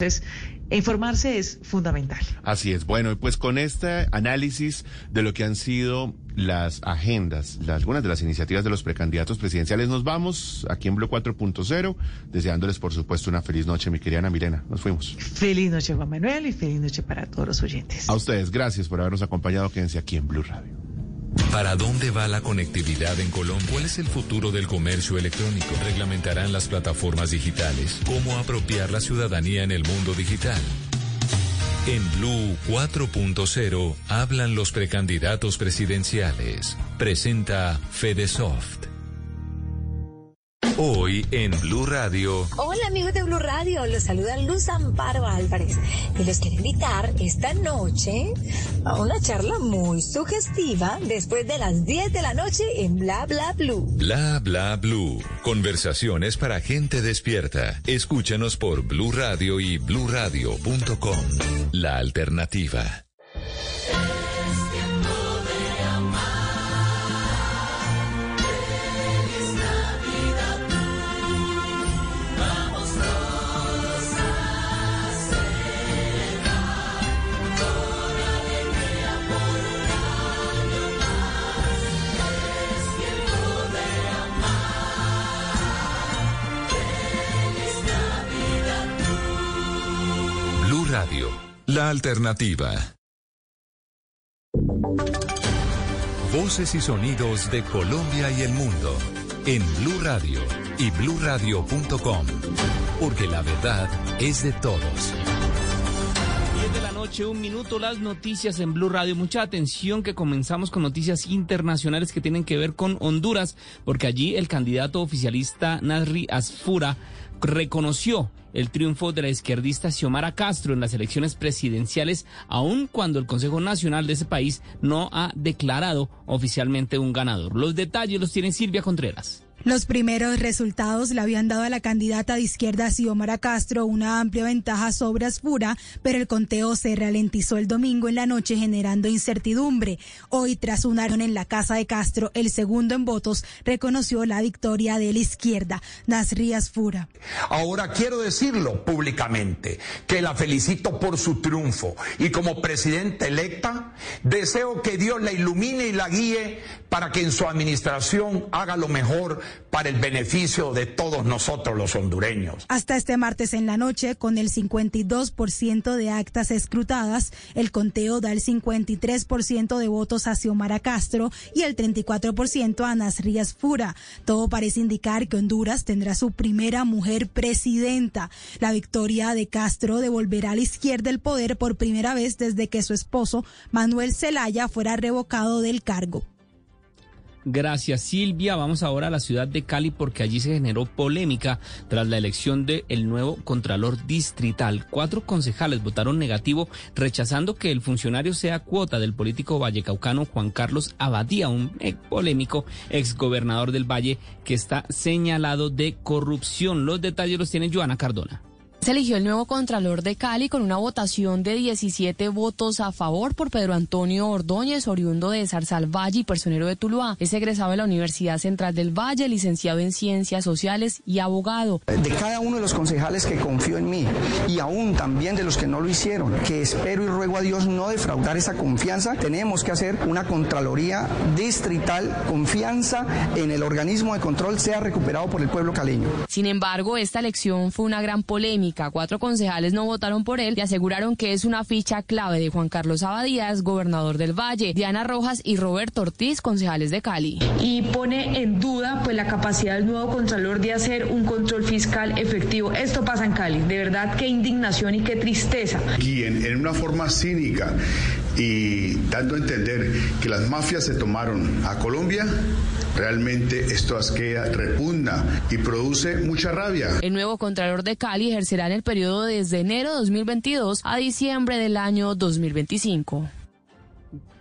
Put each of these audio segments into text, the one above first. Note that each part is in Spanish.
Entonces, informarse es fundamental. Así es. Bueno, y pues con este análisis de lo que han sido las agendas, las- algunas de las iniciativas de los precandidatos presidenciales, nos vamos aquí en Blue 4.0, deseándoles por supuesto una feliz noche, mi querida Ana Milena. Nos fuimos. Feliz noche, Juan Manuel, y feliz noche para todos los oyentes. A ustedes, gracias por habernos acompañado. Quédense aquí en Blue Radio. ¿Para dónde va la conectividad en Colombia? ¿Cuál es el futuro del comercio electrónico? ¿Reglamentarán las plataformas digitales? ¿Cómo apropiar la ciudadanía en el mundo digital? En Blue 4.0 hablan los precandidatos presidenciales. Presenta Fedesoft. Hoy en Blue Radio. Hola amigos de Blue Radio, los saluda Luz Amparo Álvarez y los quiero invitar esta noche a una charla muy sugestiva después de las 10 de la noche en Bla Bla Blue. Bla bla blue. Conversaciones para gente despierta. Escúchanos por Blue Radio y bluradio.com. La alternativa. La alternativa. Voces y sonidos de Colombia y el mundo en Blue Radio y bluradio.com. Porque la verdad es de todos. 10 de la noche, un minuto, las noticias en Blue Radio. Mucha atención que comenzamos con noticias internacionales que tienen que ver con Honduras, porque allí el candidato oficialista Nasri Asfura reconoció el triunfo de la izquierdista Xiomara Castro en las elecciones presidenciales, aun cuando el Consejo Nacional de ese país no ha declarado oficialmente un ganador. Los detalles los tiene Silvia Contreras. Los primeros resultados le habían dado a la candidata de izquierda Xiomara Castro una amplia ventaja sobre Asfura, pero el conteo se ralentizó el domingo en la noche generando incertidumbre. Hoy, tras un arón en la casa de Castro, el segundo en votos reconoció la victoria de la izquierda, Nasri Asfura. Ahora quiero decirlo públicamente, que la felicito por su triunfo y como presidenta electa deseo que Dios la ilumine y la guíe para que en su administración haga lo mejor para el beneficio de todos nosotros los hondureños. Hasta este martes en la noche, con el 52% de actas escrutadas, el conteo da el 53% de votos a Xiomara Castro y el 34% a Nasri Asfura. Todo parece indicar que Honduras tendrá su primera mujer presidenta. La victoria de Castro devolverá a la izquierda el poder por primera vez desde que su esposo, Manuel Zelaya, fuera revocado del cargo. Gracias Silvia. Vamos ahora a la ciudad de Cali porque allí se generó polémica tras la elección del nuevo Contralor Distrital. Cuatro concejales votaron negativo rechazando que el funcionario sea cuota del político vallecaucano Juan Carlos Abadía, un polémico exgobernador del Valle que está señalado de corrupción. Los detalles los tiene Joana Cardona. Se eligió el nuevo Contralor de Cali con una votación de 17 votos a favor por Pedro Antonio Ordóñez, oriundo de Zarzal Valle y personero de Tuluá. Es egresado de la Universidad Central del Valle, licenciado en Ciencias Sociales y abogado. De cada uno de los concejales que confió en mí y aún también de los que no lo hicieron, que espero y ruego a Dios no defraudar esa confianza, tenemos que hacer una Contraloría distrital, confianza en el organismo de control sea recuperado por el pueblo caleño. Sin embargo, esta elección fue una gran polémica. Cuatro concejales no votaron por él y aseguraron que es una ficha clave de Juan Carlos Abadías, gobernador del Valle, Diana Rojas y Roberto Ortiz, concejales de Cali. Y pone en duda pues la capacidad del nuevo Contralor de hacer un control fiscal efectivo. Esto pasa en Cali. De verdad, qué indignación y qué tristeza. Quien en una forma cínica y dando a entender que las mafias se tomaron a Colombia, realmente esto asquea, repugna y produce mucha rabia. El nuevo Contralor de Cali ejercerá en el periodo desde enero de 2022 a diciembre del año 2025.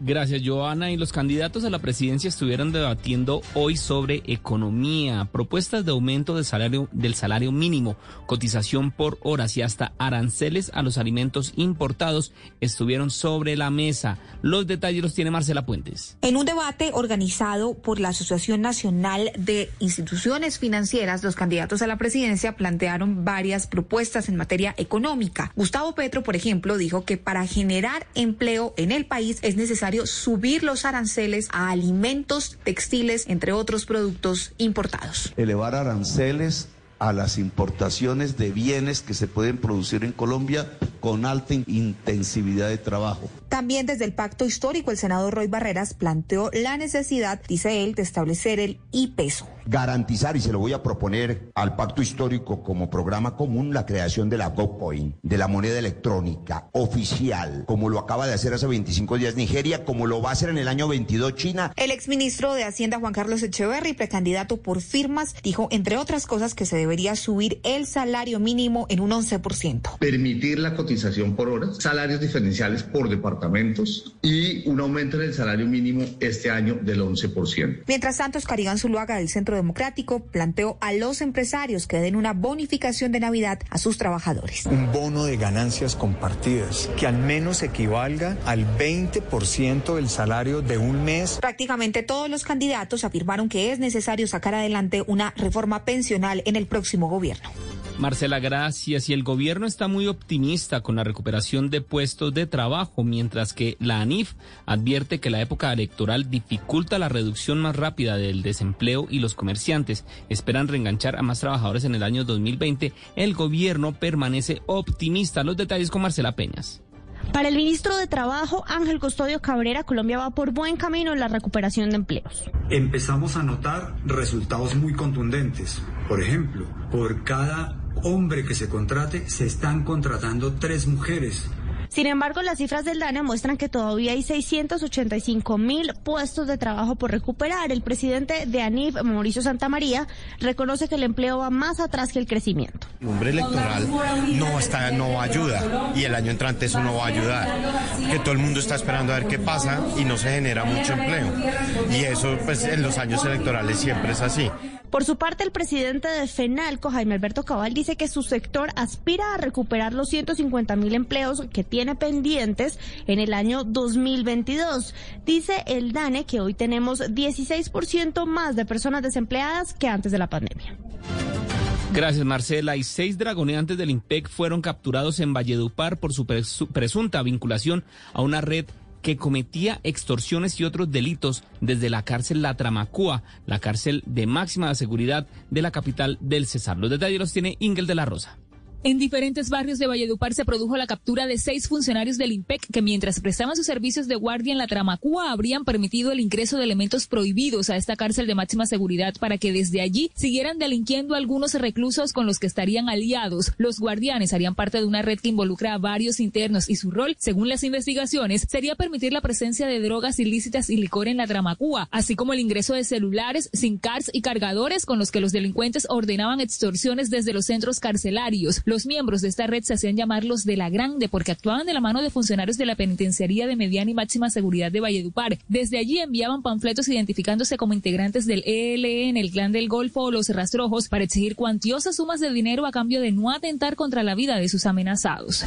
Gracias, Joana. Y los candidatos a la presidencia estuvieron debatiendo hoy sobre economía, propuestas de aumento salario, del salario mínimo, cotización por horas y hasta aranceles a los alimentos importados estuvieron sobre la mesa. Los detalles los tiene Marcela Puentes. En un debate organizado por la Asociación Nacional de Instituciones Financieras, los candidatos a la presidencia plantearon varias propuestas en materia económica. Gustavo Petro, por ejemplo, dijo que para generar empleo en el país es necesario subir los aranceles a alimentos, textiles, entre otros productos importados. Elevar aranceles a las importaciones de bienes que se pueden producir en Colombia con alta intensividad de trabajo. También desde el pacto histórico, el senador Roy Barreras planteó la necesidad, dice él, de establecer el IPESO. Garantizar, y se lo voy a proponer al pacto histórico como programa común, la creación de la GoCoin, de la moneda electrónica oficial, como lo acaba de hacer hace 25 días Nigeria, como lo va a hacer en el año 22 China. El exministro de Hacienda, Juan Carlos Echeverry, precandidato por firmas, dijo, entre otras cosas, que se debería subir el salario mínimo en un 11%. Permitir la cotización por horas, salarios diferenciales por departamento y un aumento en el salario mínimo este año del 11%. Mientras tanto, Oscar Zuluaga del Centro Democrático planteó a los empresarios que den una bonificación de Navidad a sus trabajadores. Un bono de ganancias compartidas que al menos equivalga al 20% del salario de un mes. Prácticamente todos los candidatos afirmaron que es necesario sacar adelante una reforma pensional en el próximo gobierno. Marcela, gracias. Y el gobierno está muy optimista con la recuperación de puestos de trabajo, mientras que la ANIF advierte que la época electoral dificulta la reducción más rápida del desempleo y los comerciantes esperan reenganchar a más trabajadores en el año 2020. El gobierno permanece optimista. Los detalles con Marcela Peñas. Para el ministro de Trabajo, Ángel Custodio Cabrera, Colombia va por buen camino en la recuperación de empleos. Empezamos a notar resultados muy contundentes. Por ejemplo, por cada hombre que se contrate, se están contratando tres mujeres. Sin embargo, las cifras del DANE muestran que todavía hay 685 mil puestos de trabajo por recuperar. El presidente de ANIF, Mauricio Santamaría, reconoce que el empleo va más atrás que el crecimiento. El hombre electoral no, está, no ayuda y el año entrante eso no va a ayudar. Que todo el mundo está esperando a ver qué pasa y no se genera mucho empleo. Y eso, pues, en los años electorales siempre es así. Por su parte, el presidente de FENALCO, Jaime Alberto Cabal, dice que su sector aspira a recuperar los 150 mil empleos que tiene pendientes en el año 2022. Dice el DANE que hoy tenemos 16% más de personas desempleadas que antes de la pandemia. Gracias, Marcela. Y seis dragoneantes del IMPEC fueron capturados en Valledupar por su presunta vinculación a una red que cometía extorsiones y otros delitos desde la cárcel La Tramacúa, la cárcel de máxima seguridad de la capital del Cesar. Los detalles los tiene Ingel de la Rosa. En diferentes barrios de Valledupar se produjo la captura de seis funcionarios del IMPEC que mientras prestaban sus servicios de guardia en la Tramacúa habrían permitido el ingreso de elementos prohibidos a esta cárcel de máxima seguridad para que desde allí siguieran delinquiendo algunos reclusos con los que estarían aliados. Los guardianes harían parte de una red que involucra a varios internos y su rol, según las investigaciones, sería permitir la presencia de drogas ilícitas y licor en la Tramacúa, así como el ingreso de celulares, sin cards y cargadores con los que los delincuentes ordenaban extorsiones desde los centros carcelarios. Los miembros de esta red se hacían llamar los de la Grande porque actuaban de la mano de funcionarios de la Penitenciaría de Mediana y Máxima Seguridad de Valledupar. Desde allí enviaban panfletos identificándose como integrantes del ELN, el Clan del Golfo o los Rastrojos para exigir cuantiosas sumas de dinero a cambio de no atentar contra la vida de sus amenazados.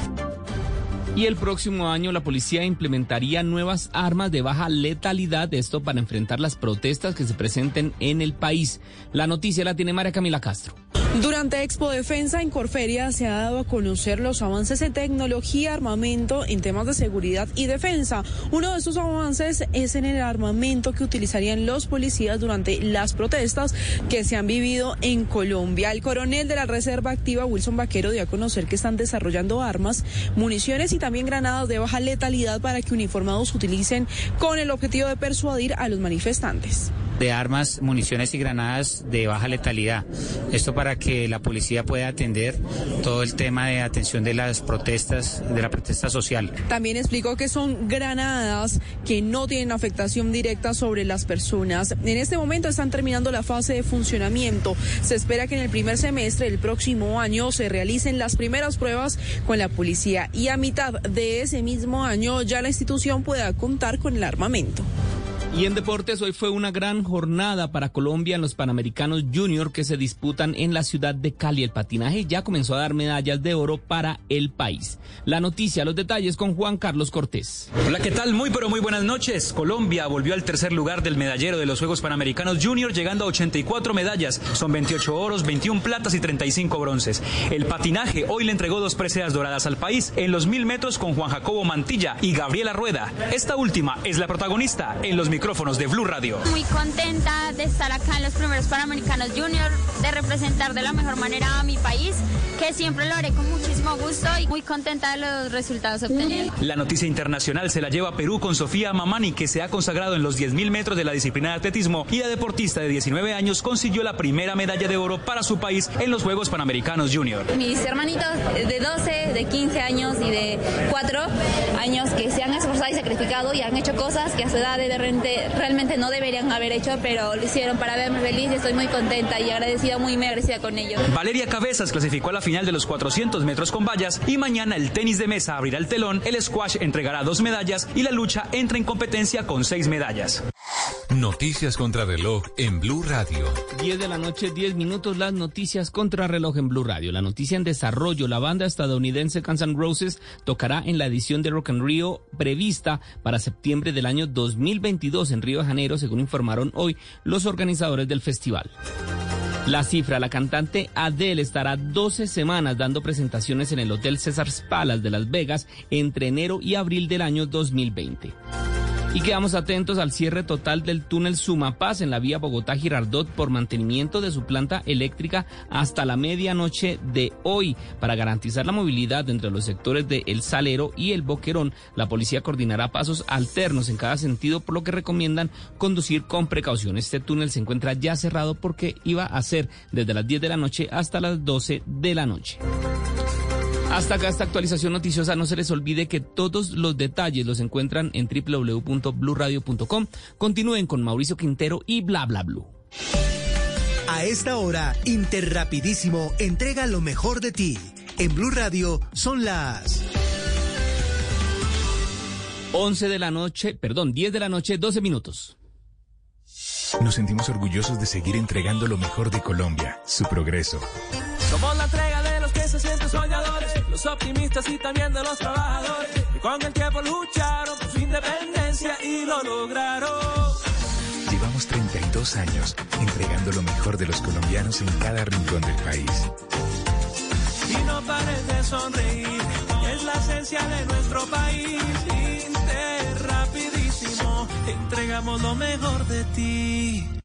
Y el próximo año la policía implementaría nuevas armas de baja letalidad, esto para enfrentar las protestas que se presenten en el país. La noticia la tiene María Camila Castro. Durante Expo Defensa en Corferia se ha dado a conocer los avances en tecnología, armamento en temas de seguridad y defensa. Uno de esos avances es en el armamento que utilizarían los policías durante las protestas que se han vivido en Colombia. El coronel de la Reserva Activa, Wilson Vaquero, dio a conocer que están desarrollando armas, municiones y también granadas de baja letalidad para que uniformados utilicen con el objetivo de persuadir a los manifestantes. De armas, municiones y granadas de baja letalidad. Esto para que la policía pueda atender todo el tema de atención de las protestas, de la protesta social. También explicó que son granadas que no tienen afectación directa sobre las personas. En este momento están terminando la fase de funcionamiento. Se espera que en el primer semestre del próximo año se realicen las primeras pruebas con la policía y a mitad de ese mismo año ya la institución pueda contar con el armamento. Y en deportes, hoy fue una gran jornada para Colombia en los Panamericanos Junior que se disputan en la ciudad de Cali. El patinaje ya comenzó a dar medallas de oro para el país. La noticia, los detalles con Juan Carlos Cortés. Hola, ¿qué tal? Muy pero muy buenas noches. Colombia volvió al tercer lugar del medallero de los Juegos Panamericanos Junior llegando a 84 medallas. Son 28 oros, 21 platas y 35 bronces. El patinaje hoy le entregó dos preseas doradas al país en los mil metros con Juan Jacobo Mantilla y Gabriela Rueda. Esta última es la protagonista en los micrófonos de Blue Radio. Muy contenta de estar acá en los primeros Panamericanos Junior, de representar de la mejor manera a mi país, que siempre lo haré con muchísimo gusto y muy contenta de los resultados obtenidos. La noticia internacional se la lleva Perú con Sofía Mamani, que se ha consagrado en los 10.000 metros de la disciplina de atletismo y la deportista de 19 años consiguió la primera medalla de oro para su país en los Juegos Panamericanos Junior. Mis hermanitos de 12, de 15 años y de 4 años que se han esforzado y sacrificado y han hecho cosas que a su edad de repente realmente no deberían haber hecho, pero lo hicieron para verme feliz y estoy muy contenta y agradecida, muy agradecida con ellos. Valeria Cabezas clasificó a la final de los 400 metros con vallas y mañana el tenis de mesa abrirá el telón, el squash entregará dos medallas y la lucha entra en competencia con seis medallas. Noticias contra reloj en Blue Radio. 10 de la noche, 10 minutos, las noticias contra reloj en Blue Radio. La noticia en desarrollo, la banda estadounidense Guns N' Roses tocará en la edición de Rock and Rio prevista para septiembre del año 2022 en Río de Janeiro, según informaron hoy los organizadores del festival. La cifra, la cantante Adele estará 12 semanas dando presentaciones en el Hotel César Palace de Las Vegas entre enero y abril del año 2020. Y quedamos atentos al cierre total del túnel Sumapaz en la vía Bogotá-Girardot por mantenimiento de su planta eléctrica hasta la medianoche de hoy. Para garantizar la movilidad entre los sectores de El Salero y El Boquerón, la policía coordinará pasos alternos en cada sentido, por lo que recomiendan conducir con precaución. Este túnel se encuentra ya cerrado porque iba a ser desde las 10 de la noche hasta las 12 de la noche. Hasta acá esta actualización noticiosa. No se les olvide que todos los detalles los encuentran en www.bluradio.com. Continúen con Mauricio Quintero y bla bla blue. A esta hora, Interrapidísimo entrega lo mejor de ti. En Blue Radio son las 11 de la noche, perdón, 10 de la noche, 12 minutos. Nos sentimos orgullosos de seguir entregando lo mejor de Colombia, su progreso. Somos la entrega de los que se sienten soñadores, los optimistas y también de los trabajadores, que con el tiempo lucharon por su independencia y lo lograron. Llevamos 32 años entregando lo mejor de los colombianos en cada rincón del país. Y no pares de sonreír, es la esencia de nuestro país. Entregamos lo mejor de ti.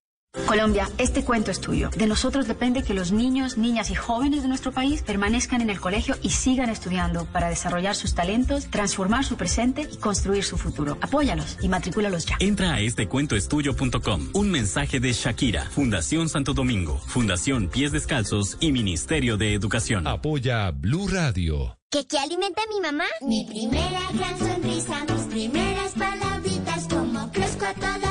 Colombia, este cuento es tuyo. De nosotros depende que los niños, niñas y jóvenes de nuestro país permanezcan en el colegio y sigan estudiando para desarrollar sus talentos, transformar su presente y construir su futuro. Apóyalos y matricúlalos ya. Entra a estecuentoestuyo.com. Un mensaje de Shakira, Fundación Santo Domingo, Fundación Pies Descalzos y Ministerio de Educación. Apoya Blue Radio. ¿Qué, qué alimenta mi mamá? Mi primera gran sonrisa, mis primeras palabritas, como crezco a toda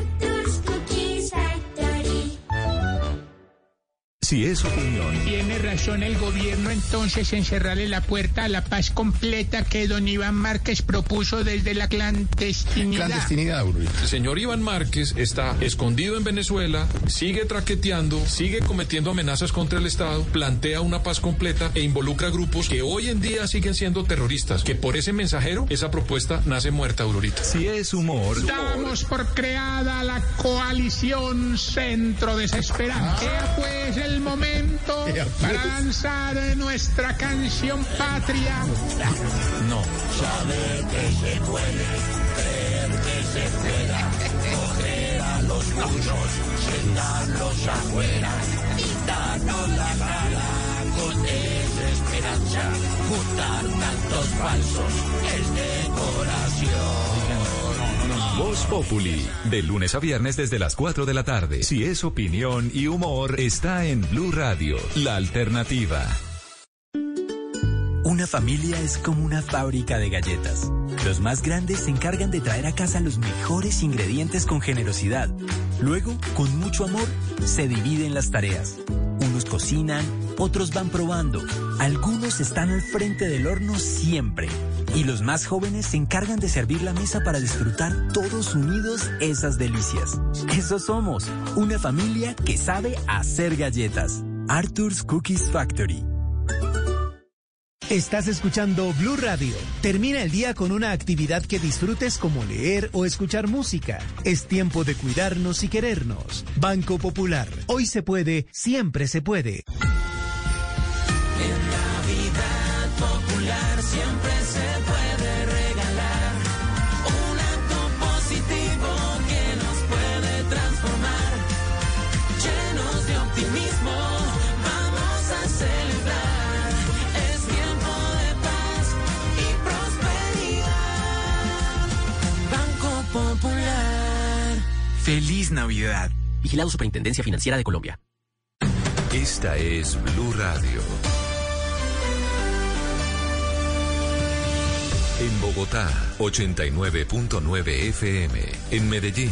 Si es opinión, Tiene razón el gobierno entonces en cerrarle la puerta a la paz completa que don Iván Márquez propuso desde la clandestinidad. Clandestinidad, El señor Iván Márquez está escondido en Venezuela, sigue traqueteando, sigue cometiendo amenazas contra el Estado, plantea una paz completa e involucra grupos que hoy en día siguen siendo terroristas. Que por ese mensajero, esa propuesta nace muerta, Aurorita. si es humor, Damos por creada la coalición Centro Desesperante. Pues el el momento para lanzar nuestra canción patria. No. Saber que se puede, creer que se pueda, coger a los tuyos, sentarlos afuera, quitarnos la cara con desesperanza, juntar tantos falsos es decoración. Voz Populi, de lunes a viernes desde las 4 de la tarde. Si es opinión y humor, está en Blue Radio, la alternativa. Una familia es como una fábrica de galletas. Los más grandes se encargan de traer a casa los mejores ingredientes con generosidad. Luego, con mucho amor, se dividen las tareas. Cocinan, otros van probando. Algunos están al frente del horno siempre. Y los más jóvenes se encargan de servir la mesa para disfrutar todos unidos esas delicias. Eso somos, una familia que sabe hacer galletas. Arthur's Cookies Factory. Estás escuchando Blue Radio. Termina el día con una actividad que disfrutes como leer o escuchar música. Es tiempo de cuidarnos y querernos. Banco Popular. Hoy se puede, siempre se puede. Feliz Navidad. Vigilado Superintendencia Financiera de Colombia. Esta es Blue Radio. En Bogotá, 89.9 FM. En Medellín,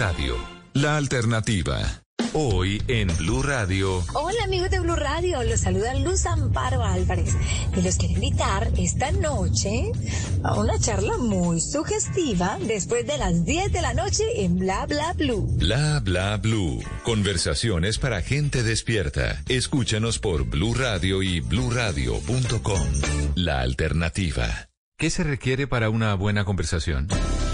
Radio, la alternativa. Hoy en Blue Radio. Hola amigos de Blue Radio, los saluda Luz Amparo Álvarez y los quiero invitar esta noche a una charla muy sugestiva después de las 10 de la noche en Bla Bla Blue. Bla bla blue. Conversaciones para gente despierta. Escúchanos por Blue Radio y bluradio.com. La alternativa. ¿Qué se requiere para una buena conversación?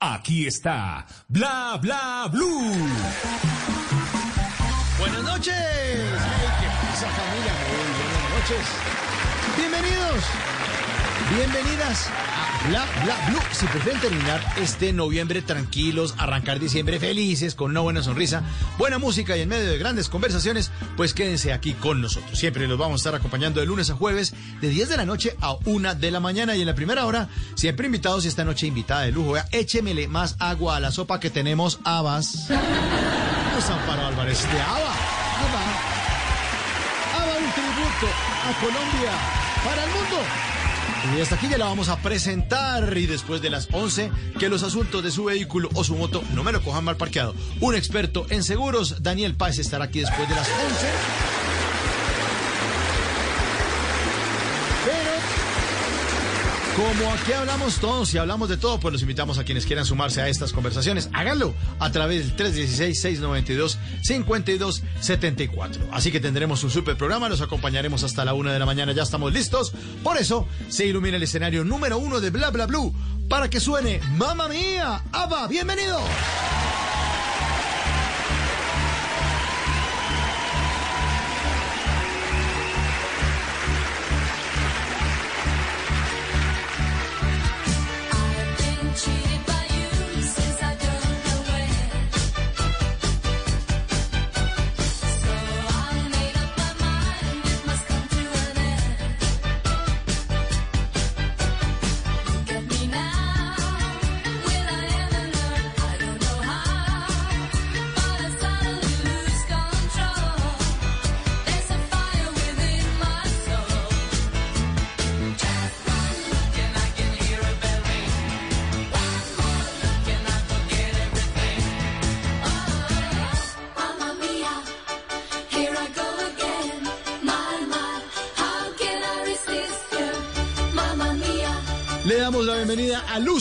Aquí está Bla Bla Blue. Buenas noches. Ay, qué familia. Muy buenas noches. Bienvenidos. Bienvenidas Bla Bla Blue. Si prefieren terminar este noviembre tranquilos, arrancar diciembre felices, con una buena sonrisa, buena música y en medio de grandes conversaciones, pues quédense aquí con nosotros. Siempre los vamos a estar acompañando de lunes a jueves, de 10 de la noche a 1 de la mañana. Y en la primera hora, siempre invitados y esta noche invitada de lujo. Vea, échemele más agua a la sopa que tenemos habas. Luz Amparo Álvarez de Aba. Aba. Aba, un Puerto, a Colombia, para el mundo. Y hasta aquí ya la vamos a presentar y después de las 11 que los asuntos de su vehículo o su moto no me lo cojan mal parqueado. Un experto en seguros, Daniel Páez, estará aquí después de las 11. Como aquí hablamos todos y hablamos de todo, pues los invitamos a quienes quieran sumarse a estas conversaciones. Háganlo a través del 316-692-5274. Así que tendremos un super programa, los acompañaremos hasta la una de la mañana, ya estamos listos. Por eso se ilumina el escenario número uno de Bla Bla Blue para que suene Mamma Mía. Ava, bienvenido.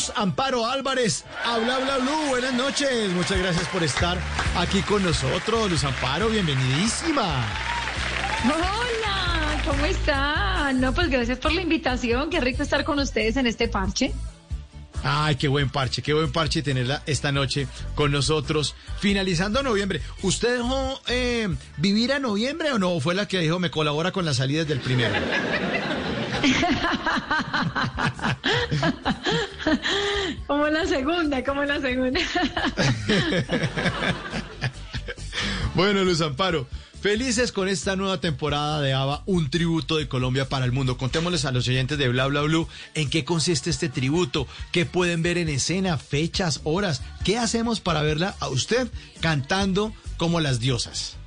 Luz Amparo Álvarez. A Bla Bla Blue, buenas noches. Muchas gracias por estar aquí con nosotros. Luz Amparo, bienvenidísima. Hola, ¿cómo están? No, pues gracias por la invitación. Qué rico estar con ustedes en este parche. Ay, qué buen parche, qué buen parche tenerla esta noche con nosotros. Finalizando noviembre. ¿Usted dejó eh, vivir a noviembre o no? ¿Fue la que dijo me colabora con las salidas del primero? como la segunda, como la segunda. Bueno, Luz Amparo, felices con esta nueva temporada de ABBA, un tributo de Colombia para el mundo. Contémosles a los oyentes de Bla Bla Blue en qué consiste este tributo, qué pueden ver en escena, fechas, horas, qué hacemos para verla a usted cantando como las diosas.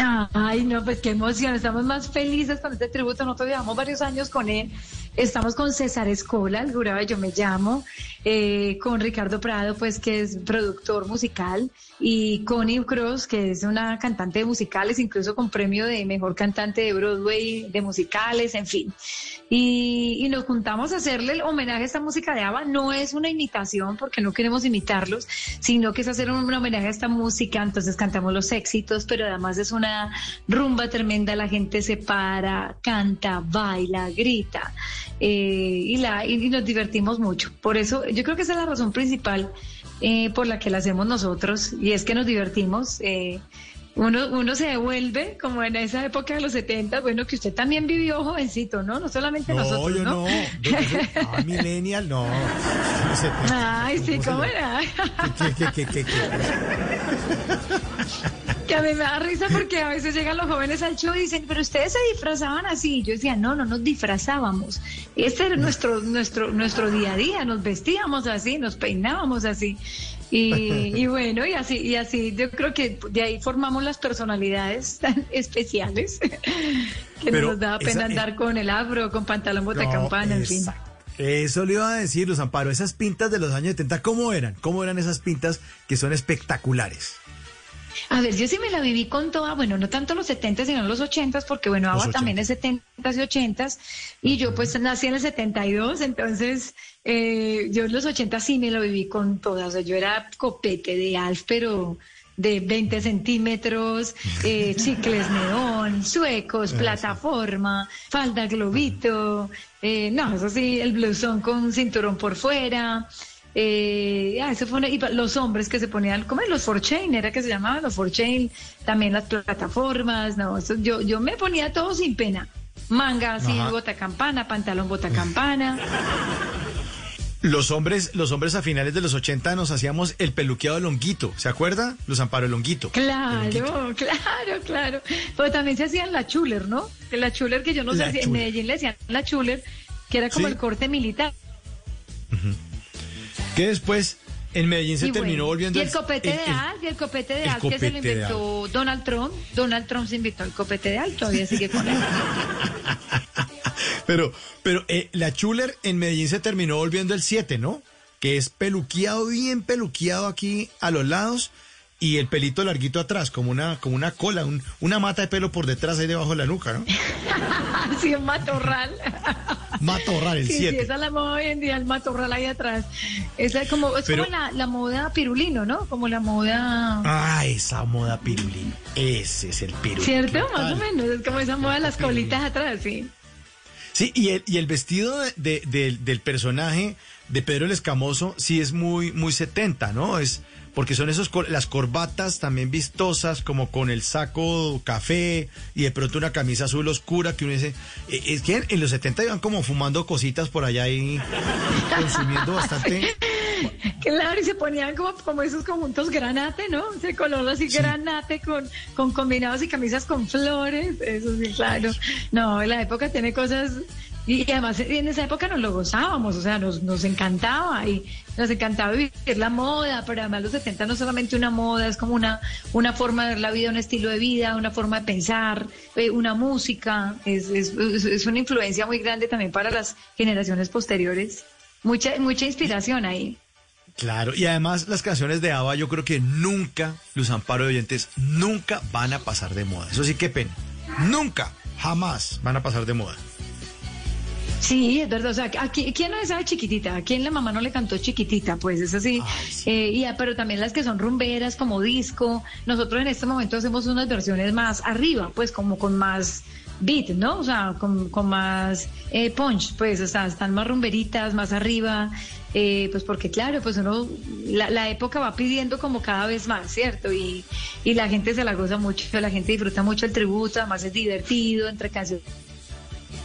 Ay, no, pues qué emoción. Estamos más felices con este tributo. Nosotros llevamos varios años con él. Estamos con César Escola, el jurado Yo Me Llamo, eh, con Ricardo Prado, pues que es productor musical, y Connie Cross, que es una cantante de musicales, incluso con premio de mejor cantante de Broadway, de musicales, en fin. Y, y nos juntamos a hacerle el homenaje a esta música de ABBA. No es una imitación, porque no queremos imitarlos, sino que es hacer un, homenaje a esta música. Entonces cantamos los éxitos, pero además es una rumba tremenda. La gente se para, canta, baila, grita. eh, y, la, y, y nos divertimos mucho. Por eso, yo creo que esa es la razón principal eh, por la que la hacemos nosotros, y es que nos divertimos. eh, uno, uno se devuelve como en esa época de los 70, bueno, que usted también vivió jovencito, ¿no? No solamente No, nosotros, yo ¿no? no. Yo- yo- ah, millennial, no. Ay, sí, ¿cómo era? ¿Qué, qué, qué, qué, qué? Que a mí me da risa porque a veces llegan los jóvenes al show y dicen, pero ustedes se disfrazaban así. Yo decía, no, no nos disfrazábamos. Este era nuestro, nuestro, nuestro día a día, nos vestíamos así, nos peinábamos así. Y, y bueno, y así, y así yo creo que de ahí formamos las personalidades tan especiales que Pero nos da pena esa- andar con el afro, con pantalón bota No, campana, en fin. Eso le iba a decir, Luz Amparo, esas pintas de los años 70, ¿cómo eran? ¿Cómo eran esas pintas que son espectaculares? A ver, yo sí me la viví con toda, bueno, no tanto los 70 sino los 80 porque bueno, ABBA también es 70 y 80 y yo pues nací en el 72, entonces eh, yo en los 80 sí me lo viví con todas, o sea, yo era copete de Alf, pero de 20 centímetros, eh, chicles neón, suecos, plataforma, falda globito, eh, no, eso sí, el blusón con cinturón por fuera, eh, ah, eso fue una- y los hombres que se ponían, ¿cómo es? Los Forchain, era que se llamaban los Forchain, también las plataformas, no, eso, yo, yo me ponía todo sin pena. Manga así, Ajá. bota campana, pantalón bota campana. Los hombres, los hombres a finales de los 80 nos hacíamos el peluqueado longuito, ¿se acuerda? Luz Amparo, el longuito. Claro, claro, claro. Pero también se hacían la chuler, ¿no? La chuler que yo no sé si en chuler. Medellín le decían la chuler, que era como Sí. el corte militar. Que después En Medellín se Y terminó bueno, volviendo Y el copete de Al, y el copete de el Al que se lo inventó Donald Trump. Donald Trump se inventó el copete de Al, todavía sigue con él. Pero, pero eh, la Chuler en Medellín se terminó volviendo el 7, ¿no? Que es peluqueado, bien peluqueado aquí a los lados y el pelito larguito atrás, como una, como una cola, un- una mata de pelo por detrás ahí debajo de la nuca, ¿no? Así un matorral. Matorral, el Sí, sí, 7. esa es la moda hoy en día, el matorral ahí atrás. Esa es como, es Pero- como la, la moda pirulino, ¿no? Como la moda... Ah, esa moda pirulín. Ese es el pirulín. ¿Cierto? Más o menos, es como esa moda de las colitas atrás, sí. Sí, y el, y el vestido de- de- del- del personaje de Pedro el Escamoso sí es muy, muy 70, ¿no? Es porque son esos las corbatas también vistosas, como con el saco café y de pronto una camisa azul oscura que uno dice, eh, es que en los 70 iban como fumando cositas por allá y, y consumiendo bastante. Claro, y se ponían como, como esos conjuntos granate, ¿no? Ese color así granate con, con combinados y camisas con flores. Eso sí, claro. No, la época tiene cosas. Y, además en esa época nos lo gozábamos, o sea, nos, nos encantaba y nos encantaba vivir la moda, pero además los 70 no solamente una moda, es como una, una forma de ver la vida, un estilo de vida, una forma de pensar, eh, una música, es, es, es- es una influencia muy grande también para las generaciones posteriores. Mucha, mucha inspiración ahí. Claro, y además las canciones de ABBA yo creo que nunca, Luz Amparo de Oyentes, nunca van a pasar de moda. Eso sí, qué pena. Nunca, jamás van a pasar de moda. Sí, es verdad. O sea, aquí, ¿quién no sabe chiquitita? ¿A quién la mamá no le cantó chiquitita? Pues es así. Eh, y, pero también las que son rumberas, como disco. Nosotros en este momento hacemos unas versiones más arriba, pues como con más beat, ¿no? O sea, con, con más eh, punch, pues, o sea, están más rumberitas, más arriba. eh, pues porque claro, pues uno, la, la época va pidiendo como cada vez más, ¿cierto? Y, y la gente se la goza mucho, la gente disfruta mucho el tributo, además es divertido, entre canciones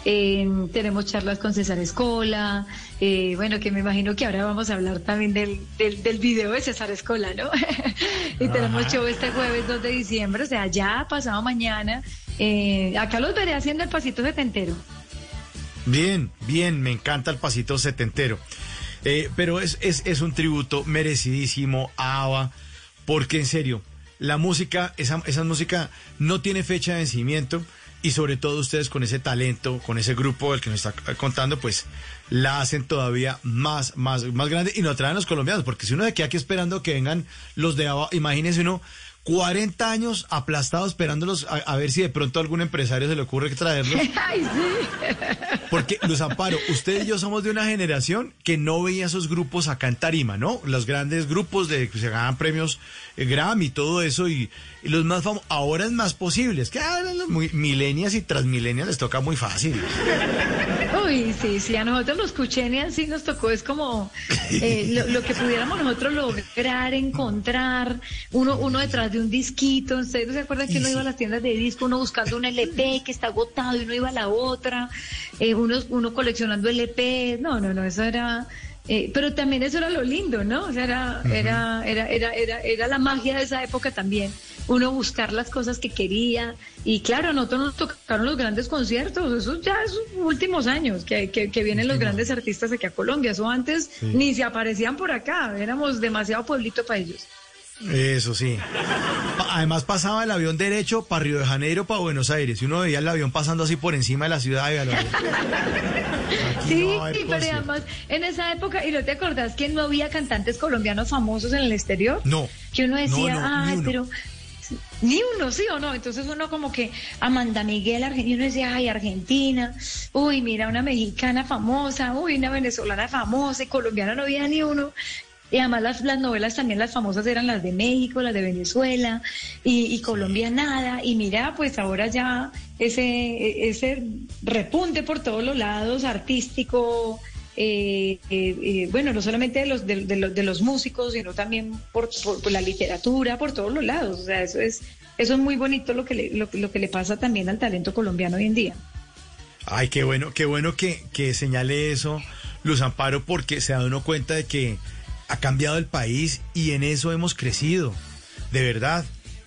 eh, tenemos charlas con César Escola, eh, bueno, que me imagino que ahora vamos a hablar también del, del, del video de César Escola, ¿no? y tenemos Ajá. show este jueves 2 de diciembre, o sea, ya pasado mañana. Eh, acá los veré haciendo el pasito setentero. Bien, bien, me encanta el pasito setentero. Eh, pero es, es, es un tributo merecidísimo a ABBA, porque en serio, la música, esa, esa música no tiene fecha de vencimiento y sobre todo ustedes con ese talento, con ese grupo del que nos está contando, pues la hacen todavía más, más, más grande. Y no traen los colombianos, porque si uno de queda aquí esperando que vengan los de ABBA, imagínese uno 40 años aplastados esperándolos a, a ver si de pronto a algún empresario se le ocurre traerlos. Ay, sí. Porque, Luz Amparo, usted y yo somos de una generación que no veía esos grupos acá en Tarima, ¿no? Los grandes grupos de que se ganan premios eh, Grammy y todo eso, y, y los más famosos. Ahora es más posible. Es que a los muy- millennials y transmillennials les toca muy fácil. Uy, sí, sí, a nosotros los cuchenias sí nos tocó, es como eh, lo, lo que pudiéramos nosotros lograr, encontrar, uno, uno detrás de un disquito, ¿ustedes no se acuerdan que uno iba a las tiendas de disco, uno buscando un LP que está agotado y uno iba a la otra, eh, uno, uno coleccionando LP, no, no, no, eso era... eh, pero también eso era lo lindo, ¿no? O sea, era, era, era, era, era, era la magia de esa época también. Uno buscar las cosas que quería. Y claro, nosotros nos tocaron los grandes conciertos. Eso ya es últimos años que, que, que vienen los grandes artistas aquí a Colombia. Eso antes Sí. ni se aparecían por acá. Éramos demasiado pueblito para ellos. Eso sí. Además pasaba el avión derecho para Río de Janeiro, para Buenos Aires. Y uno veía el avión pasando así por encima de la ciudad. lo- Sí, no pero además en esa época, ¿y no te acordás que no había cantantes colombianos famosos en el exterior? No. Que uno decía, No, no, ni ay, uno". pero ni uno, sí o no. Entonces uno como que Amanda Miguel, Argentina, uno decía, ay, Argentina, uy, mira, una mexicana famosa, uy, una venezolana famosa, y colombiana no había ni uno. Y además las, las novelas también las famosas eran las de México, las de Venezuela, y, y Colombia nada. Y mira, pues ahora ya ese, ese repunte por todos los lados, artístico, eh, eh, eh, bueno, no solamente de los, de, de los, de los músicos, sino también por, por- por la literatura, por todos los lados. O sea, eso es, eso es muy bonito lo que, le, lo, lo que le pasa también al talento colombiano hoy en día. Ay, qué bueno, qué bueno que, que señale eso, Luz Amparo, porque se da uno cuenta de que ha cambiado el país y en eso hemos crecido. De verdad.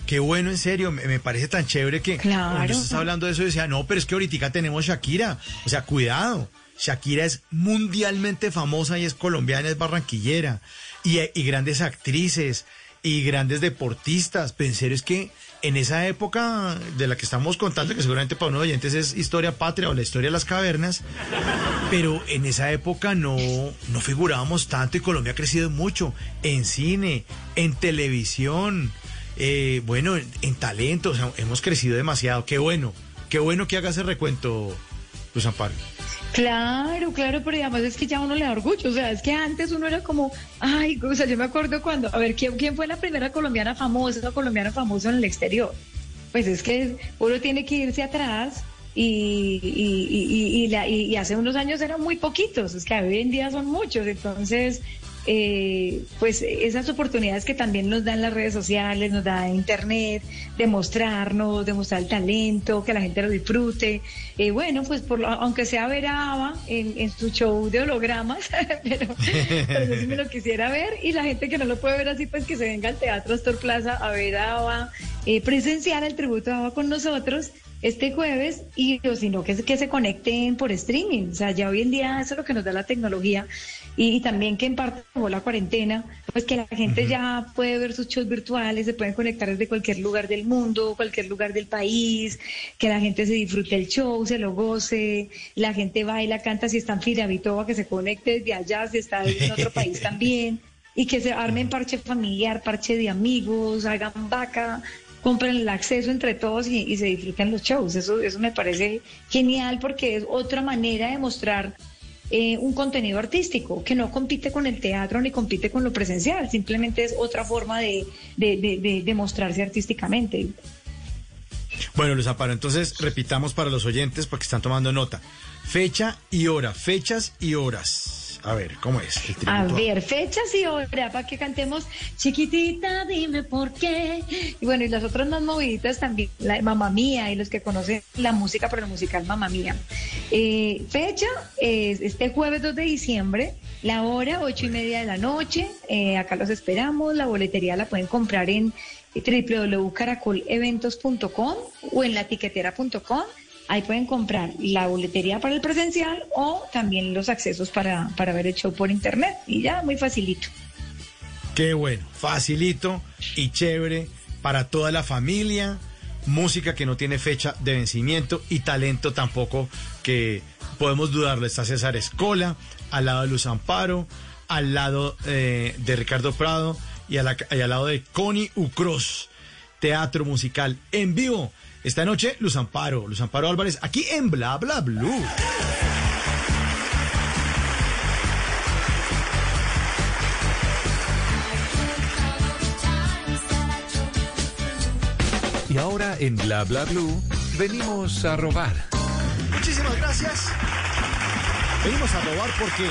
Qué bueno, en serio, me, me parece tan chévere que Claro. cuando usted está hablando de eso decía, no, pero es que ahorita tenemos Shakira. O sea, cuidado. Shakira es mundialmente famosa y es colombiana, es barranquillera. y, y grandes actrices y grandes deportistas. Serio es que en esa época de la que estamos contando, que seguramente para unos oyentes es historia patria o la historia de las cavernas, pero en esa época no, no figurábamos tanto y Colombia ha crecido mucho en cine, en televisión, eh, bueno, en, en talento, o sea, hemos crecido demasiado. Qué bueno, qué bueno que haga ese recuento, Luz Amparo. Claro, claro, pero además es que ya uno le da orgullo, o sea, es que antes uno era como, ay, o sea, yo me acuerdo cuando, a ver, ¿quién, quién fue la primera colombiana famosa, colombiana famosa en el exterior? Pues es que uno tiene que irse atrás y, y, y, y, la- y hace unos años eran muy poquitos, es que hoy en día son muchos, entonces, eh, pues esas oportunidades que también nos dan las redes sociales, nos da Internet, de mostrarnos, de mostrar el talento, que la gente lo disfrute. Eh, bueno, pues por lo- aunque sea ver a Ava en, en su show de hologramas, pero, pero yo sí me lo quisiera ver y la gente que no lo puede ver así, pues que se venga al Teatro Astor Plaza a ver a Ava, eh, presenciar el tributo a Ava con nosotros este jueves y o si no que, que se conecten por streaming. O sea, ya hoy en día eso es lo que nos da la tecnología y, y también que en parte como la cuarentena, pues que la gente ya puede ver sus shows virtuales, se pueden conectar desde cualquier lugar del mundo, cualquier lugar del país, que la gente se disfrute el show, se lo goce, la gente baila, canta, si está en Firavitoba, que se conecte desde allá, si está en otro país también y que se armen parche familiar, parche de amigos, hagan vaca, compren el acceso entre todos y, y se disfruten los shows. Eso, eso me parece genial porque es otra manera de mostrar eh, un contenido artístico que no compite con el teatro ni compite con lo presencial, simplemente es otra forma de, de, de- de- mostrarse artísticamente. Bueno, Luz Amparo, entonces repitamos para los oyentes porque están tomando nota. Fecha y hora, fechas y horas. A ver, ¿cómo es? El A ver, fechas y hora para que cantemos chiquitita, dime por qué. Y bueno, y las otras más moviditas también, la Mamá Mía y los que conocen la música, pero el musical Mamá Mía. Eh, fecha es este jueves 2 de diciembre, la hora ocho y media de la noche. Eh, acá los esperamos. La boletería la pueden comprar en www.caracoleventos.com o en latiquetera.com. Ahí pueden comprar la boletería para el presencial o también los accesos para, para ver el show por internet. Y ya, muy facilito. Qué bueno, facilito y chévere para toda la familia. Música que no tiene fecha de vencimiento y talento tampoco que podemos dudarlo. Está César Escola, al lado de Luz Amparo, al lado eh, de Ricardo Prado y, a al lado de Connie Ucros. Teatro musical en vivo. Esta noche, Luz Amparo, Luz Amparo Álvarez, aquí en Bla Bla Blue. Y ahora en Bla Bla Blue venimos a robar. Muchísimas gracias. Venimos a robar porque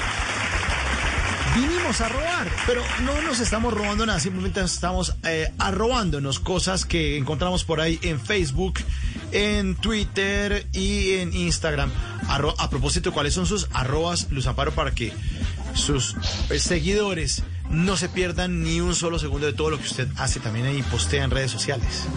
vinimos a robar, pero no nos estamos robando nada, simplemente estamos eh, arrobándonos cosas que encontramos por ahí en Facebook, en Twitter y en Instagram. A propósito, ¿cuáles son sus arrobas, Luz Amparo, para que sus eh, seguidores no se pierdan ni un solo segundo de todo lo que usted hace también ahí postea en redes sociales?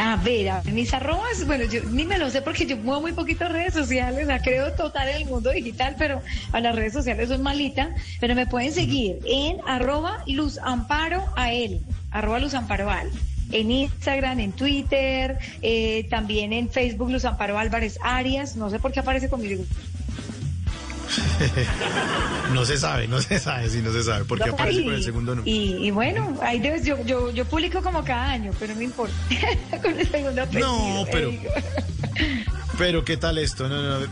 A ver, a ver, mis arrobas, bueno, yo ni me lo sé porque yo muevo muy poquito redes sociales, la creo total en el mundo digital, pero a las redes sociales soy malita, pero me pueden seguir en arroba Luz a él, arroba Luz Amparo. En Instagram, en Twitter, eh, también en Facebook Luz Amparo Álvarez Arias, no sé por qué aparece conmigo. no se sabe, no se sabe, sí, no se sabe, porque aparece Y- con el segundo número. Y, y bueno, ahí debes, yo, yo, yo publico como cada año, pero no importa. con el segundo apellido. No, pero- eh, Pero qué tal esto, no, no, no.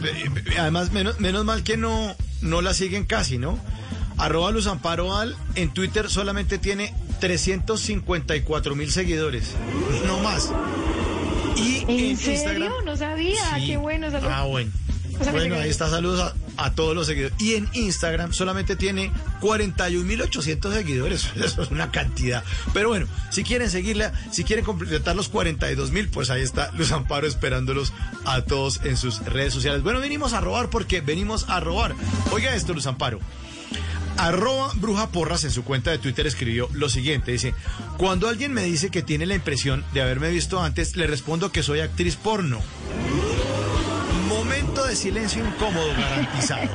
Además, menos, menos mal que no, no la siguen casi, ¿no? Arroba Luz Amparo Al en Twitter solamente tiene 354 mil seguidores. No más. Y en, ¿En serio? Instagram. No sabía. Sí. Qué bueno. saludos. Ah, bueno. O sea, me Bueno, ahí está, saludos a, a todos los seguidores. Y en Instagram solamente tiene 41.800 seguidores. Eso es una cantidad. Pero bueno, si quieren seguirla, si quieren completar los 42.000, pues ahí está Luz Amparo esperándolos a todos en sus redes sociales. Bueno, venimos a robar porque venimos a robar. Oiga esto, Luz Amparo. Arroba Bruja Porras en su cuenta de Twitter escribió lo siguiente, dice, cuando alguien me dice que tiene la impresión de haberme visto antes, le respondo que soy actriz porno. De silencio incómodo garantizado.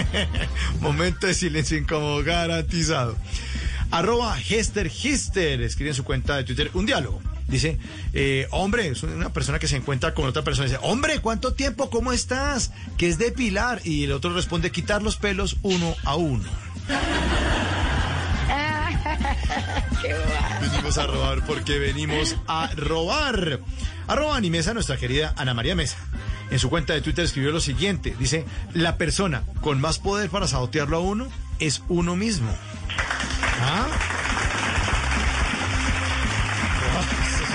Momento de silencio incómodo garantizado. Arroba Hester Hister, escribe en su cuenta de Twitter un diálogo. Dice, eh, hombre, es una persona que se encuentra con otra persona. Dice, hombre, ¿cuánto tiempo? ¿Cómo estás? Que es depilar. Y el otro responde, quitar los pelos uno a uno. venimos a robar porque venimos a robar. Arroba Animesa, nuestra querida Ana María Mesa. En su cuenta de Twitter escribió lo siguiente. Dice, la persona con más poder para sabotearlo a uno es uno mismo. ¿Ah?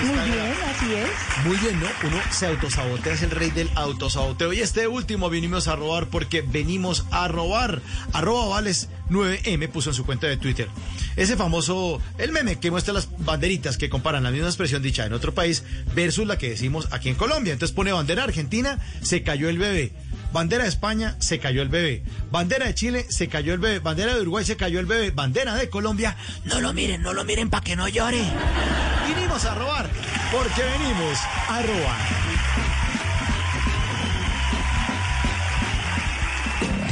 Muy bien, así es. Muy bien, ¿no? Uno se autosabotea, es el rey del autosaboteo. Y este último vinimos a robar porque venimos a robar. Arroba Vales 9M puso en su cuenta de Twitter. Ese famoso, el meme que muestra las banderitas que comparan la misma expresión dicha en otro país versus la que decimos aquí en Colombia. Entonces pone bandera argentina, se cayó el bebé. Bandera de España, se cayó el bebé. Bandera de Chile, se cayó el bebé. Bandera de Uruguay, se cayó el bebé. Bandera de Colombia, no lo miren, no lo miren para que no llore. Vinimos a robar, porque venimos a robar.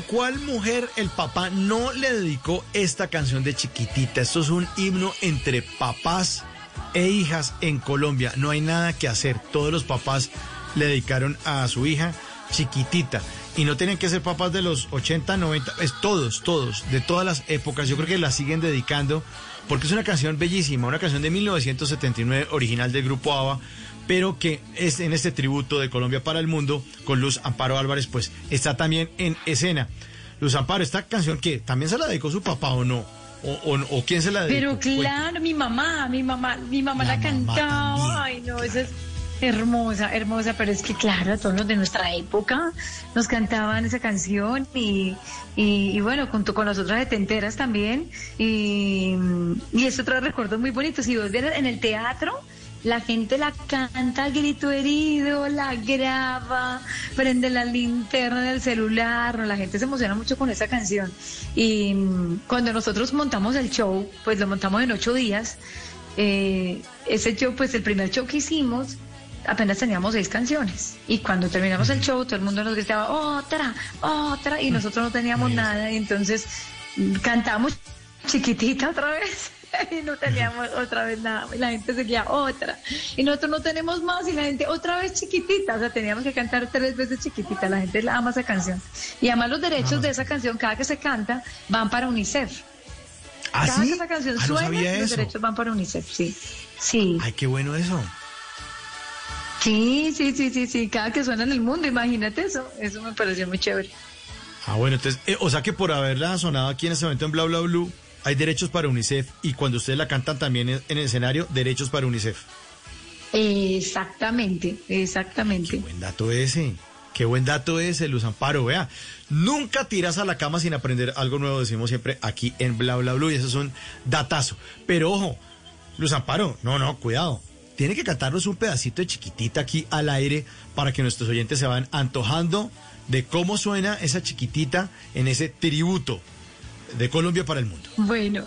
Cuál mujer el papá no le dedicó esta canción de chiquitita. Esto es un himno entre papás e hijas en Colombia. No hay nada que hacer. Todos los papás le dedicaron a su hija chiquitita. Y no tienen que ser papás de los 80, 90, es todos, todos, de todas las épocas. Yo creo que la siguen dedicando porque es una canción bellísima, una canción de 1979 original del grupo ABBA, pero que es en este tributo de Colombia para el mundo con Luz Amparo Álvarez, pues está también en escena. Luz Amparo, esta canción que también se la dedicó su papá o no, o, o- o quién se la dedicó. Pero claro, mi mamá, mi mamá, mi mamá la, cantaba. Ay, no, esa es hermosa, hermosa, pero es que claro, todos los de nuestra época nos cantaban esa canción y, y, y bueno, junto con las otras setenteras también. Y, y es otro recuerdo muy bonito. Si vos vieras en el teatro, la gente la canta a grito herido, la graba, prende la linterna del celular, la gente se emociona mucho con esa canción. Y mm, cuando nosotros montamos el show, pues lo montamos en ocho días. eh, ese show, pues el primer show que hicimos, apenas teníamos seis canciones. Y cuando terminamos el show, todo el mundo nos gritaba, otra, otra, y nosotros no teníamos nada. Y entonces mm, cantamos chiquitita otra vez. Y no teníamos otra vez nada. Y la gente seguía otra. Y nosotros no tenemos más. Y la gente otra vez chiquitita. O sea, teníamos que cantar tres veces chiquitita. La gente ama esa canción. Y además los derechos de esa canción, cada que se canta, van para UNICEF. ¿Ah, cada sí? que esa canción Ah, suena, los eso. derechos van para UNICEF. Sí. Sí. Ay, qué bueno eso. Sí, sí, sí, sí, sí, cada que suena en el mundo, imagínate eso, eso me pareció muy chévere. Ah, bueno, entonces, eh, o sea que por haberla sonado aquí en ese momento en Bla Bla Blue, hay derechos para UNICEF y cuando ustedes la cantan también en, el escenario, derechos para UNICEF. Exactamente, exactamente. Buen dato ese. Qué buen dato ese, Luz Amparo. Vea, nunca tiras a la cama sin aprender algo nuevo, decimos siempre aquí en Bla Bla Blue, y eso es un datazo. Pero ojo, Luz Amparo, no, no, cuidado. Tiene que cantarnos un pedacito de chiquitita aquí al aire para que nuestros oyentes se van antojando de cómo suena esa chiquitita en ese tributo de Colombia para el mundo. Bueno.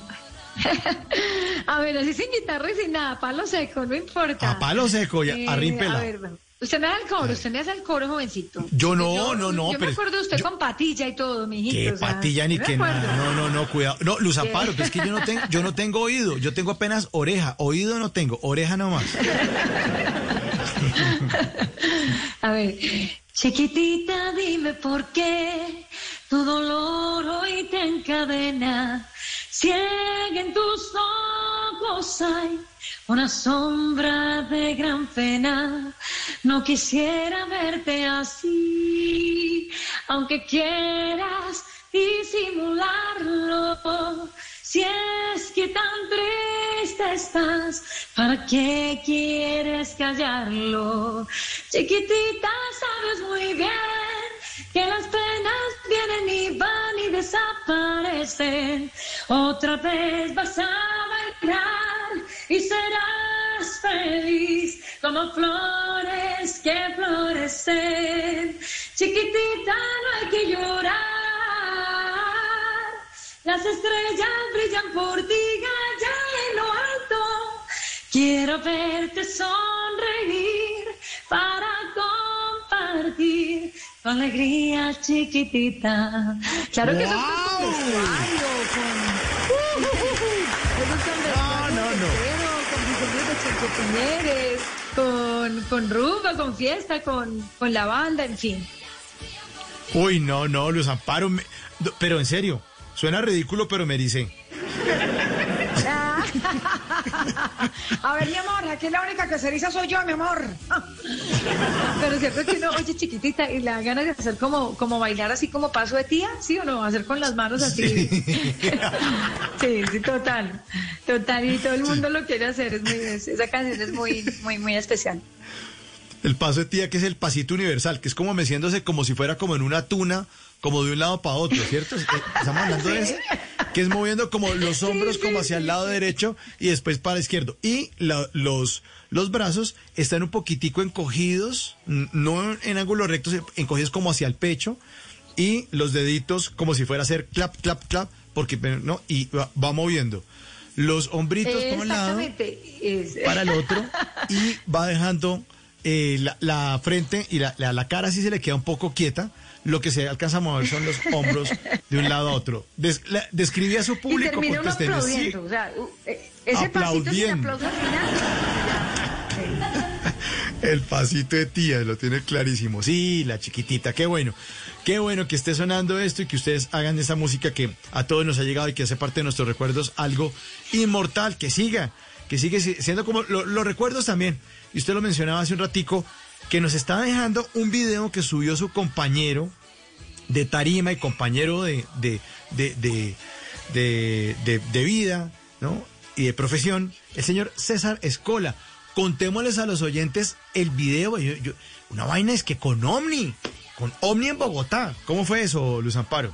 a ver, así sin guitarra y sin nada, palo seco, no importa. A palo seco, ya, Eh. A ver, bueno. Usted me da el coro, usted me hace el coro, jovencito. Yo no, no, no, Yo pero- me acuerdo de usted con patilla y todo, mijito. Qué o sea, patilla ni yo que nada. No, no, no, cuidado. No, Luz Amparo, pero es que yo no tengo, yo no tengo oído, yo tengo apenas oreja. Oído no tengo, oreja nomás. A ver, chiquitita, dime por qué tu dolor hoy te encadena. Ciega en tus ojos hay una sombra de gran pena. No quisiera verte así, aunque quieras disimularlo. Si es que tan triste estás, ¿para qué quieres callarlo? Chiquitita, sabes muy bien que las penas vienen y van y desaparecen. Otra vez vas a bailar y serás feliz como flores que florecen. Chiquitita, no hay que llorar. Las estrellas brillan por ti allá en lo alto. Quiero verte sonreír para compartir tu alegría chiquitita. Claro que eso es con con... Rumba, con fiesta, con, con la banda, en fin. Uy, no, no, Luz Amparo. me- Pero en serio, suena ridículo, pero me dice. A ver, mi amor, aquí la única que se eriza soy yo, mi amor. Pero cierto que uno oye chiquitita y le da ganas de hacer como, como bailar así como paso de tía, ¿sí o no? Hacer con las manos así. Sí, sí, total. Total, y todo el mundo lo quiere hacer. Es muy, es- esa canción es muy, muy, muy especial. El paso de tía, que es el pasito universal, que es como meciéndose como si fuera como en una tuna, como de un lado para otro, ¿cierto? Eh, Estamos hablando de ese, que es moviendo como los hombros como hacia el lado derecho y después para el izquierdo. Y la- los, los brazos están un poquitico encogidos, no en ángulo recto, encogidos como hacia el pecho y los deditos como si fuera a hacer clap, clap, clap, porque, no, y va, va moviendo. Los hombritos para un lado para el otro y va dejando eh, la, la frente y la, la, la cara sí se le queda un poco quieta. Lo que se alcanza a mover son los hombros de un lado a otro. Des- la- describe a su Y público uno sí- aplaudiendo. O sea, eh, ese pasito sin Aplaudiendo. aplauso al final. El pasito de tía, lo tiene clarísimo. Sí, la chiquitita, qué bueno. Qué bueno que esté sonando esto y que ustedes hagan esa música que a todos nos ha llegado y que hace parte de nuestros recuerdos, algo inmortal, que siga, que sigue si- siendo como lo- los recuerdos también. Y usted lo mencionaba hace un ratico, que nos está dejando un video que subió su compañero de tarima y compañero de, de, de, de, de- vida, ¿no? Y de profesión, el señor César Escola. Contémosles a los oyentes el video. yo- yo- una vaina es que con Omni, con Omni en Bogotá. ¿Cómo fue eso, Luz Amparo?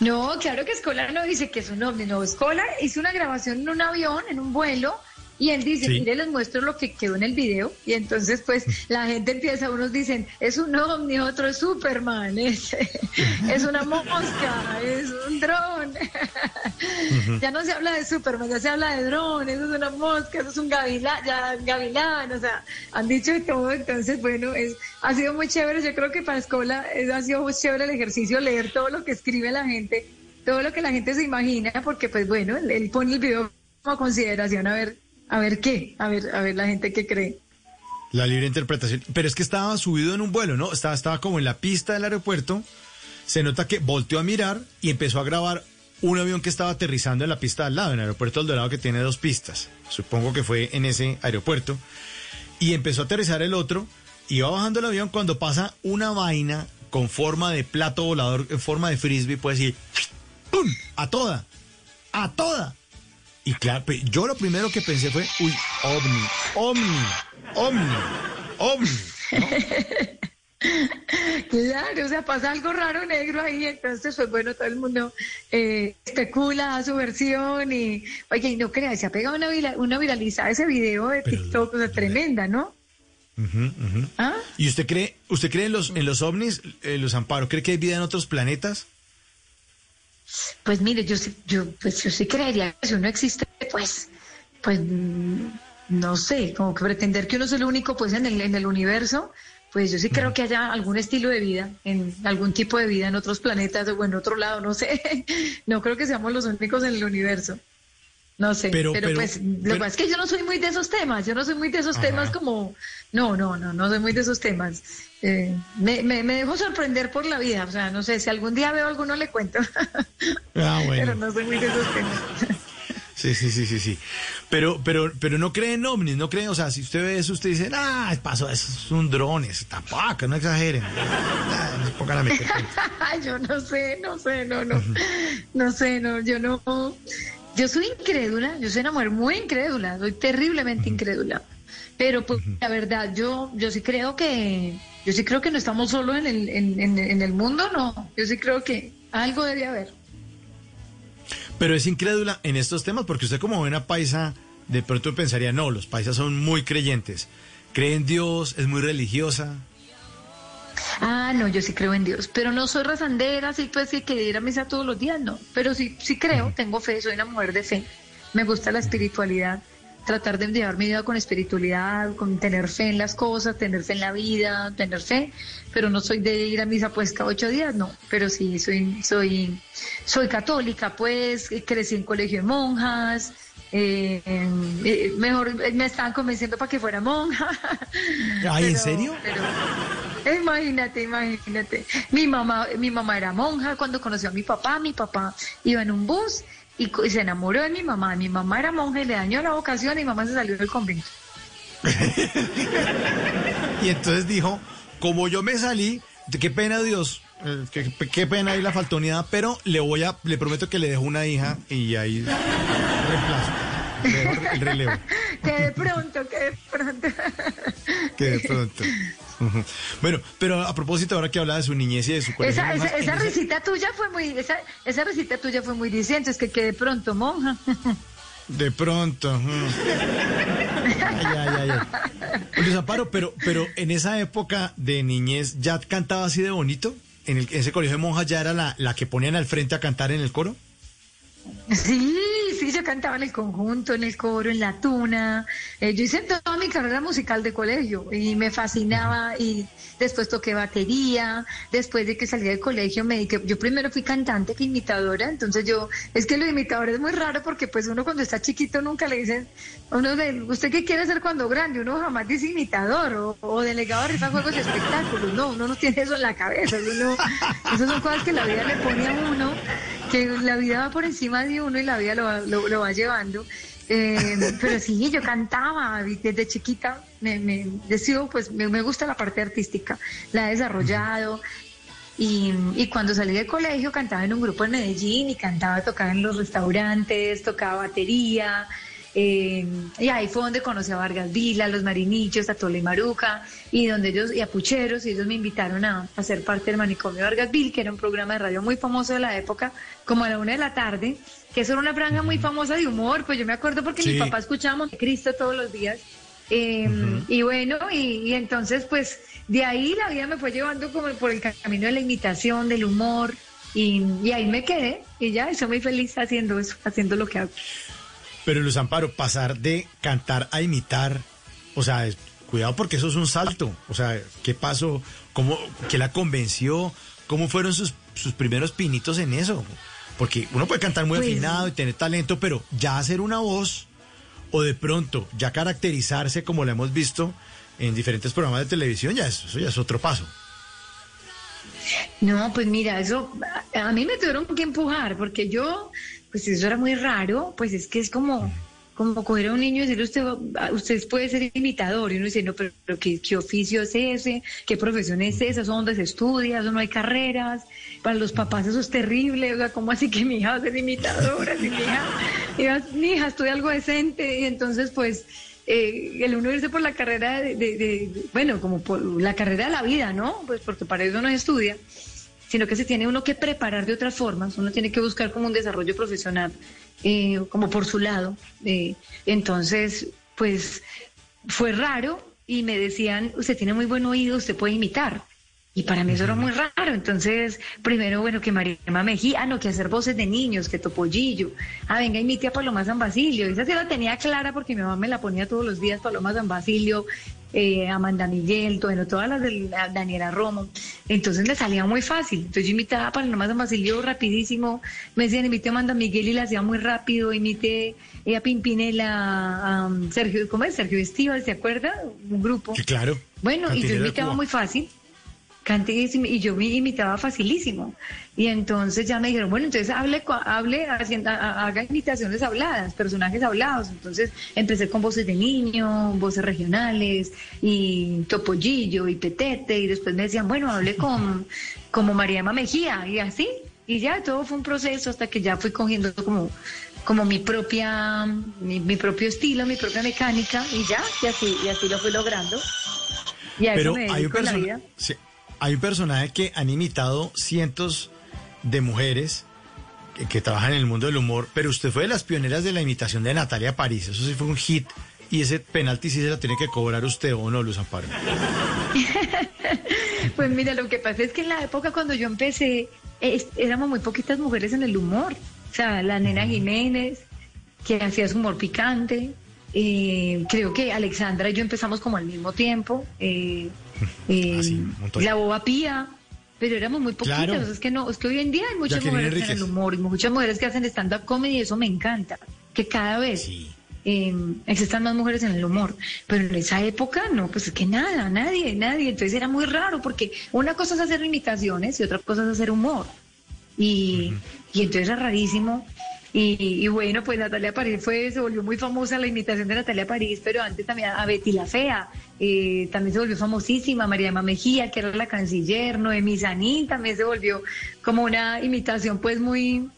No, claro que Escola no dice que es un ovni, no, Escola hizo una grabación en un avión, en un vuelo, Y él dice, Sí. mire, les muestro lo que quedó en el video. Y entonces, pues, la gente empieza, unos dicen, es un ovni, otro es Superman, es, es una mosca, es un dron. ya no se habla de Superman, ya se habla de dron, eso es una mosca, eso es un gavilán, ya, gavilán, o sea, han dicho de todo. Entonces, bueno, es, ha sido muy chévere. Yo creo que para escuela es- ha sido muy chévere el ejercicio, leer todo lo que escribe la gente, todo lo que la gente se imagina, porque, pues, bueno, él, él pone el video como consideración a ver, a ver qué, a ver, a ver la gente qué cree. La libre interpretación. Pero es que estaba subido en un vuelo, ¿no? Estaba, estaba como en la pista del aeropuerto. Se nota que volteó a mirar y empezó a grabar un avión que estaba aterrizando en la pista al lado, en el aeropuerto del Dorado que tiene dos pistas. Supongo que fue en ese aeropuerto. Y empezó a aterrizar el otro. Va bajando el avión cuando pasa una vaina con forma de plato volador, en forma de frisbee, puede decir, ¡pum! A toda. A toda. Y claro, yo lo primero que pensé fue, uy, ovni, ovni, ovni, ovni. Claro, o sea, pasa algo raro negro ahí, entonces, pues bueno, todo el mundo eh, especula, da su versión y, oye, y no creas, se ha pegado una, una viralizada ese video de TikTok, o sea, tremenda, ¿no? ¿Ah? ¿Y usted cree, usted cree en los, en los ovnis, en los amparos? ¿Cree que hay vida en otros planetas? Pues mire, yo sí, yo, pues yo sí creería que si uno existe, pues, pues, mm, no sé, como que pretender que uno es el único, pues, en el, en el universo, pues yo sí creo que haya algún estilo de vida, en algún tipo de vida en otros planetas o en otro lado, no sé. No creo que seamos los únicos en el universo. No sé, Pero- pero, pero- pues lo que pasa es que yo no soy muy de esos temas, yo no soy muy de esos Ajá. temas como, no, no, no, no soy muy de esos temas. Eh, me, me, me dejo sorprender por la vida, o sea, no sé, si algún día veo alguno le cuento, Ah, pero no soy muy de esos temas. Sí, sí, sí, sí, sí. Pero, pero, pero no cree en ovnis, no cree, o sea, si usted ve eso, usted dice, ah, pasó, eso es un dron, es tampoco, no exageren. Pongan a meter cuentos. yo no sé, no sé, no, no, no sé, no, yo no, yo soy incrédula, yo soy una mujer muy incrédula, soy terriblemente incrédula, pero pues la verdad, yo, yo sí creo que, yo sí creo que no estamos solo en el, en, en- en el mundo, no, yo sí creo que algo debe haber. Pero es incrédula en estos temas, porque usted como buena paisa, de pronto pensaría, no, los paisas son muy creyentes. Cree en Dios, es muy religiosa. Ah, no, yo sí creo en Dios, pero no soy razandera, así pues que quiere ir a misa todos los días, no. Pero sí, sí creo, tengo fe, soy una mujer de fe. Me gusta la espiritualidad, tratar de llevar mi vida con espiritualidad, con tener fe en las cosas, tener fe en la vida, tener fe, pero no soy de ir a misa pues cada ocho días, no. Pero sí, soy, soy, soy católica, pues, crecí en colegio de monjas. Eh, eh, mejor eh, me estaban convenciendo para que fuera monja. Ay, ¿en serio? pero imagínate, imagínate. Mi mamá, mi mamá era monja cuando conoció a mi papá. Mi papá iba en un bus y, se enamoró de mi mamá. Mi mamá era monja y le dañó la vocación y mi mamá se salió del convento. Y entonces dijo, como yo me salí, qué pena Dios, eh, qué, qué pena ahí la faltonidad, pero le voy a, le prometo que le dejo una hija y ahí reemplazo, dejo el relevo, Que de pronto, que de pronto. que de pronto. Bueno, pero a propósito, ahora que habla de su niñez y de su colegio. Esa, ese- risita tuya fue muy, esa, esa risita tuya fue muy diciente, es que, que de pronto monja. De pronto. mm. Ay, ay, ay, ay. Luis Amparo, pero, pero en esa época de niñez, ¿ya cantaba así de bonito? ¿En, el- en ese colegio de monjas ya era la, la que ponían al frente a cantar en el coro? Sí, yo cantaba en el conjunto, en el coro, en la tuna. Eh, yo hice toda mi carrera musical de colegio y me fascinaba y después toqué batería. Después de que salí del colegio me dediqué, yo primero fui cantante que imitadora, entonces yo, es que lo imitador es muy raro porque pues uno cuando está chiquito nunca le dicen, uno le, ¿usted qué quiere ser cuando grande? Uno jamás dice imitador o, o delegado de juegos y espectáculos. No, uno no tiene eso en la cabeza. Uno, esas son cosas que la vida le pone a uno que la vida va por encima de uno y la vida lo, lo, lo va llevando. Eh, pero sí, yo cantaba desde chiquita, me, me decido, pues me, me gusta la parte artística, la he desarrollado. Y, y cuando salí del colegio cantaba en un grupo en Medellín y cantaba, tocaba en los restaurantes, tocaba batería. Eh, y ahí fue donde conocí a Vargas Vila, a los Marinichos, a Tole Maruca, y donde ellos, y a Pucheros, y ellos me invitaron a, a ser parte del Manicomio Vargas Vil, que era un programa de radio muy famoso de la época, como a la una de la tarde, que eso era una franja muy famosa de humor, pues yo me acuerdo porque mi papá escuchaba Montecristo todos los días. Eh, Y bueno, y, y entonces pues de ahí la vida me fue llevando como por el camino de la imitación, del humor, y, y ahí me quedé, y ya, y soy muy feliz haciendo eso, haciendo lo que hago. Pero Luz Amparo, pasar de cantar a imitar, o sea, es- cuidado porque eso es un salto. O sea, ¿qué pasó? ¿Cómo, ¿Qué la convenció? ¿Cómo fueron sus, sus primeros pinitos en eso? Porque uno puede cantar muy Pues- afinado y tener talento, pero ya hacer una voz o de pronto ya caracterizarse como lo hemos visto en diferentes programas de televisión, ya es, eso ya es otro paso. No, pues mira, eso a mí me tuvieron que empujar, porque yo, pues eso era muy raro, pues es que es como, como coger a un niño y decirle usted, ah, usted puede ser imitador, y uno dice, no, pero, pero ¿qué, qué oficio es ese? ¿Qué profesión es esa? ¿Eso dónde se estudia? ¿Eso no hay carreras? Para los papás eso es terrible, o sea, ¿cómo así que mi hija va a ser imitadora? Mi hija, iba- mi hija estudia algo decente, y entonces pues eh, el uno irse por la carrera de, de- de- de- bueno, como por la carrera de la vida, ¿no? Pues porque para eso no se estudia, sino que se tiene uno que preparar de otras formas, uno tiene que buscar como un desarrollo profesional, eh, como por su lado. eh, entonces, pues fue raro y me decían, usted tiene muy buen oído, usted puede imitar. Y para mí eso era muy raro. Entonces, primero, bueno, que María Mejía, ah, no, que hacer voces de niños, que Topollillo. Ah, venga, imite a Paloma San Basilio. Esa sí la tenía clara porque mi mamá me la ponía todos los días, Paloma San Basilio, eh, Amanda Miguel, bueno, todas las de la- Daniela Romo. Entonces me salía muy fácil. Entonces yo imitaba a Paloma San Basilio rapidísimo. Me decían, imite a Amanda Miguel y la hacía muy rápido. Imite eh, a Pimpinela, a um, Sergio, ¿cómo es? Sergio Estíbal, ¿se acuerda? Un grupo. Sí, claro. Bueno, y yo imitaba muy fácil. Canté y yo me imitaba facilísimo. Y entonces ya me dijeron, bueno, entonces hable, hable haga imitaciones habladas, personajes hablados. Entonces empecé con voces de niño, voces regionales, y Topollillo, y Petete, y después me decían, bueno, hable con como María Emma Mejía, y así. Y ya todo fue un proceso hasta que ya fui cogiendo como, como mi propia, mi, mi propio estilo, mi propia mecánica, y ya, y así, y así lo fui logrando. Y a Pero eso me hay un, la vida. sí, hay un personaje que han imitado cientos de mujeres que, que trabajan en el mundo del humor, pero usted fue de las pioneras de la imitación de Natalia París. Eso sí fue un hit. Y ese penalti sí se la tiene que cobrar usted o no, Luz Amparo. Pues mira, lo que pasa es que en la época cuando yo empecé, es- éramos muy poquitas mujeres en el humor. O sea, la nena Jiménez, que hacía su humor picante. eh, creo que Alexandra y yo empezamos como al mismo tiempo. eh, eh, montón. la boba pía. Pero éramos muy poquitas. Claro. Es que no, es que hoy en día hay muchas mujeres en el humor y muchas mujeres que hacen stand-up comedy y eso me encanta. Que cada vez eh, existan más mujeres en el humor. Pero en esa época, no, pues es que nada, nadie, nadie. Entonces era muy raro porque una cosa es hacer imitaciones y otra cosa es hacer humor. Y, y entonces era rarísimo. Y, y bueno, pues Natalia París fue, se volvió muy famosa la imitación de Natalia París, pero antes también a Betty la Fea, eh, también se volvió famosísima, María Emma Mejía, que era la canciller, Noemí Sanín también se volvió como una imitación pues muy,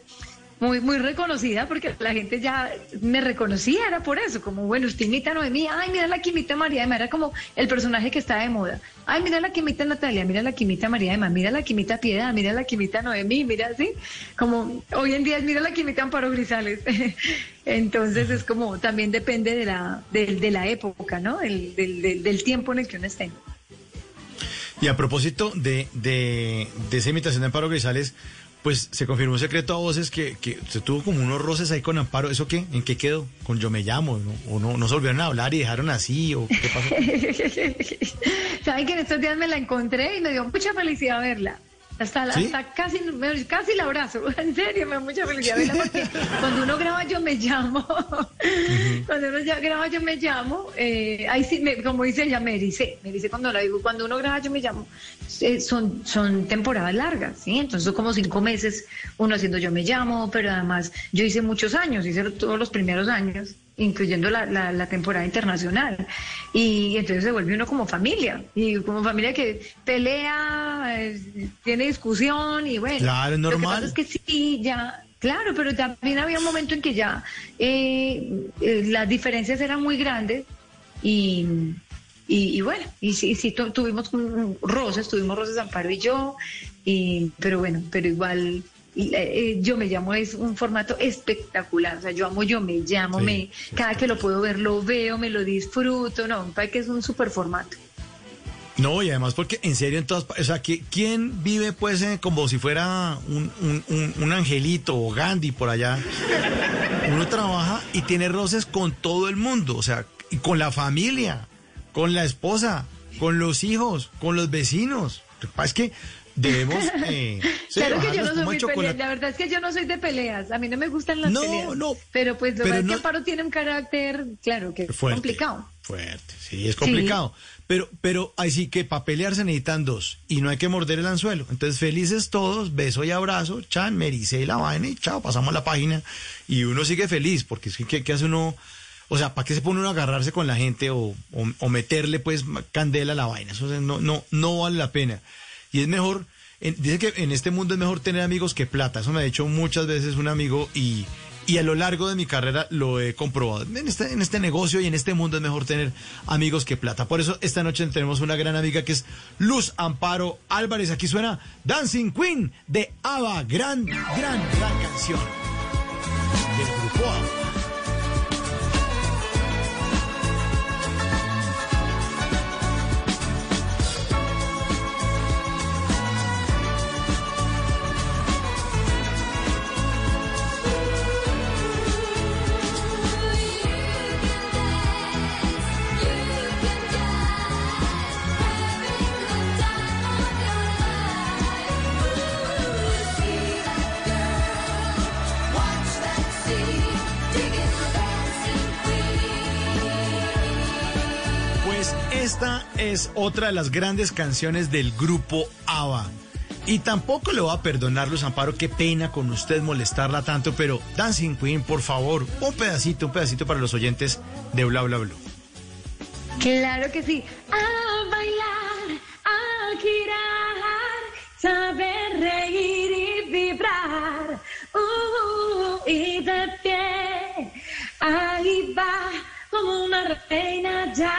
muy, muy reconocida porque la gente ya me reconocía, era por eso, como bueno, usted imita a Noemí, ay, mira la que imita a María Emma, era como el personaje que está de moda. Ay, mira la que imita a Natalia, mira la que imita a María Emma, mira la que imita a Piedad, mira la que imita a Noemí, mira así, como hoy en día mira la que imita a Amparo Grisales. Entonces es como, también depende de la, de, de la época, ¿no? Del, del- del tiempo en el que uno esté. Y a propósito de, de, de esa imitación de Amparo Grisales, pues se confirmó un secreto a voces que, que se tuvo como unos roces ahí con Amparo. ¿Eso qué? ¿En qué quedó? ¿Con Yo Me Llamo? ¿no? ¿O no, no se volvieron a hablar y dejaron así? ¿O qué pasó? Saben que en estos días me la encontré y me dio mucha felicidad verla. Hasta, ¿Sí? hasta casi, casi la abrazo. En serio, me da mucha felicidad porque cuando uno graba Yo Me Llamo, cuando uno ya graba Yo Me Llamo, eh, ahí sí, me- como dice ella, me dice, me dice cuando la digo, cuando uno graba Yo Me Llamo, eh, son, son temporadas largas, ¿sí? Entonces son como cinco meses uno haciendo Yo Me Llamo, pero además yo hice muchos años, hice todos los primeros años incluyendo la, la, la temporada internacional. Y entonces se vuelve uno como familia, y como familia que pelea, eh, tiene discusión, y bueno. Claro, es Lo que normal. pasa es que sí, ya, Claro, pero también había un momento en que ya eh, eh, las diferencias eran muy grandes y, y, y bueno, y sí, sí tu- tuvimos roces, tuvimos roces Amparo y yo, y, pero bueno, pero igual eh, eh, yo me llamo es un formato espectacular, o sea, yo amo yo me llamo, Sí, me cada que lo puedo ver lo veo, me lo disfruto, no, parece que es un super formato. No, y además porque en serio, en todas o sea, que ¿quién vive pues eh, como si fuera un, un- un- un angelito o Gandhi por allá? Uno trabaja y tiene roces con todo el mundo, o sea, y con la familia, con la esposa, con los hijos, con los vecinos. Es que debemos... eh, sí, claro que yo no soy muy pelea, la verdad es que yo no soy de peleas, a mí no me gustan las No, peleas. no, Pero pues lo pero no- que Amparo tiene un carácter, claro, que es Fuerte. complicado. Fuerte, sí, es complicado. Pero, pero ahí sí que para pelear se necesitan dos y no hay que morder el anzuelo. Entonces, felices todos, beso y abrazo, chan, me ericé la vaina y chao, pasamos a la página y uno sigue feliz porque es que ¿qué, qué hace uno? O sea, ¿para qué se pone uno a agarrarse con la gente o, o- o meterle pues candela a la vaina? Eso no, no, no vale la pena. Y es mejor, dicen que en este mundo es mejor tener amigos que plata. Eso me ha dicho muchas veces un amigo y, y a lo largo de mi carrera lo he comprobado. En este, en este negocio y en este mundo es mejor tener amigos que plata. Por eso esta noche tenemos una gran amiga que es Luz Amparo Álvarez. Aquí suena Dancing Queen de ABBA. Gran, gran, gran canción del grupo ABBA. Esta es otra de las grandes canciones del grupo ABBA. Y tampoco le voy a perdonar, Luz Amparo, qué pena con usted molestarla tanto, pero Dancing Queen, por favor, un pedacito, un pedacito para los oyentes de Bla Bla Bla. Claro que sí. A bailar, a girar, saber reír y vibrar. Uh, y de pie, ahí va como una reina ya.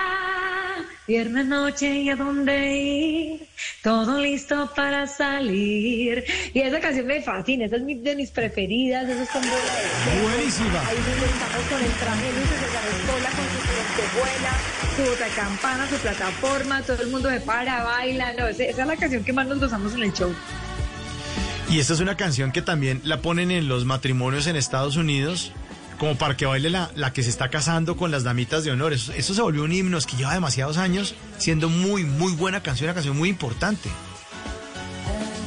Viernes noche y a dónde ir, todo listo para salir. Y esa canción me fascina, esa es mi- de mis preferidas, esa es con bola de. Buenísima. Ahí donde estamos con el traje de luces de Escola, con su lentejuela, su campana, su plataforma, todo el mundo se para, baila, no, esa esa es la canción que más nos gozamos en el show. Y esta es una canción que también la ponen en los matrimonios en Estados Unidos, como para que baile la, la que se está casando con las damitas de honor. Eso, se volvió un himno, es que lleva demasiados años siendo muy, muy buena canción, una canción muy importante.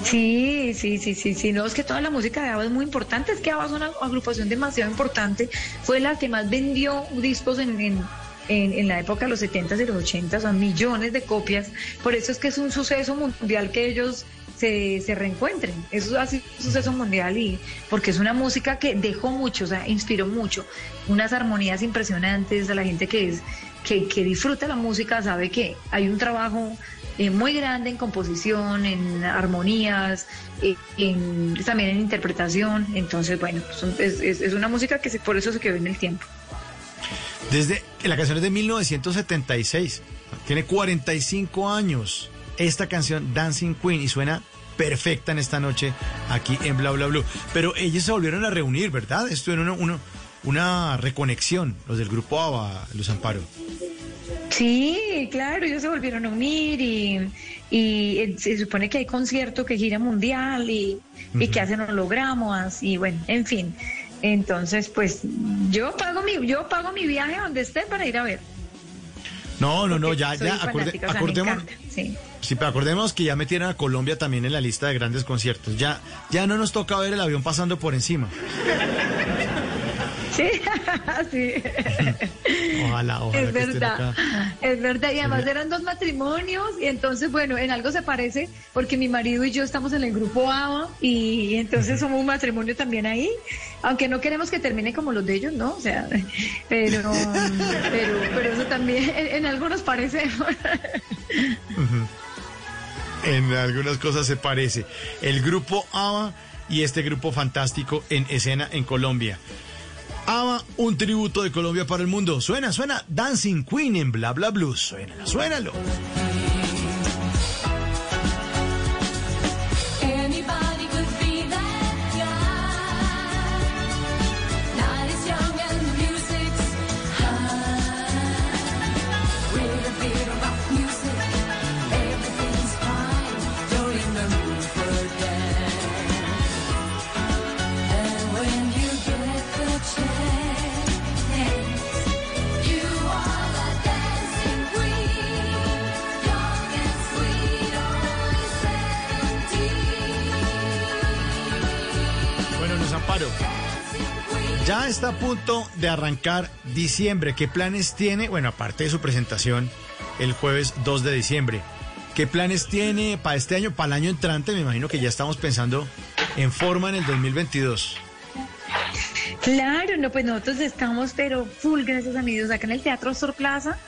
Sí, sí, sí, sí, sí, no, es que toda la música de ABBA es muy importante, es que ABBA es una agrupación demasiado importante, fue la que más vendió discos en, en, en, en la época de los 70s y los 80s, son millones de copias, por eso es que es un suceso mundial que ellos se, se reencuentren, eso ha sido un suceso mundial y porque es una música que dejó mucho, o sea, inspiró mucho, unas armonías impresionantes a la gente que es que, que disfruta la música sabe que hay un trabajo eh, muy grande en composición, en armonías, eh, en, también en interpretación. Entonces, bueno, es, una música que por eso se quedó en el tiempo. Desde la canción es de 1976, tiene 45 años. Esta canción Dancing Queen y suena perfecta en esta noche aquí en Bla Bla Blue. Pero ellos se volvieron a reunir, ¿verdad? Estuvieron una, una, una reconexión, los del grupo ABBA, Luz Amparo. Sí, claro, ellos se volvieron a unir y, y eh, se supone que hay concierto que gira mundial y, y que hacen hologramas y bueno, en fin. Entonces, pues yo pago mi, yo pago mi viaje donde esté para ir a ver. No, no, no, ya, ya, acorde- acordemos, sí. sí, pero acordemos que ya metieron a Colombia también en la lista de grandes conciertos. Ya, ya no nos toca ver el avión pasando por encima. Sí, sí. Ojalá, ojalá. Es que verdad, es verdad. Y además eran dos matrimonios y entonces, bueno, en algo se parece porque mi marido y yo estamos en el grupo ABA y entonces somos un matrimonio también ahí, aunque no queremos que termine como los de ellos, ¿no? O sea, pero, pero, eso también en, en algo nos parece. En algunas cosas se parece. El grupo ABBA y este grupo fantástico en escena en Colombia. Ama un tributo de Colombia para el mundo. Suena, suena Dancing Queen en Bla Bla Blues. Suena, suénalo. Anybody Ya está a punto de arrancar diciembre. ¿Qué planes tiene? Bueno, aparte de su presentación el jueves 2 de diciembre. ¿Qué planes tiene para este año, para el año entrante? Me imagino que ya estamos pensando en forma en el 2022. Claro, no, pues nosotros estamos, pero full, gracias amigos, acá en el Teatro Sor Plaza,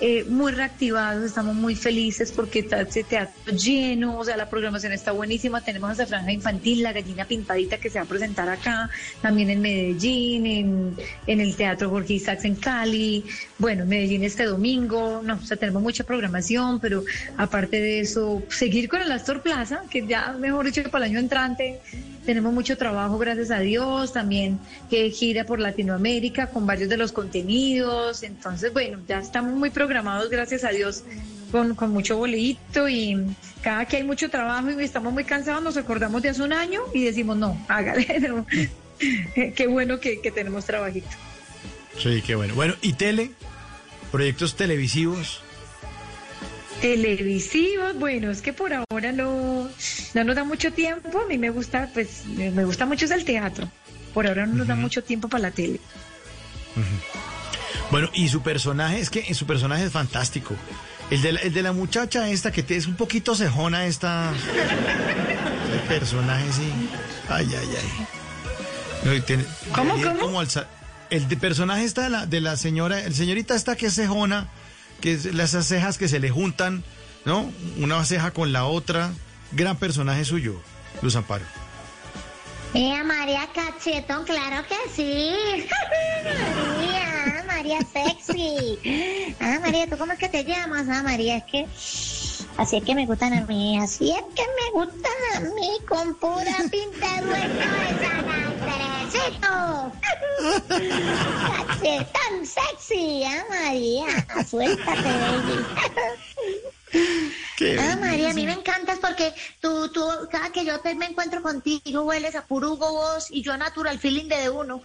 eh, muy reactivados, estamos muy felices porque está ese teatro lleno, o sea, la programación está buenísima, tenemos esa franja infantil, la gallina pintadita que se va a presentar acá, también en Medellín, en, en el Teatro Jorge Isaacs en Cali, bueno, en Medellín este domingo, no, o sea, tenemos mucha programación, pero aparte de eso, seguir con el Astor Plaza, que ya, mejor dicho, para el año entrante, tenemos mucho trabajo, gracias a Dios, también que gira por Latinoamérica con varios de los contenidos. Entonces, bueno, ya estamos muy programados, gracias a Dios, con, con mucho boleíto y cada que hay mucho trabajo y estamos muy cansados, nos acordamos de hace un año y decimos, no, hágale. no. Qué bueno que, que tenemos trabajito. Sí, qué bueno. Bueno, ¿y tele? ¿Proyectos televisivos? Televisivos, bueno, es que por ahora no, no nos da mucho tiempo. A mí me gusta, pues, me gusta mucho es el teatro. Por ahora no nos da mucho tiempo para la tele. Bueno, y su personaje, es que su personaje es fantástico. El de la, el de la muchacha esta que te- es un poquito cejona esta... El personaje, sí. Ay, ay, ay. Tiene- ¿Cómo, cómo? como el de personaje está de la, de la señora, el señorita esta que es cejona, que es las cejas que se le juntan, ¿no? Una ceja con la otra. Gran personaje suyo, Luz Amparo. Eh, María Cachetón, claro que sí. María, María sexy. Ah, María, ¿tú cómo es que te llamas? Ah, María, es que así es que me gustan a mí, así es que me gustan a mí con pura pinta de San Cachetón sexy, ah, María, suéltate, baby. Ah, María, a mí me encantas porque tú, tú, cada que yo te me encuentro contigo, hueles a puro Hugo Boss y yo a natural feeling de, de uno.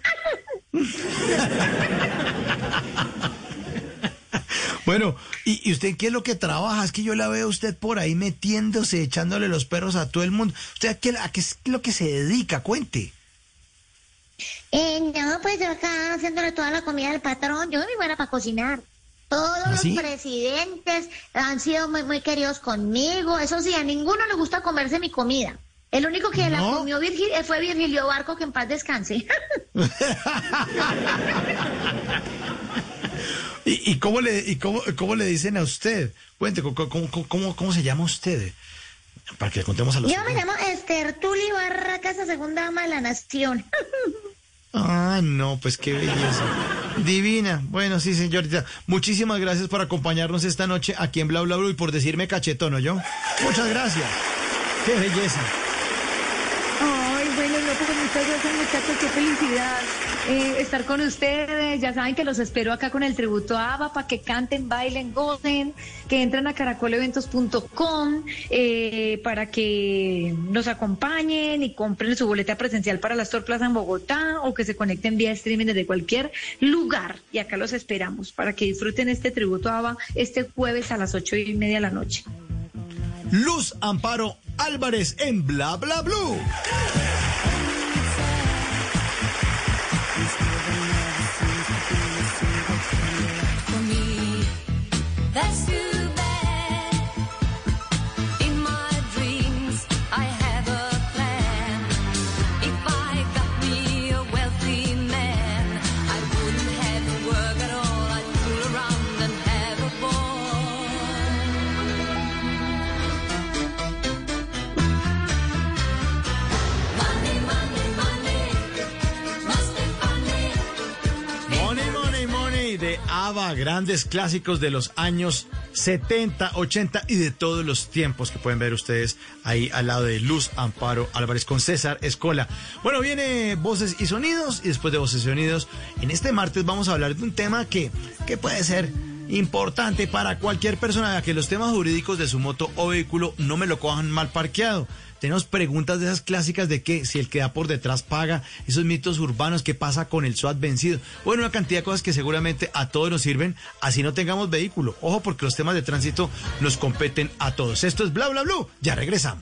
Bueno, ¿y, ¿y usted qué es lo que trabaja? Es que yo la veo a usted por ahí metiéndose, echándole los perros a todo el mundo. ¿Usted a qué, a qué es lo que se dedica? Cuente. Eh, no, pues yo acá haciéndole toda la comida al patrón, yo soy muy buena para cocinar. Todos ¿Ah, sí? los presidentes han sido muy, muy queridos conmigo. Eso sí, a ninguno le gusta comerse mi comida. El único que la comió Virgil, eh, fue Virgilio Barco, que en paz descanse. ¿Y, y cómo le y cómo, cómo le dicen a usted? Cuente, ¿cómo, cómo, cómo, se llama usted? Para que le contemos a los... Yo me llamo Esther Tuli Barracas, la segunda dama de la nación. Ah, no, pues qué belleza. Divina. Bueno, sí, señorita. Muchísimas gracias por acompañarnos esta noche aquí en Bla Bla Bla y por decirme cachetón, yo. Muchas gracias. Qué belleza. Pues muchas gracias muchachos, qué felicidad eh, estar con ustedes. Ya saben que los espero acá con el tributo a para que canten, bailen, gocen, que entren a caracoleventos.com eh, para que nos acompañen y compren su boleta presencial para la Store Plaza en Bogotá o que se conecten vía streaming desde cualquier lugar. Y acá los esperamos para que disfruten este tributo a este jueves a las ocho y media de la noche. Luz Amparo Álvarez en Bla Bla Blue. A grandes clásicos de los años 70, 80 y de todos los tiempos que pueden ver ustedes ahí al lado de Luz Amparo Álvarez con César Escola. Bueno, viene Voces y Sonidos y después de Voces y Sonidos, en este martes vamos a hablar de un tema que, que puede ser importante para cualquier persona, que los temas jurídicos de su moto o vehículo no me lo cojan mal parqueado. Tenemos preguntas de esas clásicas de que si el que da por detrás paga, esos mitos urbanos, qué pasa con el SWAT vencido. Bueno, una cantidad de cosas que seguramente a todos nos sirven, así no tengamos vehículo. Ojo, porque los temas de tránsito nos competen a todos. Esto es Bla Bla Blue. Ya regresamos.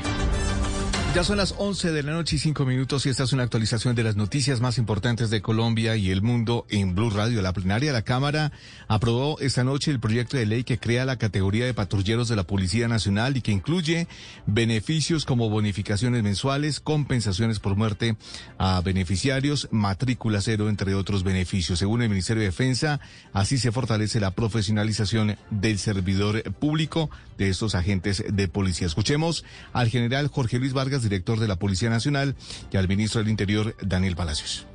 Ya son las 11 de la noche y 5 minutos y esta es una actualización de las noticias más importantes de Colombia y el mundo en Blue Radio. La plenaria de la Cámara aprobó esta noche el proyecto de ley que crea la categoría de patrulleros de la Policía Nacional y que incluye beneficios como bonificaciones mensuales, compensaciones por muerte a beneficiarios, matrícula cero, entre otros beneficios. Según el Ministerio de Defensa, así se fortalece la profesionalización del servidor público de estos agentes de policía. Escuchemos al general Jorge Luis Vargas director de la Policía Nacional, y al ministro del Interior, Daniel Palacios.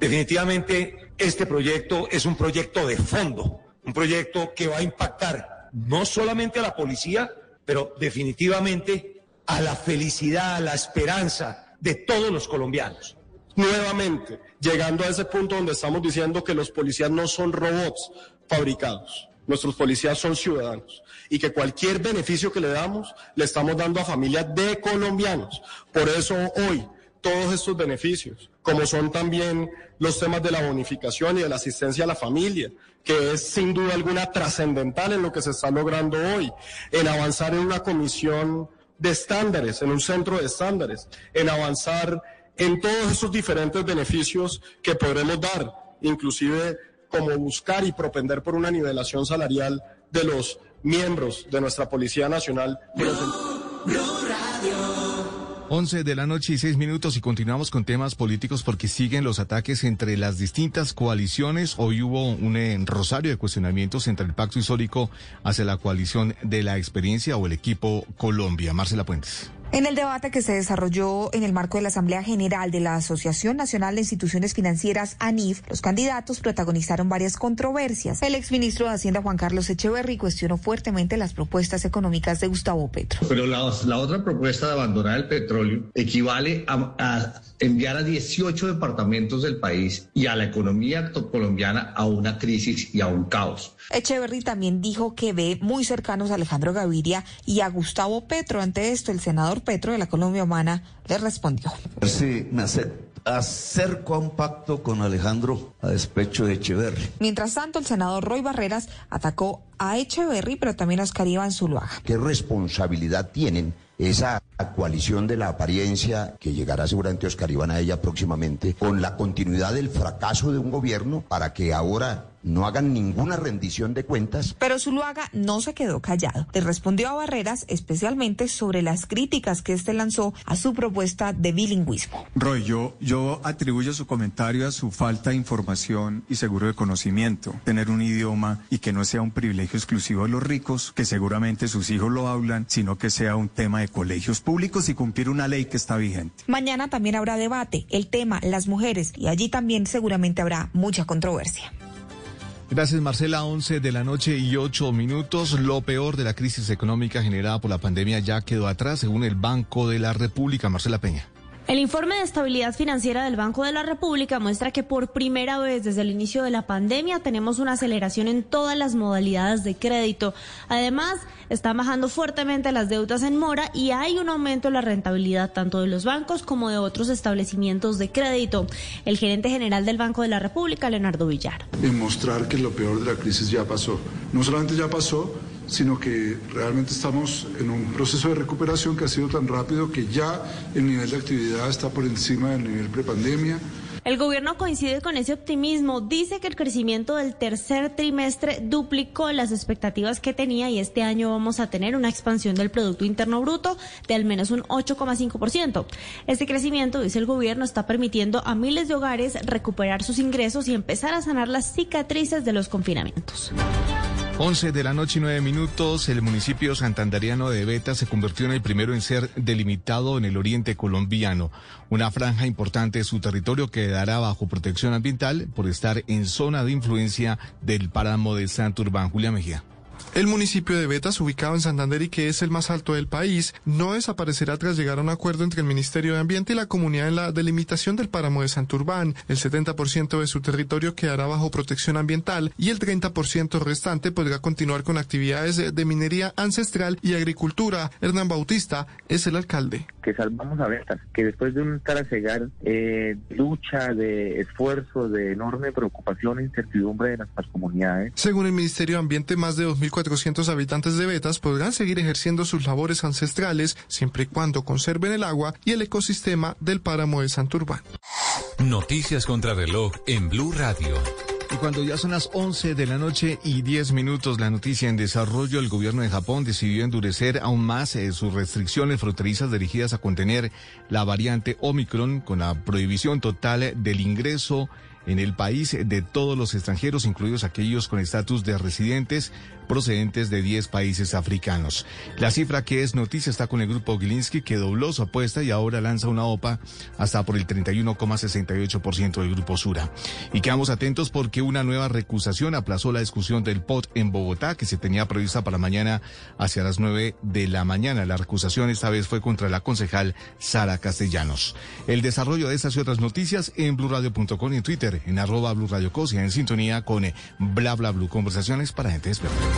Definitivamente, este proyecto es un proyecto de fondo, un proyecto que va a impactar no solamente a la policía, pero definitivamente a la felicidad, a la esperanza de todos los colombianos. Nuevamente, llegando a ese punto donde estamos diciendo que los policías no son robots fabricados. Nuestros policías son ciudadanos y que cualquier beneficio que le damos le estamos dando a familias de colombianos. Por eso hoy todos estos beneficios, como son también los temas de la bonificación y de la asistencia a la familia, que es sin duda alguna trascendental en lo que se está logrando hoy, en avanzar en una comisión de estándares, en un centro de estándares, en avanzar en todos esos diferentes beneficios que podremos dar, inclusive como buscar y propender por una nivelación salarial de los miembros de nuestra Policía Nacional. Blue, Blue 11 de la noche y 6 minutos y continuamos con temas políticos porque siguen los ataques entre las distintas coaliciones. Hoy hubo un eh, rosario de cuestionamientos entre el pacto histórico hacia la coalición de la experiencia o el equipo Colombia. Marcela Puentes. En el debate que se desarrolló en el marco de la Asamblea General de la Asociación Nacional de Instituciones Financieras, ANIF, los candidatos protagonizaron varias controversias. El exministro de Hacienda, Juan Carlos Echeverry, cuestionó fuertemente las propuestas económicas de Gustavo Petro. Pero la, la otra propuesta de abandonar el petróleo equivale a, a, enviar a 18 departamentos del país y a la economía colombiana a una crisis y a un caos. Echeverry también dijo que ve muy cercanos a Alejandro Gaviria y a Gustavo Petro. Ante esto, el senador Petro de la Colombia Humana le respondió. Sí, me acerco a un pacto con Alejandro a despecho de Echeverry. Mientras tanto, el senador Roy Barreras atacó a Echeverry, pero también a Oscar Iván Zuluaga. ¿Qué responsabilidad tienen esa coalición de la apariencia que llegará seguramente Oscar Iván a ella próximamente, con la continuidad del fracaso de un gobierno para que ahora no hagan ninguna rendición de cuentas. Pero Zuluaga no se quedó callado. Le respondió a Barreras especialmente sobre las críticas que este lanzó a su propuesta de bilingüismo. Roy, yo, yo atribuyo su comentario a su falta de información y seguro de conocimiento. Tener un idioma y que no sea un privilegio exclusivo de los ricos, que seguramente sus hijos lo hablan, sino que sea un tema de colegios públicos y cumplir una ley que está vigente. Mañana también habrá debate, el tema las mujeres, y allí también seguramente habrá mucha controversia. Gracias Marcela, 11 de la noche y 8 minutos. Lo peor de la crisis económica generada por la pandemia ya quedó atrás, según el Banco de la República. Marcela Peña. El informe de estabilidad financiera del Banco de la República muestra que por primera vez desde el inicio de la pandemia tenemos una aceleración en todas las modalidades de crédito. Además, están bajando fuertemente las deudas en mora y hay un aumento en la rentabilidad tanto de los bancos como de otros establecimientos de crédito. El gerente general del Banco de la República, Leonardo Villar. En mostrar que lo peor de la crisis ya pasó. No solamente ya pasó, sino que realmente estamos en un proceso de recuperación que ha sido tan rápido que ya el nivel de actividad está por encima del nivel prepandemia. El gobierno coincide con ese optimismo. Dice que el crecimiento del tercer trimestre duplicó las expectativas que tenía y este año vamos a tener una expansión del Producto Interno Bruto de al menos un 8,5%. Este crecimiento, dice el gobierno, está permitiendo a miles de hogares recuperar sus ingresos y empezar a sanar las cicatrices de los confinamientos. 11 de la noche y 9 minutos, el municipio santanderiano de Beta se convirtió en el primero en ser delimitado en el oriente colombiano. Una franja importante de su territorio quedará bajo protección ambiental por estar en zona de influencia del páramo de Santurbán. Julia Mejía. El municipio de Betas, ubicado en Santander y que es el más alto del país, no desaparecerá tras llegar a un acuerdo entre el Ministerio de Ambiente y la comunidad en la delimitación del páramo de Santurbán. El 70% de su territorio quedará bajo protección ambiental y el 30% restante podrá continuar con actividades de minería ancestral y agricultura. Hernán Bautista es el alcalde. Que salvamos a Betas, que después de un trasegar eh, lucha, de esfuerzo, de enorme preocupación e incertidumbre de nuestras comunidades. Según el Ministerio de Ambiente, más de 2.400 habitantes de Betas podrán seguir ejerciendo sus labores ancestrales siempre y cuando conserven el agua y el ecosistema del páramo de Santurbán. Noticias contra reloj en Blue Radio. Y cuando ya son las 11 de la noche y 10 minutos, la noticia en desarrollo, el gobierno de Japón decidió endurecer aún más eh, sus restricciones fronterizas dirigidas a contener la variante Omicron con la prohibición total del ingreso en el país de todos los extranjeros, incluidos aquellos con estatus de residentes procedentes de 10 países africanos. La cifra que es noticia está con el grupo Gilinski, que dobló su apuesta y ahora lanza una OPA hasta por el 31,68% del grupo Sura. Y quedamos atentos porque una nueva recusación aplazó la discusión del POT en Bogotá, que se tenía prevista para mañana hacia las 9 de la mañana. La recusación esta vez fue contra la concejal Sara Castellanos. El desarrollo de estas y otras noticias en blurradio.com y en Twitter, en arroba Blue Radio en sintonía con bla bla blue conversaciones para gente experta.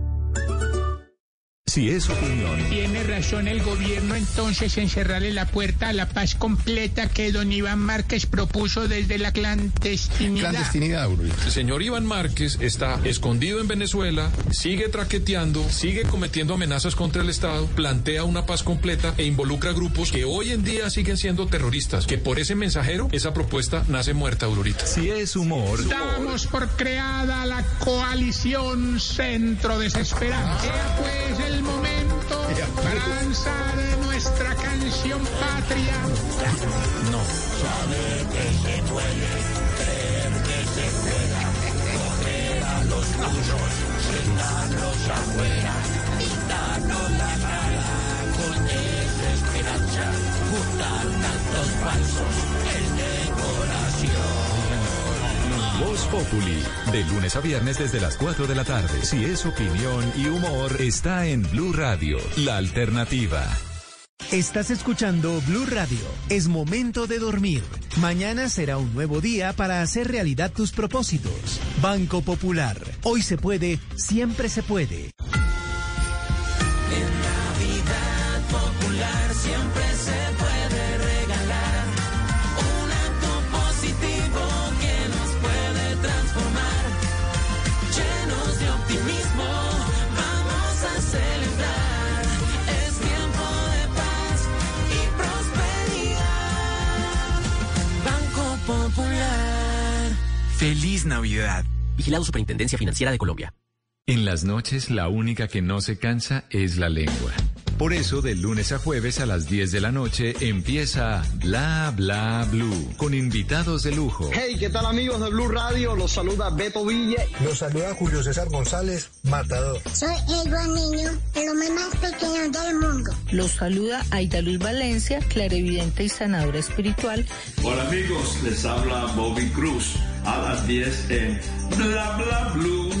Si es opinión. Tiene razón el gobierno entonces en cerrarle la puerta a la paz completa que don Iván Márquez propuso desde la clandestinidad. Clandestinidad, El señor Iván Márquez está escondido en Venezuela, sigue traqueteando, sigue cometiendo amenazas contra el Estado, plantea una paz completa e involucra grupos que hoy en día siguen siendo terroristas. Que por ese mensajero, esa propuesta nace muerta, Aurorita. Si es humor. Damos por creada la coalición Centro Desesperanza. pues el momento para lanzar nuestra canción patria. No. Saber que se puede, creer que se pueda, coger a los muros, sentarlos afuera, quitarnos la cara con desesperanza, juntar tantos falsos Voz Populi, de lunes a viernes desde las 4 de la tarde. Si es opinión y humor, está en Blue Radio, la alternativa. Estás escuchando Blue Radio. Es momento de dormir. Mañana será un nuevo día para hacer realidad tus propósitos. Banco Popular. Hoy se puede, siempre se puede. Feliz Navidad. Vigilado Superintendencia Financiera de Colombia. En las noches la única que no se cansa es la lengua. Por eso, de lunes a jueves a las 10 de la noche empieza Bla Bla Blue con invitados de lujo. Hey, ¿qué tal amigos de Blue Radio? Los saluda Beto Villa. Los saluda Julio César González, Matador. Soy Edward Niño, el hombre más pequeño del mundo. Los saluda Aida Luz Valencia, clarividente y sanadora espiritual. Hola amigos, les habla Bobby Cruz a las 10 en Bla Bla Blue.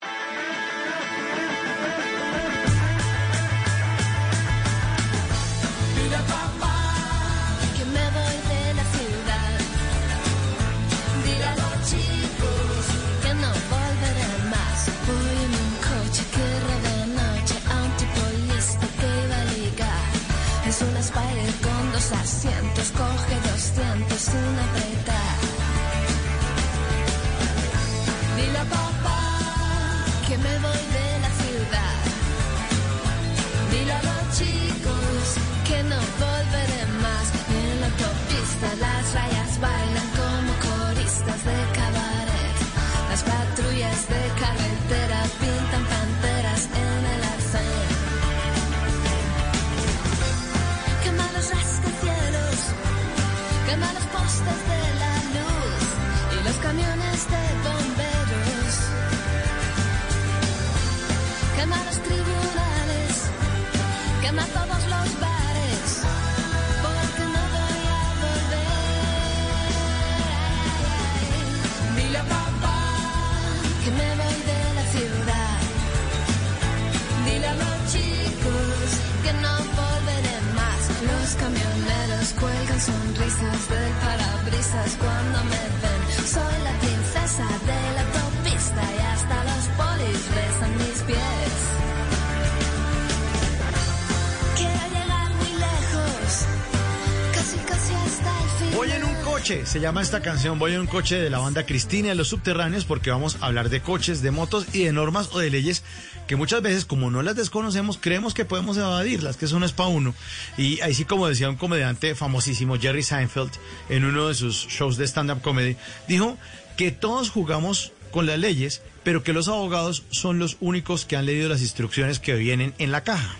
Se llama esta canción, voy en un coche de la banda Cristina de los subterráneos porque vamos a hablar de coches, de motos y de normas o de leyes que muchas veces como no las desconocemos creemos que podemos evadirlas, que eso no es para uno. Y ahí sí como decía un comediante famosísimo, Jerry Seinfeld, en uno de sus shows de stand-up comedy, dijo que todos jugamos con las leyes, pero que los abogados son los únicos que han leído las instrucciones que vienen en la caja.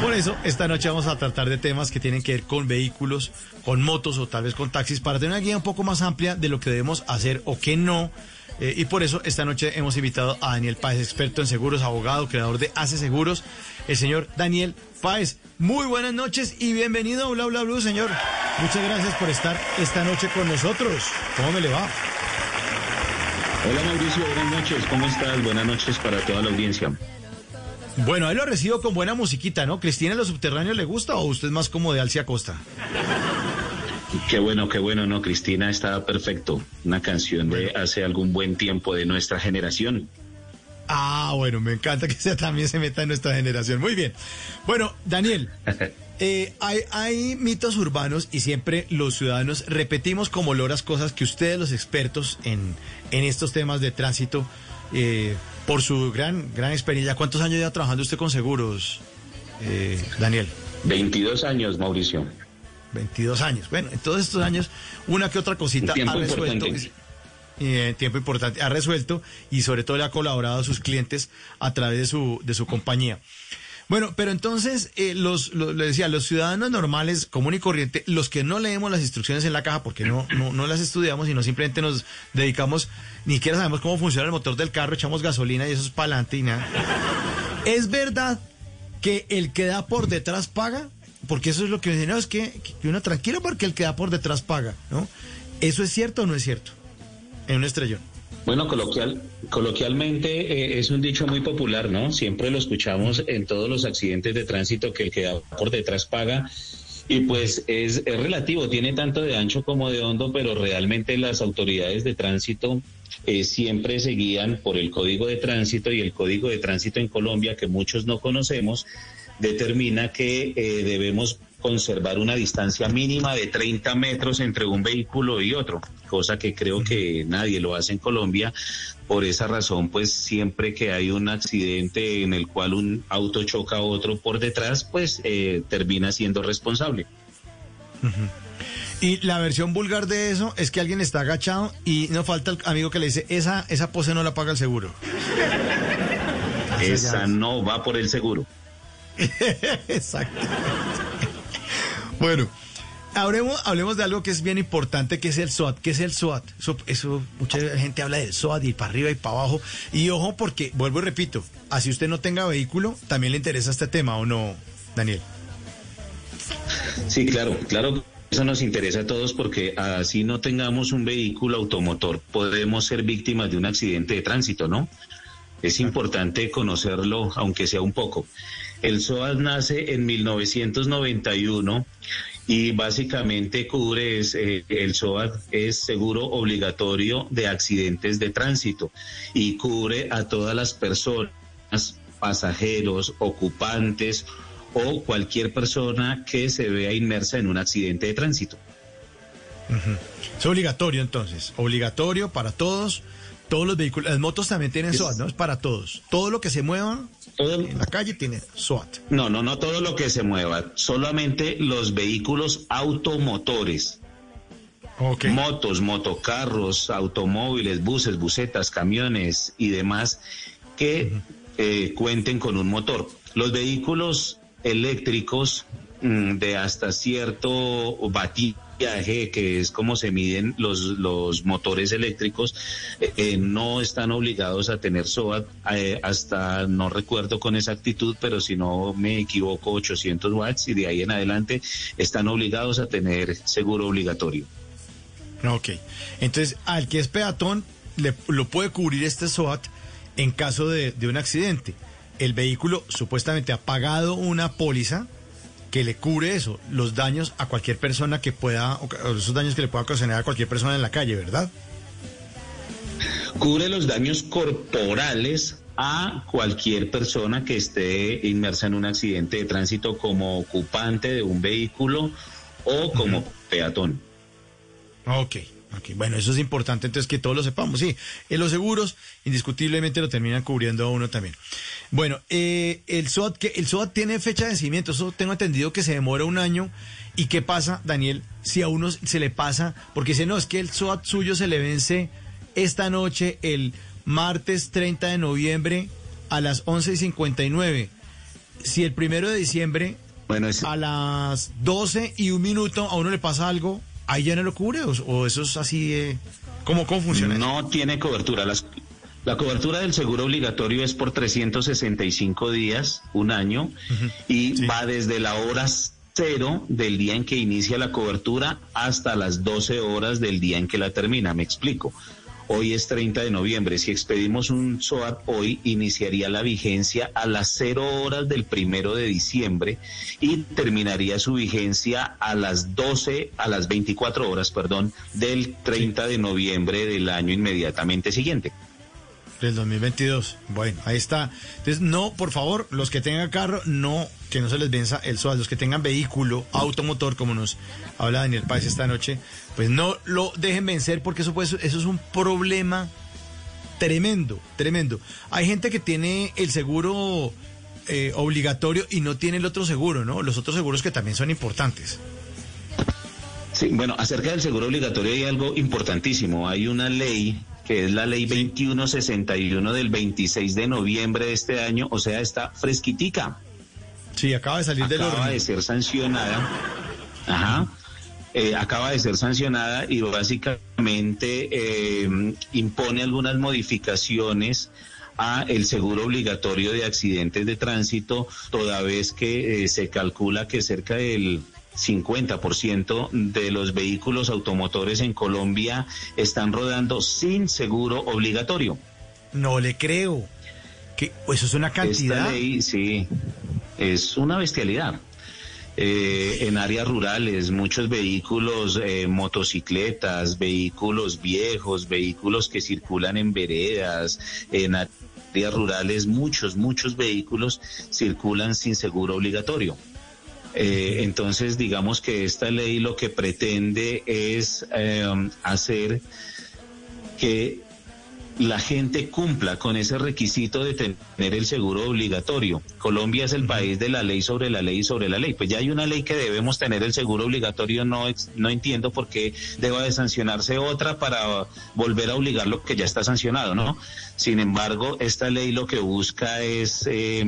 Por eso, esta noche vamos a tratar de temas que tienen que ver con vehículos, con motos o tal vez con taxis, para tener una guía un poco más amplia de lo que debemos hacer o qué no. Eh, y por eso, esta noche hemos invitado a Daniel Páez, experto en seguros, abogado, creador de Hace Seguros, el señor Daniel Páez. Muy buenas noches y bienvenido a Bla Bla Blue, señor. Muchas gracias por estar esta noche con nosotros. ¿Cómo me le va? Hola Mauricio, buenas noches, ¿cómo estás? Buenas noches para toda la audiencia. Bueno, ahí lo recibo con buena musiquita, ¿no? ¿Cristina en los subterráneos le gusta o usted es más como de Alcia Costa? Qué bueno, qué bueno, ¿no? Cristina está perfecto. Una canción de hace algún buen tiempo de nuestra generación. Ah, bueno, me encanta que sea, también se meta en nuestra generación. Muy bien. Bueno, Daniel, eh, hay, hay mitos urbanos y siempre los ciudadanos repetimos como loras cosas que ustedes, los expertos en, en estos temas de tránsito, eh, por su gran, gran experiencia, ¿cuántos años ya trabajando usted con seguros, eh, Daniel? 22 años, Mauricio. 22 años. Bueno, en todos estos años, una que otra cosita ha resuelto. eh, tiempo importante, ha resuelto y sobre todo le ha colaborado a sus clientes a través de su, de su compañía. Bueno, pero entonces, eh, los, lo- le decía, los ciudadanos normales, común y corriente, los que no leemos las instrucciones en la caja porque no, no, no las estudiamos y no simplemente nos dedicamos, ni siquiera sabemos cómo funciona el motor del carro, echamos gasolina y eso es para adelante y nada. ¿Es verdad que el que da por detrás paga? Porque eso es lo que me dicen, no, es que, que uno tranquilo porque el que da por detrás paga, ¿no? ¿Eso es cierto o no es cierto? En un estrellón. Bueno, coloquial, coloquialmente eh, es un dicho muy popular, ¿no? Siempre lo escuchamos en todos los accidentes de tránsito que el que da por detrás paga. Y pues es, es relativo, tiene tanto de ancho como de hondo, pero realmente las autoridades de tránsito eh, siempre se guían por el código de tránsito y el código de tránsito en Colombia, que muchos no conocemos, determina que eh, debemos conservar una distancia mínima de 30 metros entre un vehículo y otro, cosa que creo que nadie lo hace en Colombia. Por esa razón, pues siempre que hay un accidente en el cual un auto choca a otro por detrás, pues eh, termina siendo responsable. Y la versión vulgar de eso es que alguien está agachado y no falta el amigo que le dice, esa, esa pose no la paga el seguro. Esa no va por el seguro. Exacto. Bueno, hablemos, hablemos de algo que es bien importante, que es el SWAT. ¿Qué es el SWAT? Eso, eso, mucha gente habla del SWAT y para arriba y para abajo. Y ojo, porque, vuelvo y repito, así usted no tenga vehículo, también le interesa este tema, ¿o no, Daniel? Sí, claro, claro. Eso nos interesa a todos porque así no tengamos un vehículo automotor, podemos ser víctimas de un accidente de tránsito, ¿no? Es importante conocerlo, aunque sea un poco. El SOAS nace en 1991 y básicamente cubre, es, eh, el SOAT es seguro obligatorio de accidentes de tránsito y cubre a todas las personas, pasajeros, ocupantes o cualquier persona que se vea inmersa en un accidente de tránsito. Es obligatorio entonces, obligatorio para todos, todos los vehículos. Las motos también tienen SWAT, ¿no? Es para todos. Todo lo que se mueva en la calle tiene SWAT. No, no, no todo lo que se mueva, solamente los vehículos automotores. Motos, motocarros, automóviles, buses, busetas, camiones y demás que eh, cuenten con un motor. Los vehículos eléctricos mm, de hasta cierto batillaje, que es como se miden los, los motores eléctricos, eh, eh, no están obligados a tener SOAT eh, hasta, no recuerdo con exactitud, pero si no me equivoco, 800 watts y de ahí en adelante están obligados a tener seguro obligatorio. Ok. Entonces, al que es peatón, le, lo puede cubrir este SWAT en caso de, de un accidente. El vehículo supuestamente ha pagado una póliza que le cubre eso, los daños a cualquier persona que pueda, esos daños que le pueda ocasionar a cualquier persona en la calle, ¿verdad? Cubre los daños corporales a cualquier persona que esté inmersa en un accidente de tránsito como ocupante de un vehículo o como peatón. Ok, Bueno, eso es importante entonces que todos lo sepamos. Sí, en los seguros indiscutiblemente lo terminan cubriendo a uno también. Bueno, eh, el SOAT, que el SOAT tiene fecha de vencimiento, eso tengo entendido que se demora un año. ¿Y qué pasa, Daniel, si a uno se le pasa? Porque dice, no, es que el SOAT suyo se le vence esta noche, el martes 30 de noviembre a las 11 y 59. Si el primero de diciembre bueno, a las 12 y un minuto a uno le pasa algo, ahí ya no lo cubre o, o eso es así de... ¿Cómo, cómo funciona? eso? No tiene cobertura. Las- la cobertura del seguro obligatorio es por 365 días, un año, y va desde la hora cero del día en que inicia la cobertura hasta las 12 horas del día en que la termina. Me explico. Hoy es 30 de noviembre. Si expedimos un SOAT hoy, iniciaría la vigencia a las 0 horas del primero de diciembre y terminaría su vigencia a las 12, a las 24 horas, perdón, del 30 de noviembre del año inmediatamente siguiente. Del 2022. Bueno, ahí está. Entonces, no, por favor, los que tengan carro, no, que no se les venza el SOAT. Los que tengan vehículo, automotor, como nos habla Daniel Páez esta noche, pues no lo dejen vencer porque eso, pues, eso es un problema tremendo, tremendo. Hay gente que tiene el seguro eh, obligatorio y no tiene el otro seguro, ¿no? Los otros seguros que también son importantes. Sí, bueno, acerca del seguro obligatorio hay algo importantísimo. Hay una ley que es la ley 2161 del 26 de noviembre de este año, o sea, está fresquitica. Sí, acaba de salir del acaba de ser sancionada. Ajá. eh, acaba de ser sancionada y básicamente eh, impone algunas modificaciones a el seguro obligatorio de accidentes de tránsito, toda vez que eh, se calcula que cerca del 50% de los vehículos automotores en Colombia están rodando sin seguro obligatorio. No le creo. Que pues, eso es una cantidad. Esta ley, sí, es una bestialidad. Eh, en áreas rurales, muchos vehículos, eh, motocicletas, vehículos viejos, vehículos que circulan en veredas, en áreas rurales, muchos, muchos vehículos circulan sin seguro obligatorio. Eh, entonces, digamos que esta ley lo que pretende es eh, hacer que la gente cumpla con ese requisito de tener el seguro obligatorio. Colombia es el país de la ley sobre la ley sobre la ley. Pues ya hay una ley que debemos tener el seguro obligatorio. No, no entiendo por qué deba de sancionarse otra para volver a obligar lo que ya está sancionado, ¿no? Sin embargo, esta ley lo que busca es eh,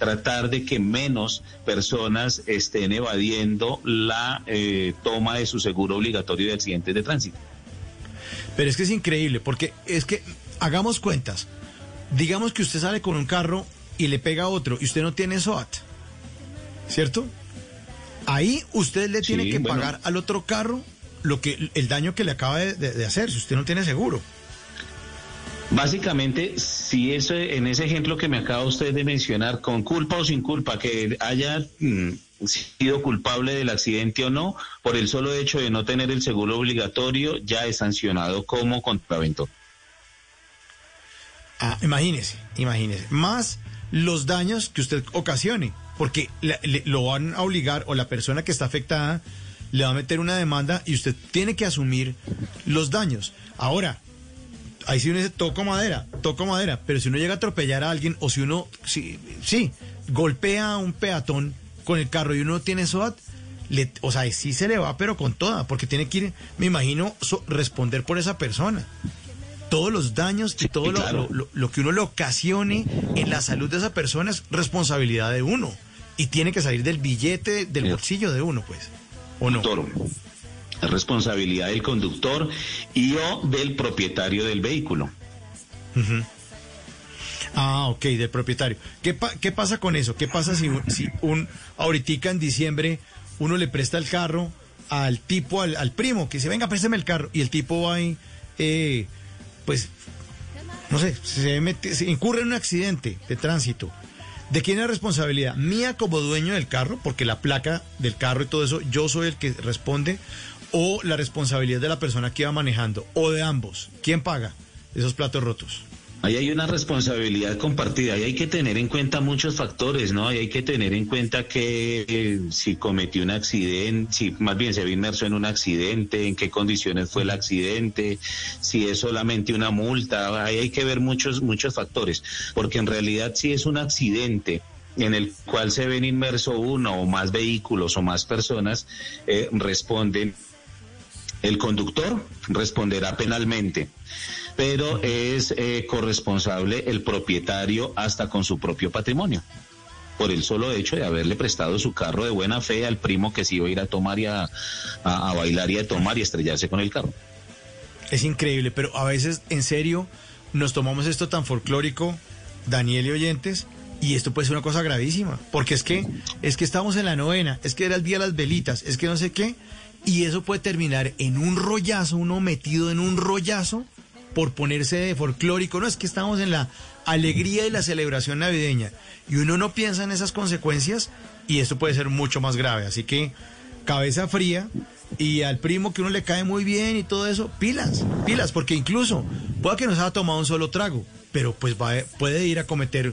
tratar de que menos personas estén evadiendo la eh, toma de su seguro obligatorio de accidentes de tránsito. Pero es que es increíble, porque es que, hagamos cuentas. Digamos que usted sale con un carro y le pega a otro y usted no tiene SOAT. ¿Cierto? Ahí usted le tiene Sí, que bueno. pagar al otro carro lo que el daño que le acaba de, de- de hacer, si usted no tiene seguro. Básicamente, si eso, en ese ejemplo que me acaba usted de mencionar, con culpa o sin culpa, que haya mm, sido culpable del accidente o no, por el solo hecho de no tener el seguro obligatorio, ya es sancionado como contraventor. Ah, imagínese, imagínese. Más los daños que usted ocasione, porque le- lo van a obligar o la persona que está afectada le va a meter una demanda y usted tiene que asumir los daños. Ahora, ahí sí uno dice, toco madera, toco madera, pero si uno llega a atropellar a alguien o si uno, sí, sí golpea a un peatón con el carro y uno no tiene SOAT, le, o sea, sí se le va, pero con toda, porque tiene que ir, me imagino, so- responder por esa persona todos los daños y todo lo- claro. lo, lo- lo que uno le ocasione en la salud de esa persona es responsabilidad de uno. Y tiene que salir del billete, del bolsillo de uno, pues. ¿O no? Es responsabilidad del conductor y o del propietario del vehículo. Ah, ok, del propietario. ¿Qué, pa- qué pasa con eso? ¿Qué pasa si, si un ahorita en diciembre uno le presta el carro al tipo, al, primo, que dice, venga, préstame el carro, y el tipo va ahí, eh, pues, no sé, se, se incurre en un accidente de tránsito. ¿De quién es la responsabilidad? ¿Mía como dueño del carro? Porque la placa del carro y todo eso, yo soy el que responde. ¿O la responsabilidad de la persona que iba manejando? ¿O de ambos? ¿Quién paga esos platos rotos? Ahí hay una responsabilidad compartida y hay que tener en cuenta muchos factores, ¿no? Y hay que tener en cuenta que eh, si cometió un accidente, si más bien se vio inmerso en un accidente, en qué condiciones fue el accidente, si es solamente una multa, ahí hay que ver muchos, muchos factores, porque en realidad si es un accidente en el cual se ven inmerso uno o más vehículos o más personas, eh, responden el conductor responderá penalmente, pero es eh, corresponsable el propietario hasta con su propio patrimonio, por el solo hecho de haberle prestado su carro de buena fe al primo que se iba a ir a tomar y a, a- a bailar y a tomar y estrellarse con el carro. Es increíble, pero a veces, en serio, nos tomamos esto tan folclórico, Daniel y oyentes, y esto puede ser una cosa gravísima, porque es que, es que estamos en la novena, es que era el día de las velitas, es que no sé qué, y eso puede terminar en un rollazo, uno metido en un rollazo por ponerse de folclórico, no es que estamos en la alegría y la celebración navideña, y uno no piensa en esas consecuencias, y esto puede ser mucho más grave, así que cabeza fría y al primo que uno le cae muy bien y todo eso, pilas, pilas, porque incluso puede que no se haya tomado un solo trago, pero pues va, puede ir a cometer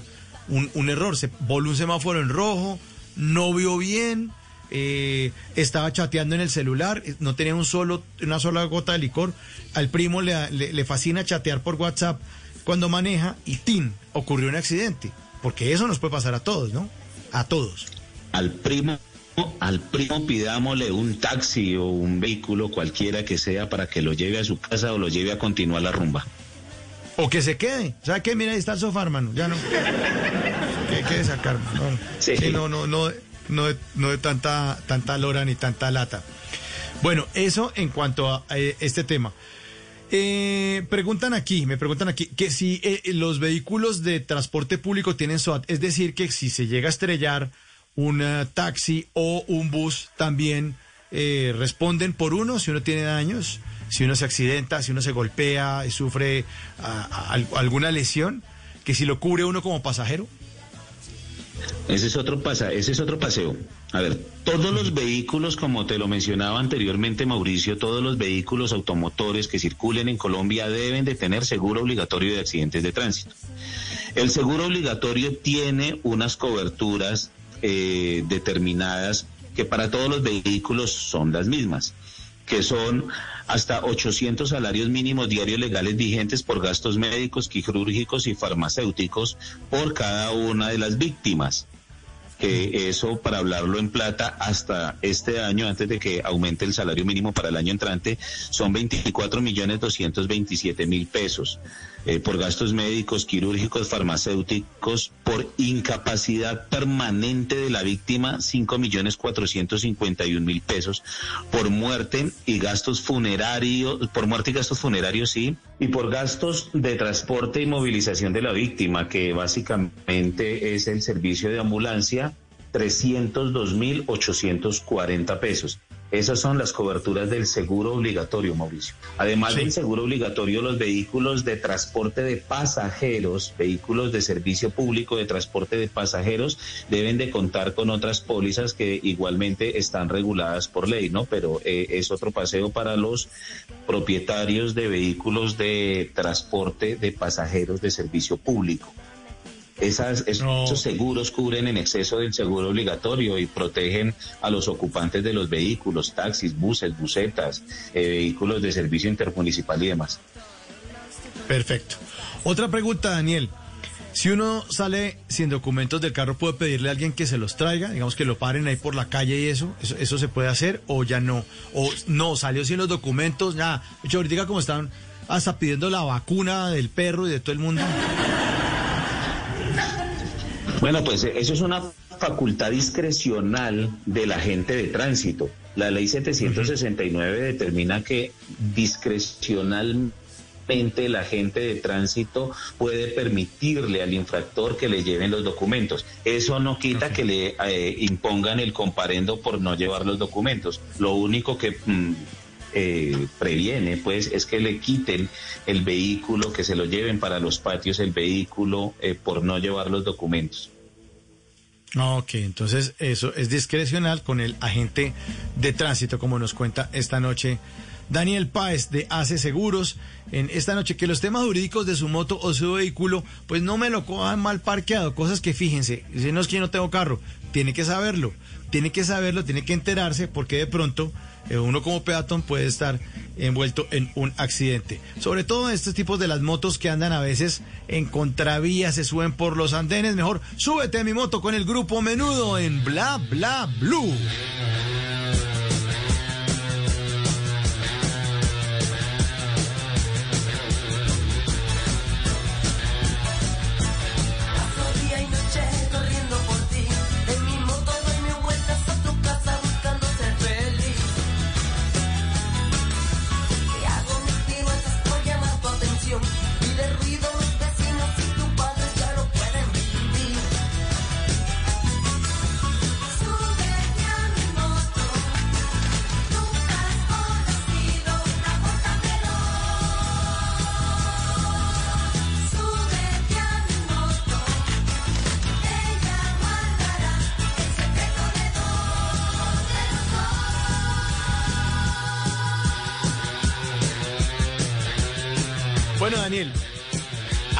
un, un error, se voló un semáforo en rojo, no vio bien, eh, estaba chateando en el celular, eh, no tenía un solo, una sola gota de licor, al primo le, le, le fascina chatear por WhatsApp cuando maneja y ¡tin! ocurrió un accidente, porque eso nos puede pasar a todos, ¿no? A todos. Al primo al primo pidámosle un taxi o un vehículo cualquiera que sea para que lo lleve a su casa o lo lleve a continuar la rumba. O que se quede. ¿Sabe qué? Mira, ahí está el sofá, hermano. Ya no. que, que sacar. No, Sí. Sí, no, no, no, no, de- no de tanta, tanta lora ni tanta lata. Bueno, eso en cuanto a eh, este tema. Eh, preguntan aquí, me preguntan aquí, que si eh, los vehículos de transporte público tienen SOAT, es decir, que si se llega a estrellar un eh, taxi o un bus, también eh, responden por uno si uno tiene daños, si uno se accidenta, si uno se golpea y sufre ah, ah, al- alguna lesión, que si lo cubre uno como pasajero. Ese es otro pasa, ese es otro paseo. A ver, todos los vehículos, como te lo mencionaba anteriormente Mauricio, todos los vehículos automotores que circulen en Colombia deben de tener seguro obligatorio de accidentes de tránsito. El seguro obligatorio tiene unas coberturas eh, determinadas que para todos los vehículos son las mismas, que son hasta 800 salarios mínimos diarios legales vigentes por gastos médicos, quirúrgicos y farmacéuticos por cada una de las víctimas que eso para hablarlo en plata hasta este año, antes de que aumente el salario mínimo para el año entrante, son 24 millones 227 mil pesos eh, por gastos médicos, quirúrgicos, farmacéuticos, por incapacidad permanente de la víctima, 5 millones 451 mil pesos, por muerte y gastos funerarios, por muerte y gastos funerarios, sí, y por gastos de transporte y movilización de la víctima, que básicamente es el servicio de ambulancia, 302.840 pesos. Esas son las coberturas del seguro obligatorio, Mauricio. Además del seguro obligatorio, los vehículos de transporte de pasajeros, vehículos de servicio público de transporte de pasajeros, deben de contar con otras pólizas que igualmente están reguladas por ley, ¿no? Pero eh, es otro paseo para los propietarios de vehículos de transporte de pasajeros de servicio público. Esas, es- Esos seguros cubren en exceso del seguro obligatorio y protegen a los ocupantes de los vehículos, taxis, buses, busetas, eh, vehículos de servicio intermunicipal y demás. Perfecto. Otra pregunta, Daniel. Si uno sale sin documentos del carro, ¿puede pedirle a alguien que se los traiga? Digamos que lo paren ahí por la calle y eso. ¿Eso, eso se puede hacer o ya no? O no, salió sin los documentos, nada. De hecho, ahorita como están hasta pidiendo la vacuna del perro y de todo el mundo. Bueno, pues eh, eso es una facultad discrecional del agente de tránsito. La ley 769 determina que discrecionalmente el agente de tránsito puede permitirle al infractor que le lleven los documentos. Eso no quita que le eh, impongan el comparendo por no llevar los documentos. Lo único que mm, eh, previene, pues, es que le quiten el vehículo, que se lo lleven para los patios el vehículo eh, por no llevar los documentos. Ok, entonces eso es discrecional con el agente de tránsito, como nos cuenta esta noche Daniel Páez de Hace Seguros. En esta noche que los temas jurídicos de su moto o su vehículo, pues no me lo cojan mal parqueado. Cosas que fíjense, si no es que yo no tengo carro, tiene que saberlo, tiene que saberlo, tiene que enterarse, porque de pronto uno como peatón puede estar envuelto en un accidente. Sobre todo en estos tipos de las motos que andan a veces en contravía, se suben por los andenes. Mejor súbete a mi moto con el grupo menudo en Bla Bla Blue.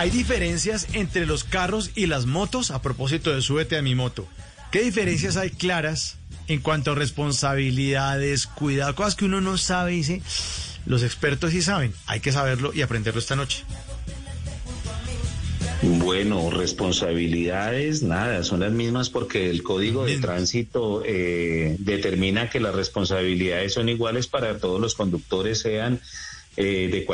Hay diferencias entre los carros y las motos a propósito de súbete a mi moto. ¿Qué diferencias hay claras en cuanto a responsabilidades, cuidado, cosas que uno no sabe y dice, los expertos sí saben, hay que saberlo y aprenderlo esta noche? Bueno, responsabilidades, nada, son las mismas porque el código de tránsito eh, determina que las responsabilidades son iguales para todos los conductores, sean eh, de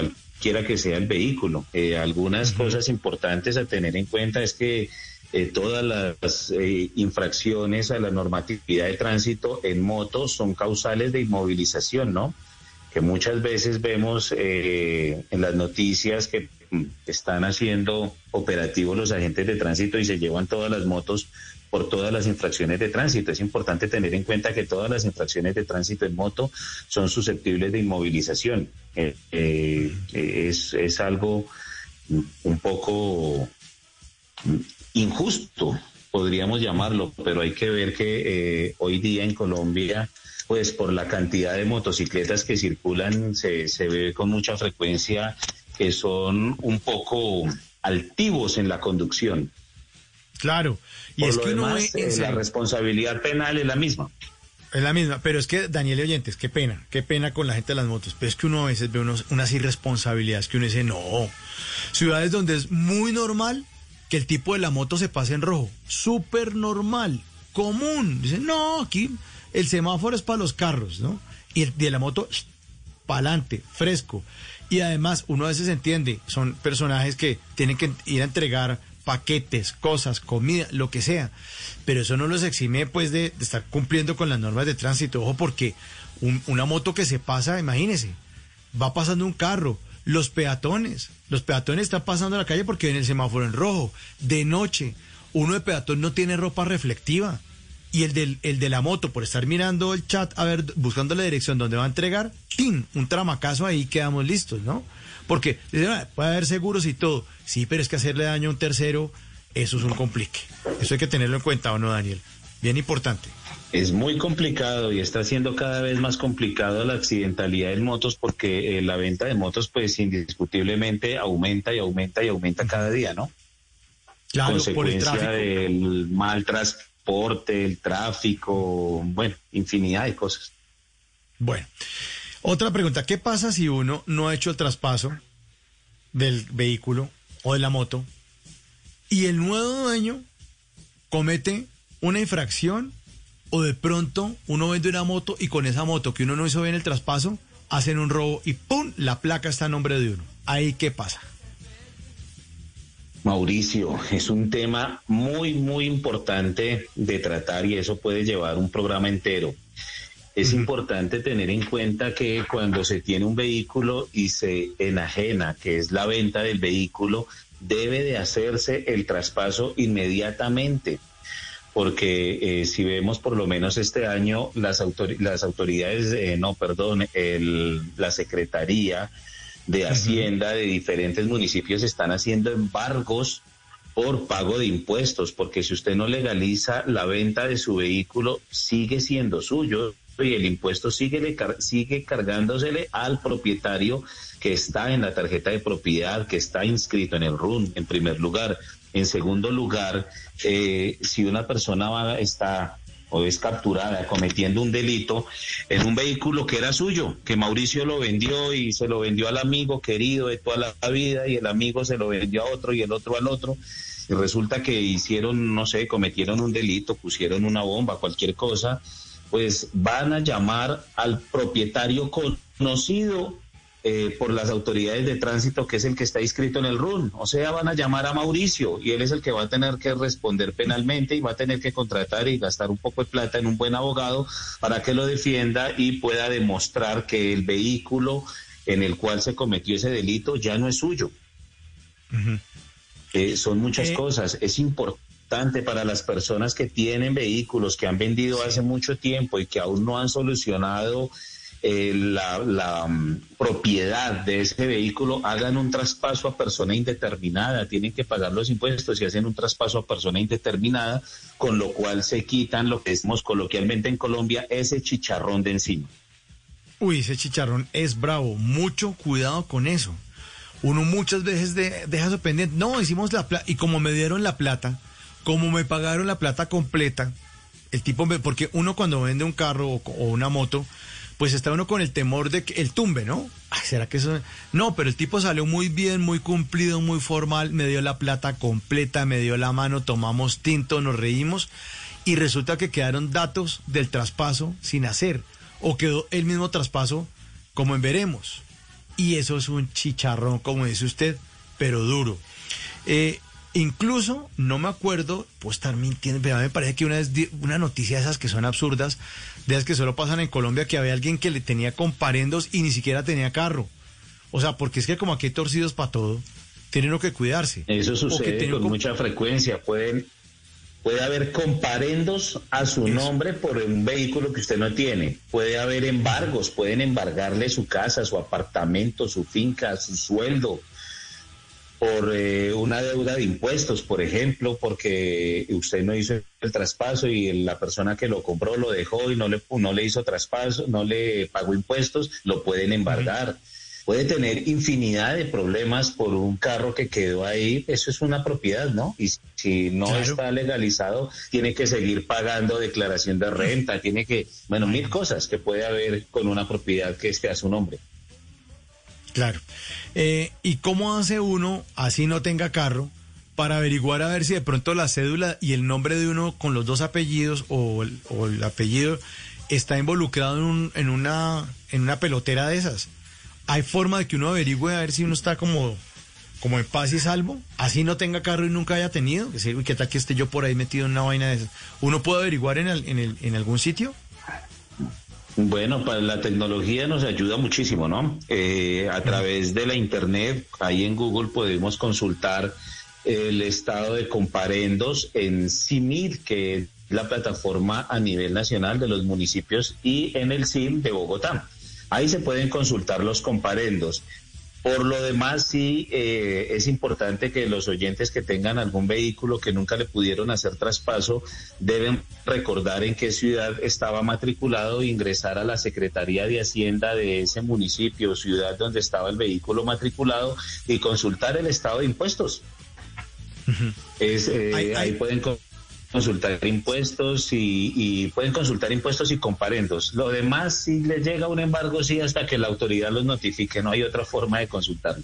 cualquiera que sea el vehículo. Eh, algunas cosas importantes a tener en cuenta es que eh, todas las eh, infracciones a la normatividad de tránsito en moto son causales de inmovilización, ¿no? Que muchas veces vemos eh, en las noticias que mm, están haciendo operativos los agentes de tránsito y se llevan todas las motos por todas las infracciones de tránsito. Es importante tener en cuenta que todas las infracciones de tránsito en moto son susceptibles de inmovilización. Eh, eh, es, es algo un poco injusto, podríamos llamarlo, pero hay que ver que eh, hoy día en Colombia, pues por la cantidad de motocicletas que circulan, se, se ve con mucha frecuencia que son un poco altivos en la conducción. Claro, y Por es lo que uno demás, ve en eh, la responsabilidad penal es la misma. Es la misma, pero es que, Daniel y Oyentes, qué pena, qué pena con la gente de las motos, pero es que uno a veces ve unos- unas irresponsabilidades que uno dice, no, ciudades donde es muy normal que el tipo de la moto se pase en rojo, súper normal, común, dicen, no, aquí el semáforo es para los carros, ¿no? Y el de la moto, para adelante, fresco. Y además, uno a veces entiende, son personajes que tienen que ir a entregar paquetes, cosas, comida, lo que sea. Pero eso no los exime, pues, de, estar cumpliendo con las normas de tránsito. Ojo, porque un- una moto que se pasa, imagínese, va pasando un carro, los peatones, los peatones están pasando la calle porque ven el semáforo en rojo, de noche, uno de peatón no tiene ropa reflectiva. Y el, del, el de la moto, por estar mirando el chat, a ver, buscando la dirección donde va a entregar, ¡tin! Un tramacazo ahí quedamos listos, ¿no? Porque dicen, "Ah, puede haber seguros y todo. Sí, pero es que hacerle daño a un tercero, eso es un complique. Eso hay que tenerlo en cuenta, ¿o no, Daniel? Bien importante. Es muy complicado y está siendo cada vez más complicado la accidentalidad en motos porque eh, la venta de motos pues indiscutiblemente aumenta y aumenta y aumenta cada día, ¿no? Claro, por el Consecuencia tráfico. del mal transporte, el tráfico, bueno, infinidad de cosas. Bueno, otra pregunta, ¿qué pasa si uno no ha hecho el traspaso del vehículo o de la moto y el nuevo dueño comete una infracción o de pronto uno vende una moto y con esa moto que uno no hizo bien el traspaso, hacen un robo y ¡pum! La placa está a nombre de uno. Ahí, ¿qué pasa? Mauricio, es un tema muy, muy importante de tratar y eso puede llevar un programa entero. Es importante tener en cuenta que cuando se tiene un vehículo y se enajena, que es la venta del vehículo, debe de hacerse el traspaso inmediatamente. Porque eh, si vemos por lo menos este año, las, autori- las autoridades, eh, no, perdón, el- la Secretaría de Hacienda de diferentes municipios están haciendo embargos por pago de impuestos, porque si usted no legaliza la venta de su vehículo, sigue siendo suyo y el impuesto sigue, sigue cargándosele al propietario que está en la tarjeta de propiedad, que está inscrito en el RUN, en primer lugar. En segundo lugar, eh, si una persona va, está o es capturada cometiendo un delito en un vehículo que era suyo, que Mauricio lo vendió y se lo vendió al amigo querido de toda la vida y el amigo se lo vendió a otro y el otro al otro. Y resulta que hicieron, no sé, cometieron un delito, pusieron una bomba, cualquier cosa, pues van a llamar al propietario conocido eh, por las autoridades de tránsito, que es el que está inscrito en el RUN. O sea, van a llamar a Mauricio y él es el que va a tener que responder penalmente y va a tener que contratar y gastar un poco de plata en un buen abogado para que lo defienda y pueda demostrar que el vehículo en el cual se cometió ese delito ya no es suyo. Eh, son muchas cosas. Es importante para las personas que tienen vehículos que han vendido hace mucho tiempo y que aún no han solucionado eh, la, la, mm, propiedad de ese vehículo, hagan un traspaso a persona indeterminada. Tienen que pagar los impuestos y hacen un traspaso a persona indeterminada, con lo cual se quitan lo que decimos coloquialmente en Colombia, ese chicharrón de encima. Uy, ese chicharrón es bravo. Mucho cuidado con eso. Uno muchas veces de- deja eso pendiente. No, hicimos la plata. Y como me dieron la plata, como me pagaron la plata completa, el tipo, me- porque uno cuando vende un carro o, una moto, pues está uno con el temor de que el tumbe, ¿no? ¿será que eso? No, pero el tipo salió muy bien, muy cumplido, muy formal, me dio la plata completa, me dio la mano, tomamos tinto, nos reímos y resulta que quedaron datos del traspaso sin hacer o quedó el mismo traspaso como en veremos. Y eso es un chicharrón, como dice usted, pero duro. Eh, Incluso, no me acuerdo, puedo estar mintiendo, pero a mí me parece que una vez una noticia de esas que son absurdas, de esas que solo pasan en Colombia, que había alguien que le tenía comparendos y ni siquiera tenía carro. O sea, porque es que como aquí hay torcidos para todo, tienen que cuidarse. Eso sucede con mucha frecuencia. Pueden, puede haber comparendos a su nombre por un vehículo que usted no tiene. Puede haber embargos, pueden embargarle su casa, su apartamento, su finca, su sueldo por eh, una deuda de impuestos, por ejemplo, porque usted no hizo el traspaso y la persona que lo compró lo dejó y no le, no le hizo traspaso, no le pagó impuestos, lo pueden embargar. Puede tener infinidad de problemas por un carro que quedó ahí, eso es una propiedad, ¿no? Y si no Claro. está legalizado, tiene que seguir pagando declaración de renta, tiene que, bueno, mil cosas que puede haber con una propiedad que esté a su nombre. Claro. Eh, ¿Y cómo hace uno, así no tenga carro, para averiguar a ver si de pronto la cédula y el nombre de uno con los dos apellidos o el, apellido está involucrado en, un- en, una, en una pelotera de esas? ¿Hay forma de que uno averigüe a ver si uno está como, como en paz y salvo? Así no tenga carro y nunca haya tenido. Que decir, ¿qué tal que esté yo por ahí metido en una vaina de esas? ¿Uno puede averiguar en, el- en, el, en algún sitio? Bueno, la tecnología nos ayuda muchísimo, ¿no? Eh, a través de la Internet, ahí en Google podemos consultar el estado de comparendos en CIMIR, que es la plataforma a nivel nacional de los municipios, y en el CIM de Bogotá. Ahí se pueden consultar los comparendos. Por lo demás, sí eh, es importante que los oyentes que tengan algún vehículo que nunca le pudieron hacer traspaso deben recordar en qué ciudad estaba matriculado e ingresar a la Secretaría de Hacienda de ese municipio o ciudad donde estaba el vehículo matriculado y consultar el estado de impuestos. Es, eh, Ahí pueden consultar impuestos y, y pueden consultar impuestos y comparendos. Lo demás, si les llega un embargo, sí, hasta que la autoridad los notifique. No hay otra forma de consultarlo.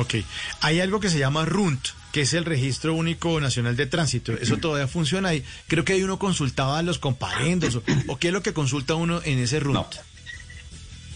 Ok. Hay algo que se llama RUNT, que es el Registro Único Nacional de Tránsito. Eso todavía funciona ahí. Creo que ahí uno consultaba a los comparendos. O, o qué es lo que consulta uno en ese RUNT?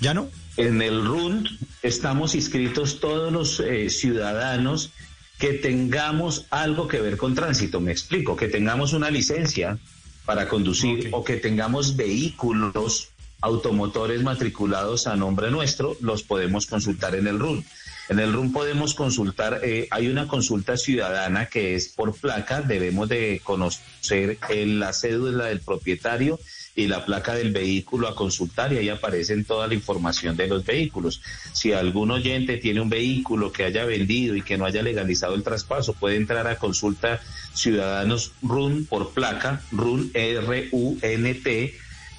¿Ya no? En el RUND estamos inscritos todos los eh, ciudadanos que tengamos algo que ver con tránsito. Me explico, que tengamos una licencia para conducir o que tengamos vehículos automotores matriculados a nombre nuestro, los podemos consultar en el RUN. En el RUN podemos consultar, eh, hay una consulta ciudadana que es por placa, debemos de conocer eh, la cédula del propietario y la placa del vehículo a consultar y ahí aparecen toda la información de los vehículos. Si algún oyente tiene un vehículo que haya vendido y que no haya legalizado el traspaso, puede entrar a consulta Ciudadanos RUN por placa, RUN R-U-N-T,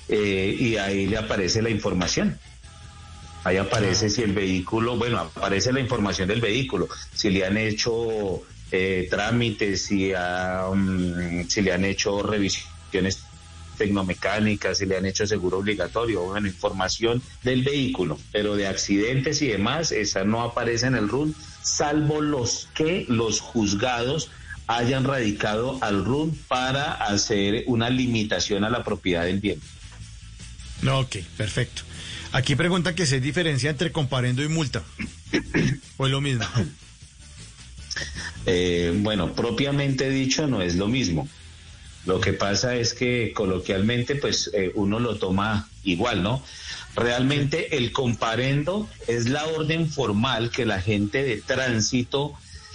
eh, y ahí le aparece la información. Ahí aparece si el vehículo, bueno, aparece la información del vehículo, si le han hecho eh, trámites, si, ha, um, si le han hecho revisiones tecnomecánicas, si le han hecho seguro obligatorio, bueno, información del vehículo, pero de accidentes y demás, esa no aparece en el RUN, salvo los que los juzgados hayan radicado al RUN para hacer una limitación a la propiedad del bien. No, ok, perfecto. Aquí pregunta que hay diferencia entre comparendo y multa. ¿O es lo mismo? Eh, bueno, propiamente dicho no es lo mismo. Lo que pasa es que coloquialmente pues eh, uno lo toma igual, ¿no? Realmente el comparendo es la orden formal que la gente de tránsito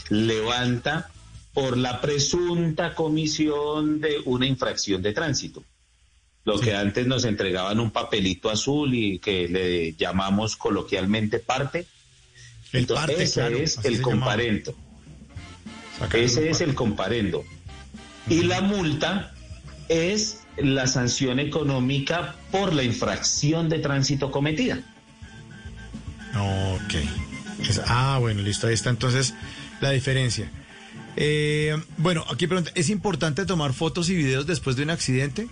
levanta por la presunta comisión de una infracción de tránsito. Lo que antes nos entregaban un papelito azul y que le llamamos coloquialmente parte. El Entonces, parte, ese claro, es el comparendo. Ese es el comparendo. Y la multa es la sanción económica por la infracción de tránsito cometida. Ok. Es- ah, bueno, listo. Ahí está entonces la diferencia. Eh, bueno, aquí pregunta, ¿es importante tomar fotos y videos después de un accidente?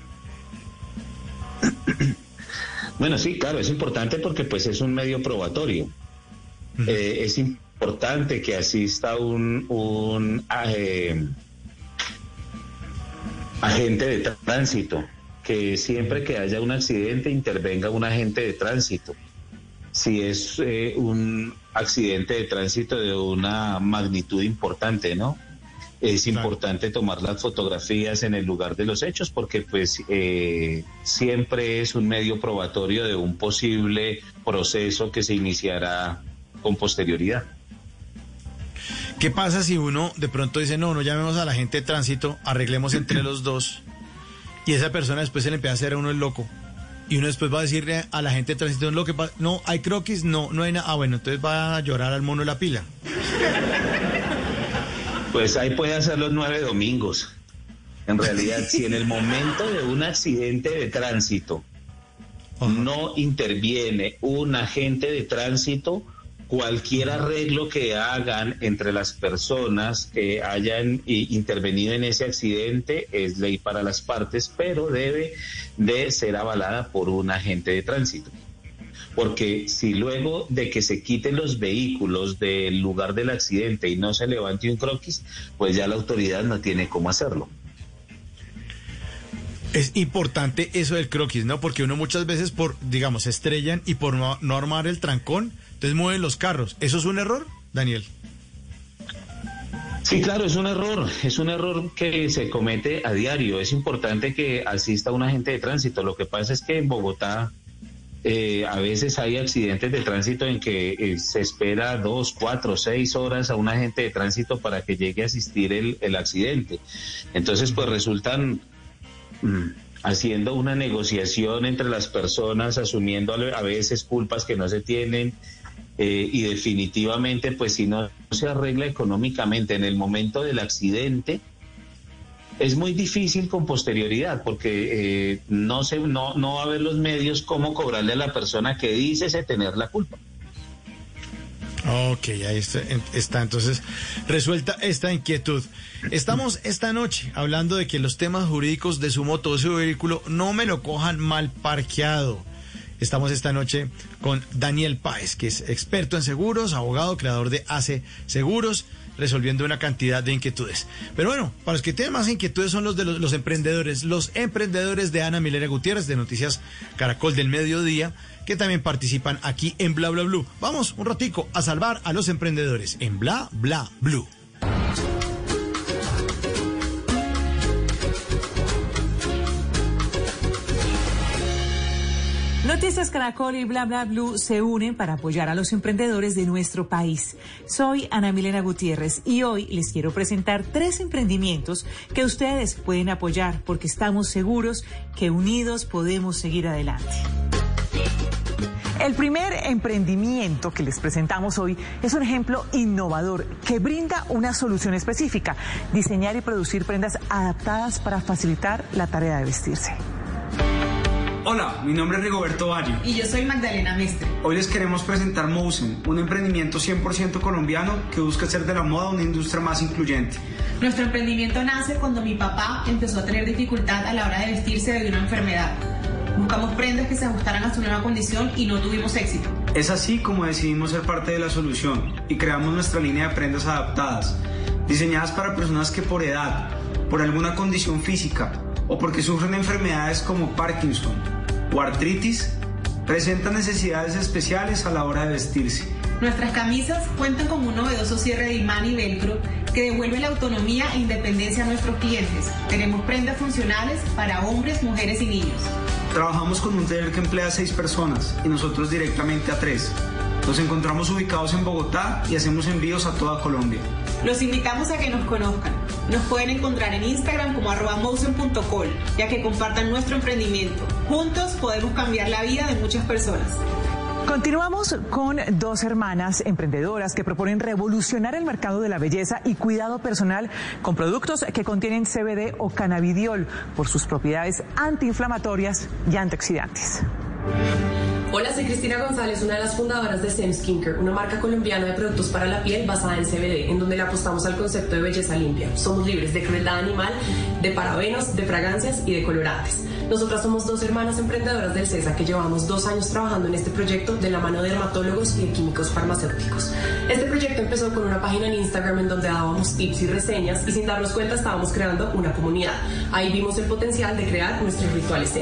Bueno, sí, claro, es importante porque pues es un medio probatorio. Eh, es importante que asista un, un eh, agente de tránsito, que siempre que haya un accidente intervenga un agente de tránsito. Si es eh, un accidente de tránsito de una magnitud importante, ¿no? es importante tomar las fotografías en el lugar de los hechos porque pues eh, siempre es un medio probatorio de un posible proceso que se iniciará con posterioridad. ¿Qué pasa si uno de pronto dice, no, no llamemos a la gente de tránsito, arreglemos entre los dos, y esa persona después se le empieza a hacer a uno el loco? Y uno después va a decirle a la gente de tránsito, lo que pasa, no, hay croquis, no, no hay nada. Ah, bueno, entonces va a llorar al mono de la pila. Pues ahí puede hacer los nueve domingos. En realidad, si en el momento de un accidente de tránsito no interviene un agente de tránsito, cualquier arreglo que hagan entre las personas que hayan eh, intervenido en ese accidente es ley para las partes, pero debe de ser avalada por un agente de tránsito. Porque si luego de que se quiten los vehículos del lugar del accidente y no se levante un croquis, pues ya la autoridad no tiene cómo hacerlo. Es importante eso del croquis, ¿no? Porque uno muchas veces por, digamos, estrellan y por no, no armar el trancón, entonces mueven los carros. ¿Eso es un error, Daniel? Sí, claro, es un error, es un error que se comete a diario. Es importante que asista un agente de tránsito. Lo que pasa es que en Bogotá eh, a veces hay accidentes de tránsito en que eh, se espera dos, cuatro, seis horas a un agente de tránsito para que llegue a asistir el, accidente. Entonces, pues resultan mm, haciendo una negociación entre las personas, asumiendo a veces culpas que no se tienen. Eh, y definitivamente, pues si no se arregla económicamente en el momento del accidente, es muy difícil con posterioridad porque eh, no, se, no, no va a haber los medios cómo cobrarle a la persona que dice se tener la culpa. Ok, ahí está, en- está entonces resuelta esta inquietud. Estamos esta noche hablando de que los temas jurídicos de su moto o su vehículo no me lo cojan mal parqueado. Estamos esta noche con Daniel Páez, que es experto en seguros, abogado, creador de ACE Seguros, resolviendo una cantidad de inquietudes. Pero bueno, para los que tienen más inquietudes son los de los, emprendedores, los emprendedores de Ana Milena Gutiérrez de Noticias Caracol del Mediodía, que también participan aquí en Bla Bla Blue. Vamos un ratico a salvar a los emprendedores en Bla Bla Blue. Caracol y Bla Blue se unen para apoyar a los emprendedores de nuestro país. Soy Ana Milena Gutiérrez y hoy les quiero presentar tres emprendimientos que ustedes pueden apoyar porque estamos seguros que unidos podemos seguir adelante. El primer emprendimiento que les presentamos hoy es un ejemplo innovador que brinda una solución específica, diseñar y producir prendas adaptadas para facilitar la tarea de vestirse. Hola, mi nombre es Rigoberto Valle. Y yo soy Magdalena Mestre. Hoy les queremos presentar Mosen, un emprendimiento 100% colombiano que busca hacer de la moda una industria más incluyente. Nuestro emprendimiento nace cuando mi papá empezó a tener dificultad a la hora de vestirse a una enfermedad. Buscamos prendas que se ajustaran a su nueva condición y no tuvimos éxito. Es así como decidimos ser parte de la solución y creamos nuestra línea de prendas adaptadas, diseñadas para personas que por edad, por alguna condición física o porque sufren enfermedades como Parkinson o artritis, presentan necesidades especiales a la hora de vestirse. Nuestras camisas cuentan con un novedoso cierre de imán y velcro que devuelve la autonomía e independencia a nuestros clientes. Tenemos prendas funcionales para hombres, mujeres y niños. Trabajamos con un taller que emplea a seis personas y nosotros directamente a tres. Nos encontramos ubicados en Bogotá y hacemos envíos a toda Colombia. Los invitamos a que nos conozcan. Nos pueden encontrar en Instagram como arroba ya que compartan nuestro emprendimiento. Juntos podemos cambiar la vida de muchas personas. Continuamos con dos hermanas emprendedoras que proponen revolucionar el mercado de la belleza y cuidado personal con productos que contienen CBD o cannabidiol por sus propiedades antiinflamatorias y antioxidantes. Hola, soy Cristina González, una de las fundadoras de SEM Skincare, una marca colombiana de productos para la piel basada en CBD, en donde le apostamos al concepto de belleza limpia. Somos libres de crueldad animal, de parabenos, de fragancias y de colorantes. Nosotras somos dos hermanas emprendedoras del CESA que llevamos dos años trabajando en este proyecto de la mano de dermatólogos y de químicos farmacéuticos. Este proyecto empezó con una página en Instagram en donde dábamos tips y reseñas y sin darnos cuenta estábamos creando una comunidad. Ahí vimos el potencial de crear nuestros rituales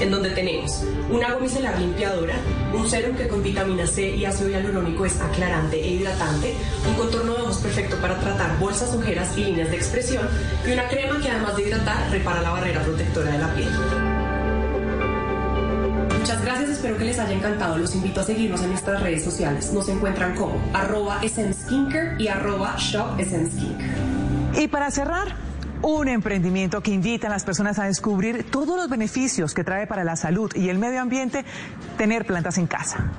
en donde tenemos una agua micelar limpiadora un serum que con vitamina C y ácido hialurónico es aclarante e hidratante, un contorno de ojos perfecto para tratar bolsas, ojeras y líneas de expresión, y una crema que además de hidratar repara la barrera protectora de la piel. Muchas gracias, espero que les haya encantado. Los invito a seguirnos en nuestras redes sociales. Nos encuentran como arroba y arroba shop. Y para cerrar, un emprendimiento que invita a las personas a descubrir todos los beneficios que trae para la salud y el medio ambiente tener plantas en casa.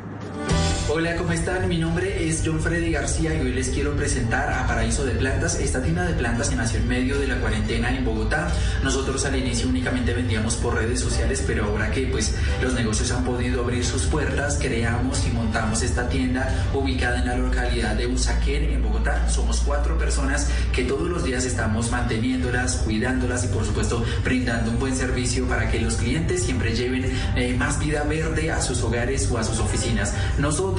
Hola, ¿cómo están? Mi nombre es John Freddy García y hoy les quiero presentar a Paraíso de Plantas, esta tienda de plantas que nació en medio de la cuarentena en Bogotá. Nosotros al inicio únicamente vendíamos por redes sociales, pero ahora que pues los negocios han podido abrir sus puertas, creamos y montamos esta tienda ubicada en la localidad de Usaquén, en Bogotá. Somos cuatro personas que todos los días estamos manteniéndolas, cuidándolas y por supuesto brindando un buen servicio para que los clientes siempre lleven eh, más vida verde a sus hogares o a sus oficinas. Nosotros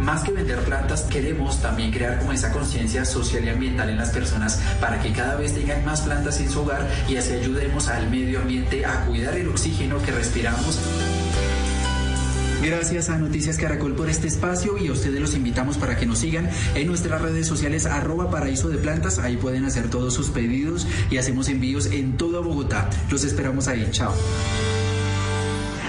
más que vender plantas, queremos también crear como esa conciencia social y ambiental en las personas para que cada vez tengan más plantas en su hogar y así ayudemos al medio ambiente a cuidar el oxígeno que respiramos. Gracias a Noticias Caracol por este espacio y a ustedes los invitamos para que nos sigan en nuestras redes sociales arroba paraíso de plantas. Ahí pueden hacer todos sus pedidos y hacemos envíos en toda Bogotá. Los esperamos ahí. Chao.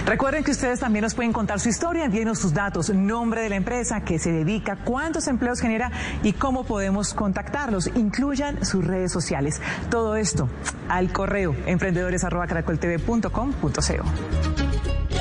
Recuerden que ustedes también nos pueden contar su historia, envíenos sus datos, nombre de la empresa, qué se dedica, cuántos empleos genera y cómo podemos contactarlos. Incluyan sus redes sociales. Todo esto al correo emprendedores.caracoltv.com.co.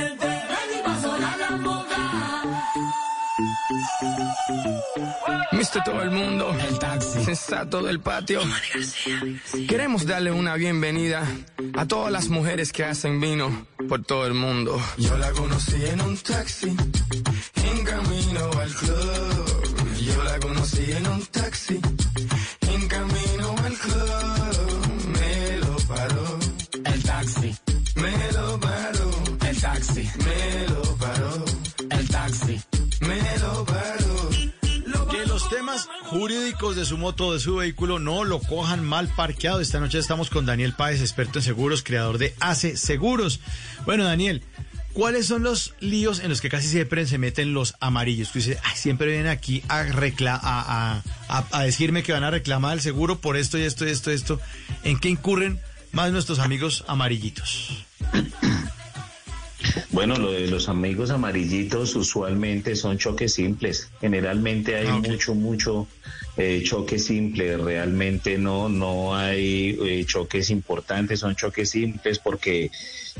Viste todo el mundo, el taxi, sensato del patio. Queremos darle una bienvenida a todas las mujeres que hacen vino por todo el mundo. Yo la conocí en un taxi, en camino al club. Yo la conocí en un taxi, en camino al club. Me lo paró el taxi, me lo paró el taxi, me lo jurídicos de su moto o de su vehículo no lo cojan mal parqueado. Esta noche estamos con Daniel Páez, experto en seguros, creador de ACE Seguros. Bueno, Daniel, ¿cuáles son los líos en los que casi siempre se meten los amarillos? "Ay, siempre vienen aquí a, recla a- a- a decirme que van a reclamar el seguro por esto y esto y esto y esto. ¿En qué incurren más nuestros amigos amarillitos? Bueno, lo de los amigos amarillitos usualmente son choques simples. Generalmente hay mucho, mucho eh, choque simple. Realmente no, no hay eh, choques importantes, son choques simples porque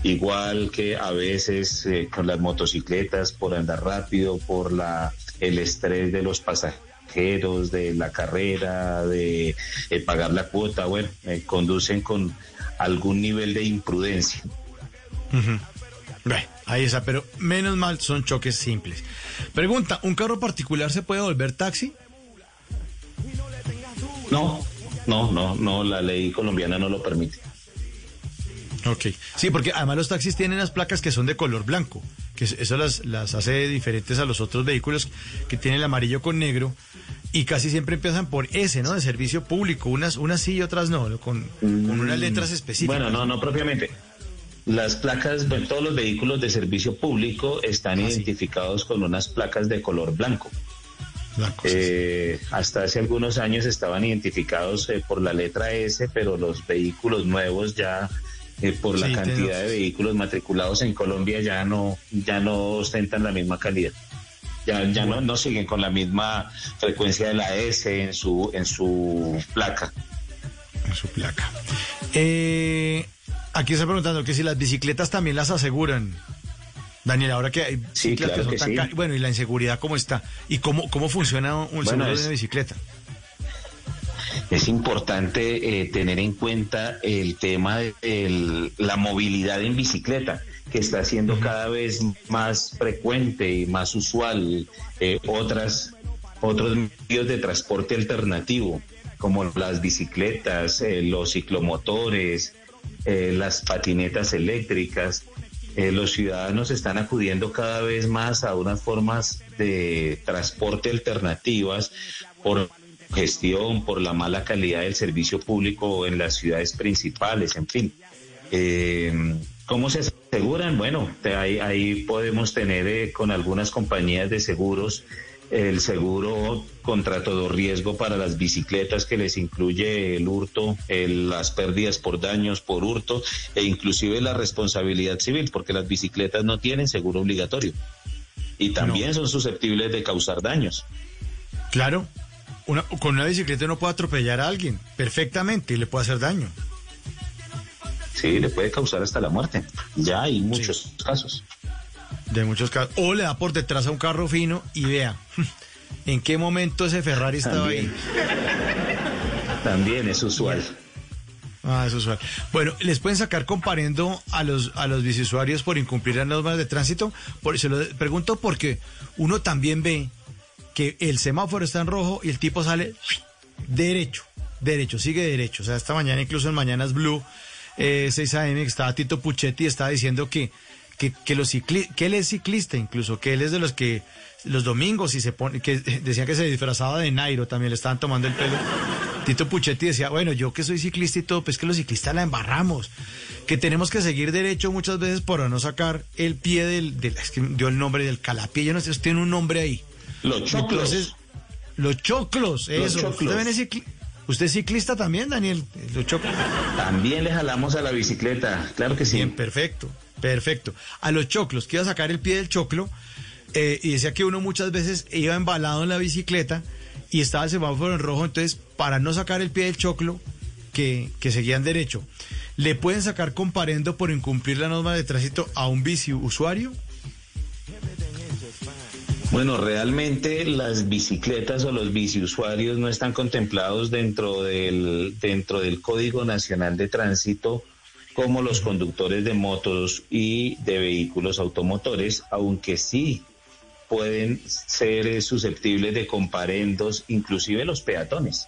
igual que a veces eh, con las motocicletas por andar rápido, por la el estrés de los pasajeros, de la carrera, de eh, pagar la cuota, bueno, eh, conducen con algún nivel de imprudencia. Bueno, ahí está, pero menos mal son choques simples. Pregunta, ¿un carro particular se puede volver taxi? No, no, no, no, la ley colombiana no lo permite. Ok. Sí, porque además los taxis tienen las placas que son de color blanco, que es- eso las, las hace diferentes a los otros vehículos que tienen el amarillo con negro y casi siempre empiezan por S, ¿no? De servicio público, unas, unas sí y otras no, ¿no? con, con unas letras específicas. Bueno, no, no propiamente. Las placas, bueno, todos los vehículos de servicio público están identificados con unas placas de color blanco. Eh, hasta hace algunos años estaban identificados eh, por la letra S, pero los vehículos nuevos ya eh, por la cantidad de vehículos matriculados en Colombia ya no ya no ostentan la misma calidad. Ya, ya no, no siguen con la misma frecuencia de la S en su en su placa. En su placa. Eh, aquí está preguntando que si las bicicletas también las aseguran. Daniel, ahora que hay bicicletas claro son que tan sí. Bueno, y la inseguridad, ¿cómo está? ¿Y cómo, cómo funciona un Bueno, seguro de una bicicleta? es importante eh, tener en cuenta el tema de el- la movilidad en bicicleta, que está siendo cada vez más frecuente y más usual. eh, otras, otros medios de transporte alternativo, como las bicicletas, eh, los ciclomotores, eh, las patinetas eléctricas. Eh, los ciudadanos están acudiendo cada vez más a unas formas de transporte alternativas por gestión, por la mala calidad del servicio público en las ciudades principales, en fin. ¿Cómo se aseguran? Bueno, ahí, ahí podemos tener eh, con algunas compañías de seguros el seguro contra todo riesgo para las bicicletas que les incluye el hurto, el- las pérdidas por daños por hurto e inclusive la responsabilidad civil, porque las bicicletas no tienen seguro obligatorio y también son susceptibles de causar daños. Claro, una- con una bicicleta uno puede atropellar a alguien perfectamente y le puede hacer daño. Sí, le puede causar hasta la muerte. Ya hay muchos casos. De muchos casos. O le da por detrás a un carro fino y vea en qué momento ese Ferrari estaba También. ahí. También es usual. Ah, es usual. Bueno, ¿les pueden sacar comparendo a los, a los biciusuarios por incumplir las normas de tránsito? Por, se lo pregunto porque uno también ve que el semáforo está en rojo y el tipo sale derecho, derecho, sigue derecho. O sea, esta mañana, incluso en Mañanas Blue, eh, 6 AM, que estaba Tito Puchetti, estaba diciendo que, que, que, los cicli- que él es ciclista, incluso, que él es de los que los domingos y se pone, que decía que se disfrazaba de Nairo, también le estaban tomando el pelo. Tito Puchetti decía, bueno, yo que soy ciclista y todo, pues que los ciclistas la embarramos, que tenemos que seguir derecho muchas veces para no sacar el pie del, del es que dio el nombre del calapié, yo no sé, tiene un nombre ahí. Los choclos. Entonces, los choclos, Los eso. choclos. ¿Usted, cicli- ¿Usted es ciclista también, Daniel? Los choclos. También le jalamos a la bicicleta, claro que sí. Bien, perfecto, perfecto. A los choclos, que iba a sacar el pie del choclo, eh, y decía que uno muchas veces iba embalado en la bicicleta y estaba el semáforo en rojo, entonces para no sacar el pie del choclo, que, que seguían derecho, ¿le pueden sacar comparendo por incumplir la norma de tránsito a un bici usuario? Bueno, realmente las bicicletas o los biciusuarios no están contemplados dentro del, dentro del Código Nacional de Tránsito como los conductores de motos y de vehículos automotores, aunque sí pueden ser eh, susceptibles de comparendos, inclusive los peatones.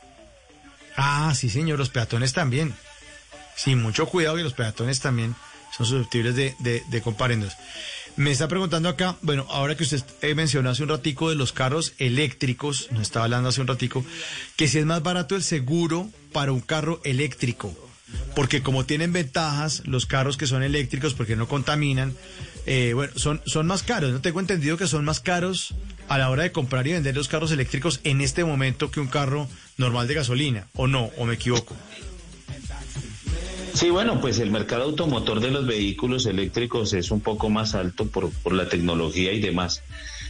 Ah, sí, señor, los peatones también. Sí, mucho cuidado que los peatones también son susceptibles de, de, de comparendos. Me está preguntando acá, bueno, ahora que usted eh, mencionó hace un ratico de los carros eléctricos, nos estaba hablando hace un ratico, que si es más barato el seguro para un carro eléctrico, porque como tienen ventajas los carros que son eléctricos porque no contaminan, eh, bueno, son, son más caros. No tengo entendido que son más caros a la hora de comprar y vender los carros eléctricos en este momento que un carro normal de gasolina, o no, o me equivoco. Sí, bueno, pues el mercado automotor de los vehículos eléctricos es un poco más alto por, por la tecnología y demás,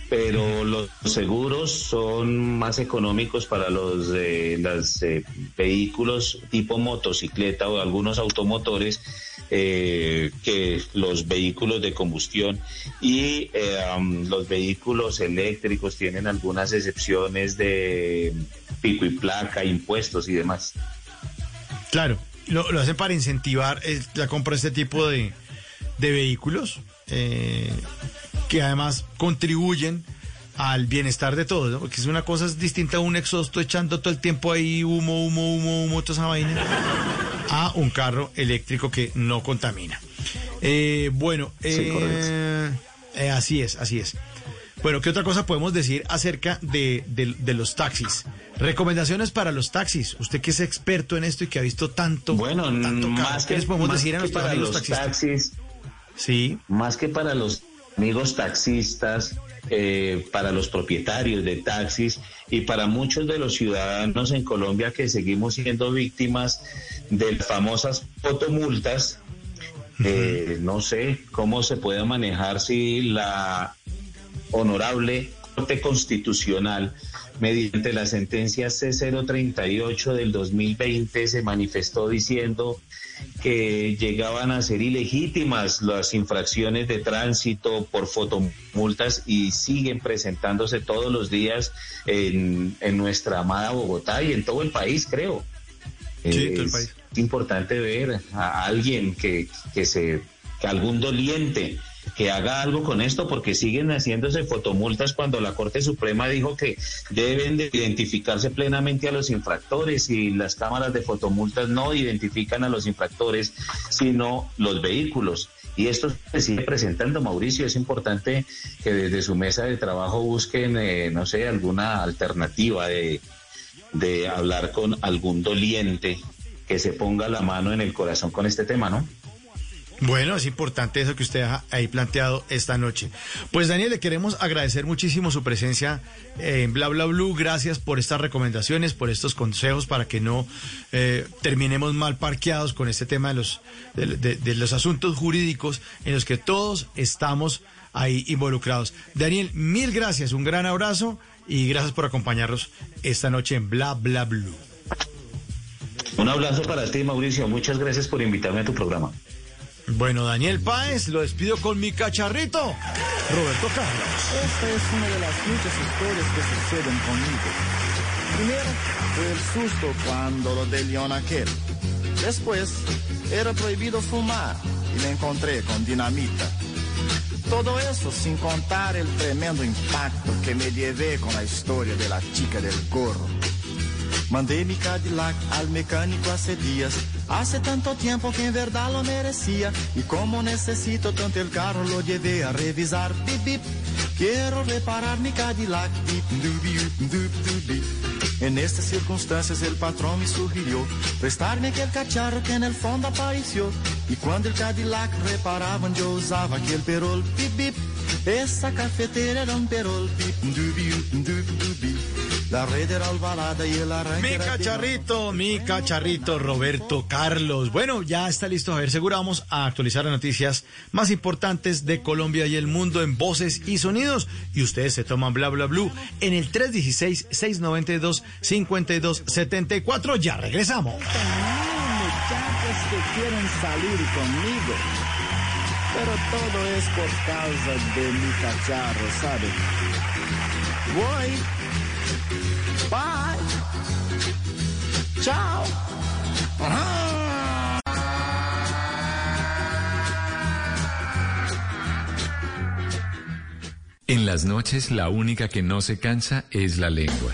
pero los seguros son más económicos para los eh, los, eh, vehículos tipo motocicleta o algunos automotores eh, que los vehículos de combustión y eh, los vehículos eléctricos tienen algunas excepciones de pico y placa, impuestos y demás. Claro, lo, lo hacen para incentivar eh, la compra de este tipo de, de vehículos, eh, que además contribuyen al bienestar de todos, ¿no? porque es una cosa es distinta a un exhausto echando todo el tiempo ahí humo, humo, humo, humo, toda esa vaina, a un carro eléctrico que no contamina. Eh, bueno, Sí, eh, eh, así es, así es. Bueno, ¿qué otra cosa podemos decir acerca de, de- de los taxis? Recomendaciones para los taxis. Usted que es experto en esto y que ha visto tanto. Bueno, tanto carro, más ¿qué que, les podemos más decir a que nuestros para los taxistas? taxis, sí, más que para los amigos taxistas, eh, para los propietarios de taxis y para muchos de los ciudadanos en Colombia que seguimos siendo víctimas de las famosas fotomultas. eh, no sé cómo se puede manejar si la honorable Corte Constitucional, mediante la sentencia C038 del 2020, se manifestó diciendo que llegaban a ser ilegítimas las infracciones de tránsito por fotomultas y siguen presentándose todos los días en, en nuestra amada Bogotá y en todo el país, creo. es importante ver a alguien que, que se, que algún doliente que haga algo con esto porque siguen haciéndose fotomultas cuando la Corte Suprema dijo que deben de identificarse plenamente a los infractores y las cámaras de fotomultas no identifican a los infractores sino los vehículos. Y esto se sigue presentando, Mauricio. Es importante que desde su mesa de trabajo busquen, eh, no sé, alguna alternativa de, de hablar con algún doliente que se ponga la mano en el corazón con este tema, ¿no? Bueno, es importante eso que usted ha ahí planteado esta noche. Pues Daniel, le queremos agradecer muchísimo su presencia en Bla Bla Blue. Gracias por estas recomendaciones, por estos consejos para que no eh, terminemos mal parqueados con este tema de los, de, de- los asuntos jurídicos en los que todos estamos ahí involucrados. Daniel, mil gracias, un gran abrazo y gracias por acompañarnos esta noche en Bla Bla Blue. Un abrazo para ti, Mauricio. Muchas gracias por invitarme a tu programa. Bueno, Daniel Páez, lo despido con mi cacharrito, Roberto Carlos. Esta es una de las muchas historias que suceden conmigo. Primero fue el susto cuando lo de León aquel. Después era prohibido fumar y me encontré con dinamita. Todo eso sin contar el tremendo impacto que me llevé con la historia de la chica del gorro. Mandé mi Cadillac al mecánico hace días. Hace tanto tiempo que en verdad lo merecía. Y como necesito tanto el carro, lo llevé a revisar. Bip, bip. Quiero reparar mi Cadillac. Bip, dubi, up, dup, dubi. En estas circunstancias el patrón me sugirió prestarme aquel cacharro que en el fondo apareció. Y cuando el Cadillac reparaban yo usaba aquel perol. Bip, bip. Esa cafetera era un perol. Bip, dubi, up, dup, dubi. La red era albalada y el arranque Mi cacharrito, mi cacharrito Roberto Carlos. Bueno, ya está listo. A ver, seguro vamos a actualizar las noticias más importantes de Colombia y el mundo en voces y sonidos. Y ustedes se toman bla bla blue en el 316-692-5274. Ya regresamos. muchachas que quieren salir conmigo. Pero todo es por causa de mi cacharro, ¿sabe? Voy. Bye. Chao. En las noches la única que no se cansa es la lengua.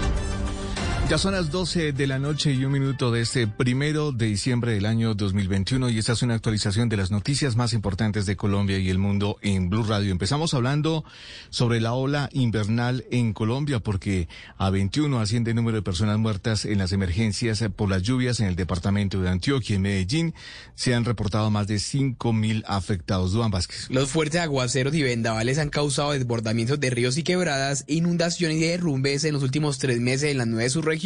Ya son las 12 de la noche y un minuto de este primero de diciembre del año 2021 y esta es una actualización de las noticias más importantes de Colombia y el mundo en Blue Radio. Empezamos hablando sobre la ola invernal en Colombia porque a 21 asciende el número de personas muertas en las emergencias por las lluvias en el departamento de Antioquia y Medellín. Se han reportado más de 5 mil afectados. Duan Vázquez. Los fuertes aguaceros y vendavales han causado desbordamientos de ríos y quebradas, inundaciones y derrumbes en los últimos tres meses en las nueve subregiones.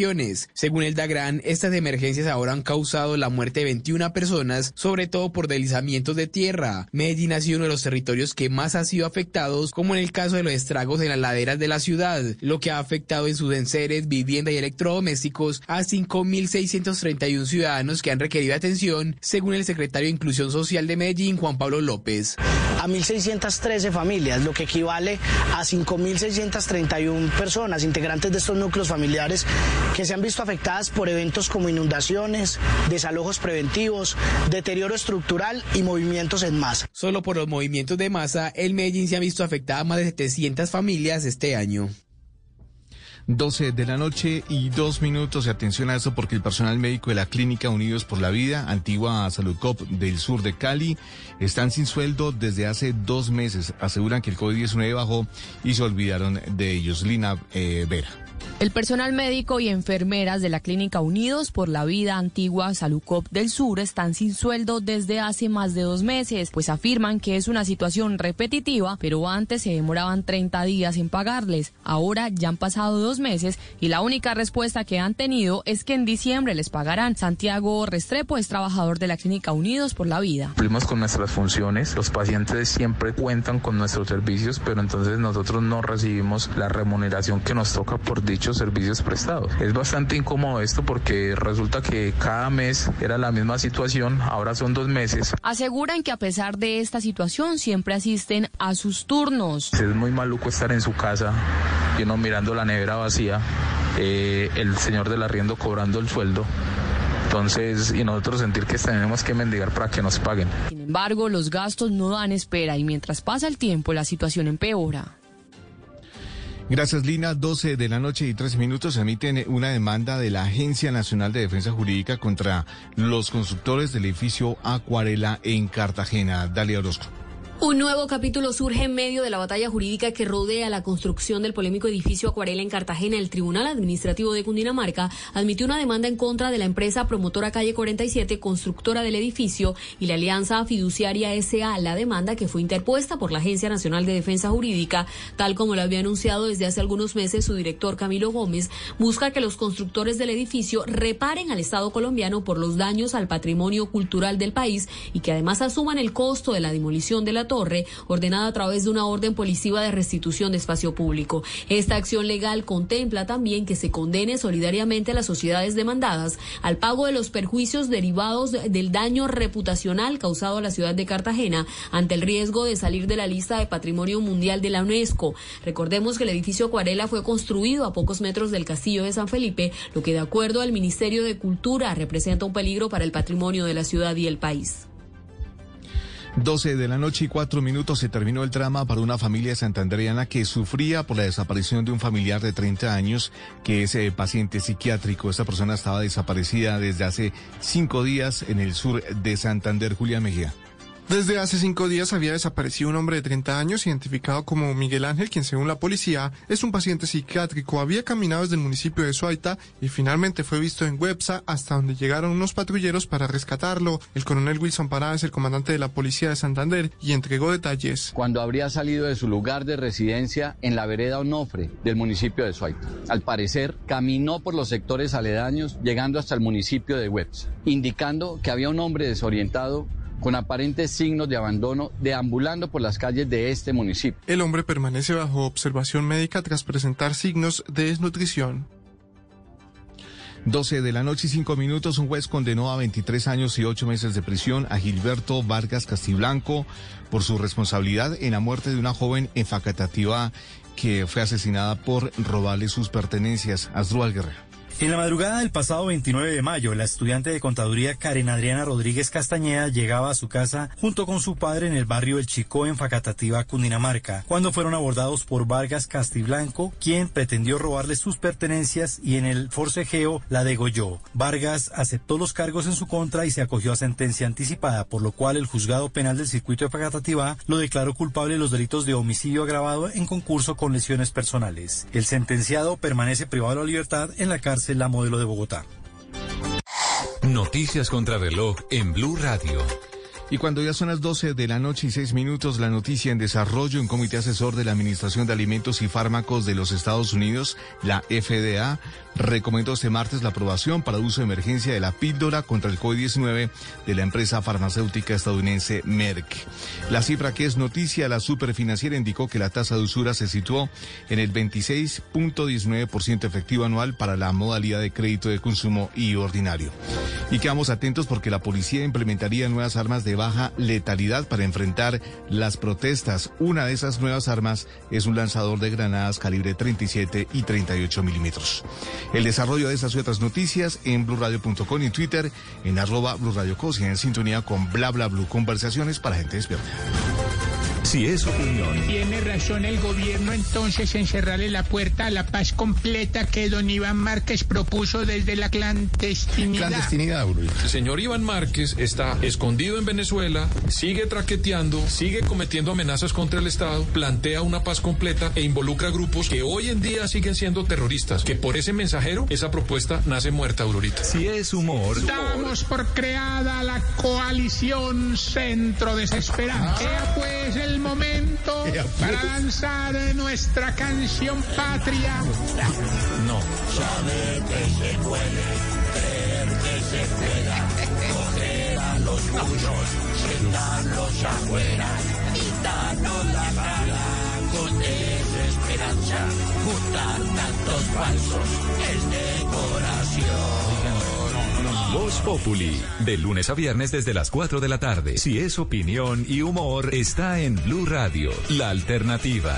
Según el DAGRAN, estas emergencias ahora han causado la muerte de 21 personas, sobre todo por deslizamientos de tierra. Medellín ha sido uno de los territorios que más ha sido afectados, como en el caso de los estragos en las laderas de la ciudad, lo que ha afectado en sus enseres, vivienda y electrodomésticos a 5.631 ciudadanos que han requerido atención, según el secretario de Inclusión Social de Medellín, Juan Pablo López. a 1.613 familias, lo que equivale a 5.631 personas integrantes de estos núcleos familiares que se han visto afectadas por eventos como inundaciones, desalojos preventivos, deterioro estructural y movimientos en masa. Solo por los movimientos de masa, el Medellín se ha visto afectada a más de 700 familias este año. 12 de la noche y dos minutos. Y atención a eso porque el personal médico de la Clínica Unidos por la Vida, antigua Salud Cop del sur de Cali, están sin sueldo desde hace dos meses. Aseguran que el COVID-19 bajó y se olvidaron de ellos. Lina eh, Vera. El personal médico y enfermeras de la Clínica Unidos por la Vida Antigua Salucop del Sur están sin sueldo desde hace más de dos meses, pues afirman que es una situación repetitiva, pero antes se demoraban 30 días en pagarles. Ahora ya han pasado dos meses y la única respuesta que han tenido es que en diciembre les pagarán. Santiago Restrepo es trabajador de la Clínica Unidos por la Vida. Cumplimos con nuestras funciones, los pacientes siempre cuentan con nuestros servicios, pero entonces nosotros no recibimos la remuneración que nos toca por dicho servicios prestados. Es bastante incómodo esto porque resulta que cada mes era la misma situación, ahora son dos meses. Aseguran que a pesar de esta situación siempre asisten a sus turnos. Es muy maluco estar en su casa y uno mirando la nevera vacía, eh, el señor del arriendo cobrando el sueldo. Entonces, y nosotros sentir que tenemos que mendigar para que nos paguen. Sin embargo, los gastos no dan espera y mientras pasa el tiempo la situación empeora. Gracias, Lina. 12 de la noche y 13 minutos emiten una demanda de la Agencia Nacional de Defensa Jurídica contra los constructores del edificio Acuarela en Cartagena. Dalia Orozco. Un nuevo capítulo surge en medio de la batalla jurídica que rodea la construcción del polémico edificio Acuarela en Cartagena. El Tribunal Administrativo de Cundinamarca admitió una demanda en contra de la empresa promotora Calle 47, constructora del edificio, y la Alianza Fiduciaria SA. La demanda que fue interpuesta por la Agencia Nacional de Defensa Jurídica, tal como lo había anunciado desde hace algunos meses su director Camilo Gómez, busca que los constructores del edificio reparen al Estado colombiano por los daños al patrimonio cultural del país y que además asuman el costo de la demolición de la torre, ordenada a través de una orden policiva de restitución de espacio público. Esta acción legal contempla también que se condene solidariamente a las sociedades demandadas al pago de los perjuicios derivados del daño reputacional causado a la ciudad de Cartagena ante el riesgo de salir de la lista de Patrimonio Mundial de la UNESCO. Recordemos que el edificio Acuarela fue construido a pocos metros del Castillo de San Felipe, lo que de acuerdo al Ministerio de Cultura representa un peligro para el patrimonio de la ciudad y el país. 12 de la noche y cuatro minutos se terminó el drama para una familia santandereana que sufría por la desaparición de un familiar de 30 años que es eh, paciente psiquiátrico. Esta persona estaba desaparecida desde hace cinco días en el sur de Santander. Julia Mejía. Desde hace cinco días había desaparecido un hombre de 30 años identificado como Miguel Ángel, quien según la policía es un paciente psiquiátrico. Había caminado desde el municipio de Suaita y finalmente fue visto en Websa hasta donde llegaron unos patrulleros para rescatarlo. El coronel Wilson Pará es el comandante de la policía de Santander y entregó detalles. Cuando habría salido de su lugar de residencia en la vereda Onofre del municipio de Suaita. Al parecer, caminó por los sectores aledaños llegando hasta el municipio de Websa, indicando que había un hombre desorientado con aparentes signos de abandono deambulando por las calles de este municipio. El hombre permanece bajo observación médica tras presentar signos de desnutrición. 12 de la noche y 5 minutos, un juez condenó a 23 años y 8 meses de prisión a Gilberto Vargas Castiblanco por su responsabilidad en la muerte de una joven en Facatativá que fue asesinada por robarle sus pertenencias. Asdrúbal Guerrero. En la madrugada del pasado 29 de mayo, la estudiante de contaduría Karen Adriana Rodríguez Castañeda llegaba a su casa junto con su padre en el barrio El Chico en Facatativa, Cundinamarca, cuando fueron abordados por Vargas Castiblanco, quien pretendió robarle sus pertenencias y en el forcejeo la degolló. Vargas aceptó los cargos en su contra y se acogió a sentencia anticipada, por lo cual el juzgado penal del circuito de Facatativa lo declaró culpable de los delitos de homicidio agravado en concurso con lesiones personales. El sentenciado permanece privado de la libertad en la cárcel la modelo de Bogotá. Noticias contra reloj en Blue Radio. Y cuando ya son las 12 de la noche y 6 minutos, la noticia en desarrollo, un comité asesor de la Administración de Alimentos y Fármacos de los Estados Unidos, la FDA, recomendó este martes la aprobación para uso de emergencia de la píldora contra el COVID-19 de la empresa farmacéutica estadounidense Merck. La cifra que es noticia, la superfinanciera indicó que la tasa de usura se situó en el 26.19% efectivo anual para la modalidad de crédito de consumo y ordinario. Y quedamos atentos porque la policía implementaría nuevas armas de baja letalidad para enfrentar las protestas. Una de esas nuevas armas es un lanzador de granadas calibre 37 y 38 milímetros. El desarrollo de estas y otras noticias en blurradio.com y Twitter en arroba blurradiocosi en sintonía con bla bla blue conversaciones para gente despierta. Si es opinión, Tiene razón el gobierno entonces en cerrarle la puerta a la paz completa que don Iván Márquez propuso desde la clandestinidad. El señor Iván Márquez está escondido en Venezuela, sigue traqueteando, sigue cometiendo amenazas contra el Estado, plantea una paz completa e involucra grupos que hoy en día siguen siendo terroristas. Que por ese mensajero, esa propuesta nace muerta, Aurorita. si es humor, Damos por creada la coalición Centro Desesperante. Sea pues el momento para lanzar nuestra canción patria. No. Saber que se puede, creer que se pueda, coger a los suyos, sentarlos afuera, quitarnos la cara con desesperanza, juntar tantos falsos es decoración. Voz Populi, de lunes a viernes desde las 4 de la tarde. Si es opinión y humor, está en Blue Radio, la alternativa.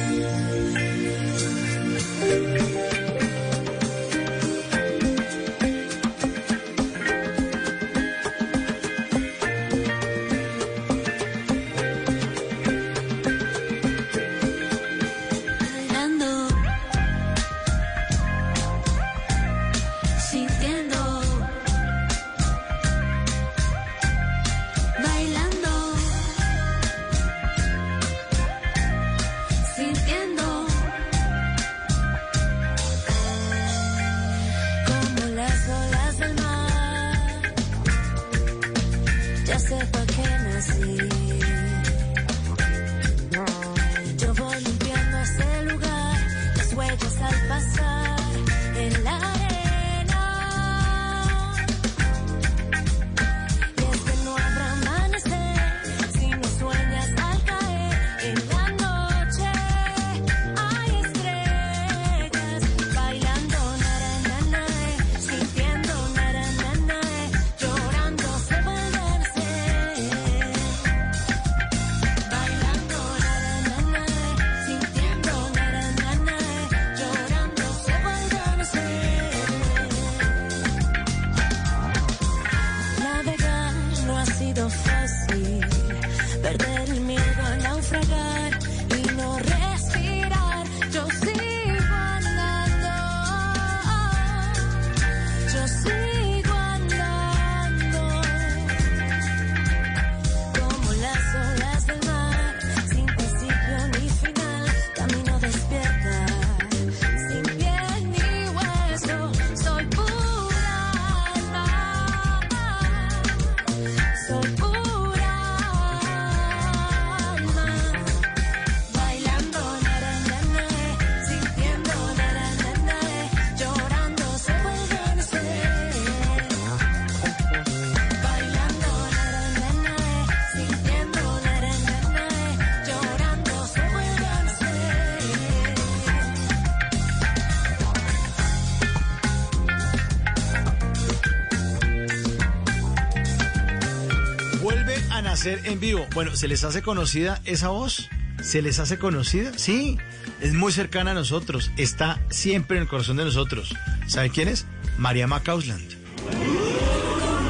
Nacer en vivo. Bueno, ¿se les hace conocida esa voz? ¿Se les hace conocida? Sí, es muy cercana a nosotros. Está siempre en el corazón de nosotros. ¿Sabe quién es? María Macausland.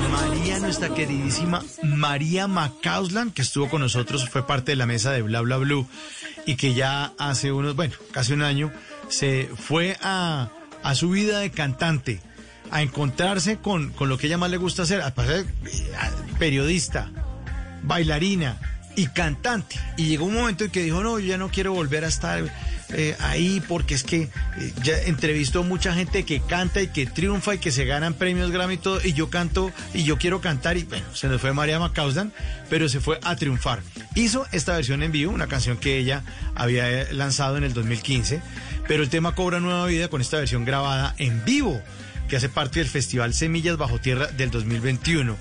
María nuestra queridísima María Macauslan, que estuvo con nosotros, fue parte de la mesa de Bla Bla Blue y que ya hace unos, bueno, casi un año, se fue a, a su vida de cantante, a encontrarse con, con lo que ella más le gusta hacer, a pasar periodista, bailarina y cantante. Y llegó un momento en que dijo, no, yo ya no quiero volver a estar eh, ahí porque es que eh, ya entrevistó mucha gente que canta y que triunfa y que se ganan premios Grammy y todo, y yo canto y yo quiero cantar y bueno, se nos fue María Macauslan, pero se fue a triunfar. Hizo esta versión en vivo, una canción que ella había eh, lanzado en el 2015, pero el tema cobra nueva vida con esta versión grabada en vivo, que hace parte del Festival Semillas Bajo Tierra del 2021.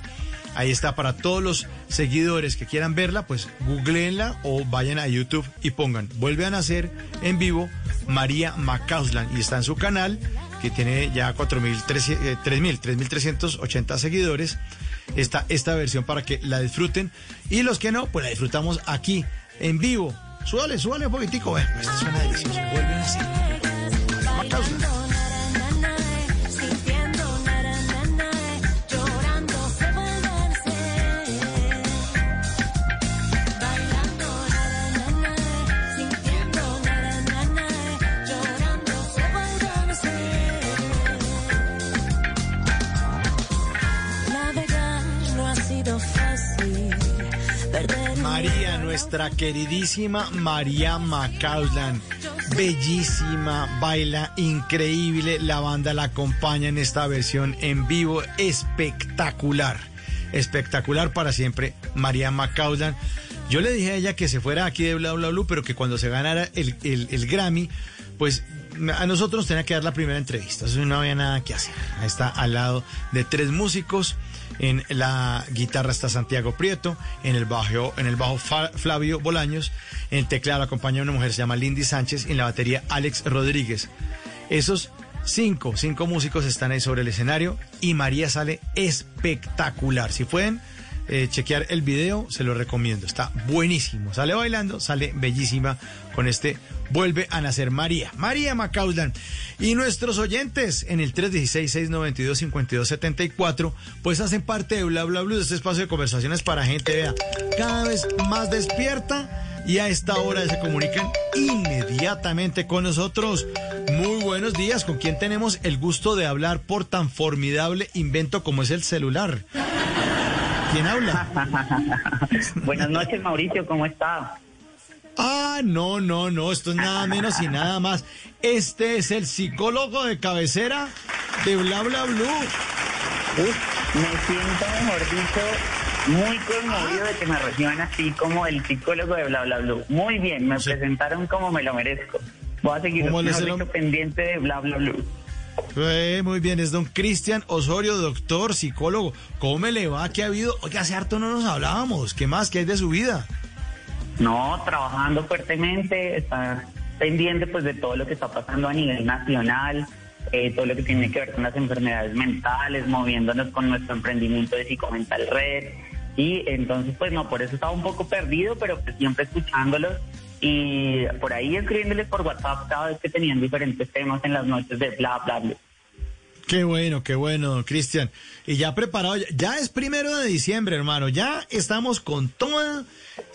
Ahí está para todos los seguidores que quieran verla, pues googleenla o vayan a YouTube y pongan Vuelve a nacer en vivo María Macauslan y está en su canal que tiene ya 4.300, 3.000, 3.380 seguidores. Está esta versión para que la disfruten y los que no, pues la disfrutamos aquí en vivo. Súbale, súbale un poquitico, eh. Suena delicioso. Vuelve a nacer. Macauslan. Nuestra queridísima María Macauslan. Bellísima, baila increíble. La banda la acompaña en esta versión en vivo. Espectacular. Espectacular para siempre, María Macauslan. Yo le dije a ella que se fuera aquí de Bla Bla Blue, pero que cuando se ganara el, el- el Grammy, pues a nosotros nos tenía que dar la primera entrevista. No había nada que hacer. Está al lado de tres músicos. En la guitarra está Santiago Prieto, en el bajo, en el bajo Flavio Bolaños, en el teclado la acompaña una mujer, se llama Lindy Sánchez, y en la batería Alex Rodríguez. Esos cinco, cinco músicos están ahí sobre el escenario y María sale espectacular. Si pueden eh, chequear el video, se lo recomiendo. Está buenísimo. Sale bailando, sale bellísima con este Vuelve a nacer María. María Macauslan. Y nuestros oyentes en el 316-692-5274, pues hacen parte de Bla Bla Blue, de este espacio de conversaciones para gente, vea, cada vez más despierta y a esta hora se comunican inmediatamente con nosotros. Muy buenos días, ¿con quién tenemos el gusto de hablar por tan formidable invento como es el celular? ¿Quién habla? Buenas noches, Mauricio, ¿cómo está? Ah, no, no, no, esto es nada menos y nada más. Este es el psicólogo de cabecera de Bla Bla Blue. Me siento, mejor dicho, muy conmovido de que me reciban así como el psicólogo de Bla Bla Blue. Muy bien, me presentaron como me lo merezco. Voy a seguir ¿Cómo le mejor se lo- dicho, pendiente de Bla Bla Blue. Eh, muy bien, es don Cristian Osorio, doctor, psicólogo. ¿Cómo me le va? ¿Qué ha habido? Oye, hace harto no nos hablábamos. ¿Qué más? ¿Qué hay de su vida? No, trabajando fuertemente, está pendiente pues de todo lo que está pasando a nivel nacional, eh, todo lo que tiene que ver con las enfermedades mentales, moviéndonos con nuestro emprendimiento de Psicomental Red. Y entonces, pues no, por eso estaba un poco perdido, pero pues siempre escuchándolos y por ahí escribiéndoles por WhatsApp cada vez que tenían diferentes temas en las noches de bla, bla, bla. Qué bueno, qué bueno, Cristian. Y ya preparado, ya, ya es primero de diciembre, hermano. Ya estamos con toda.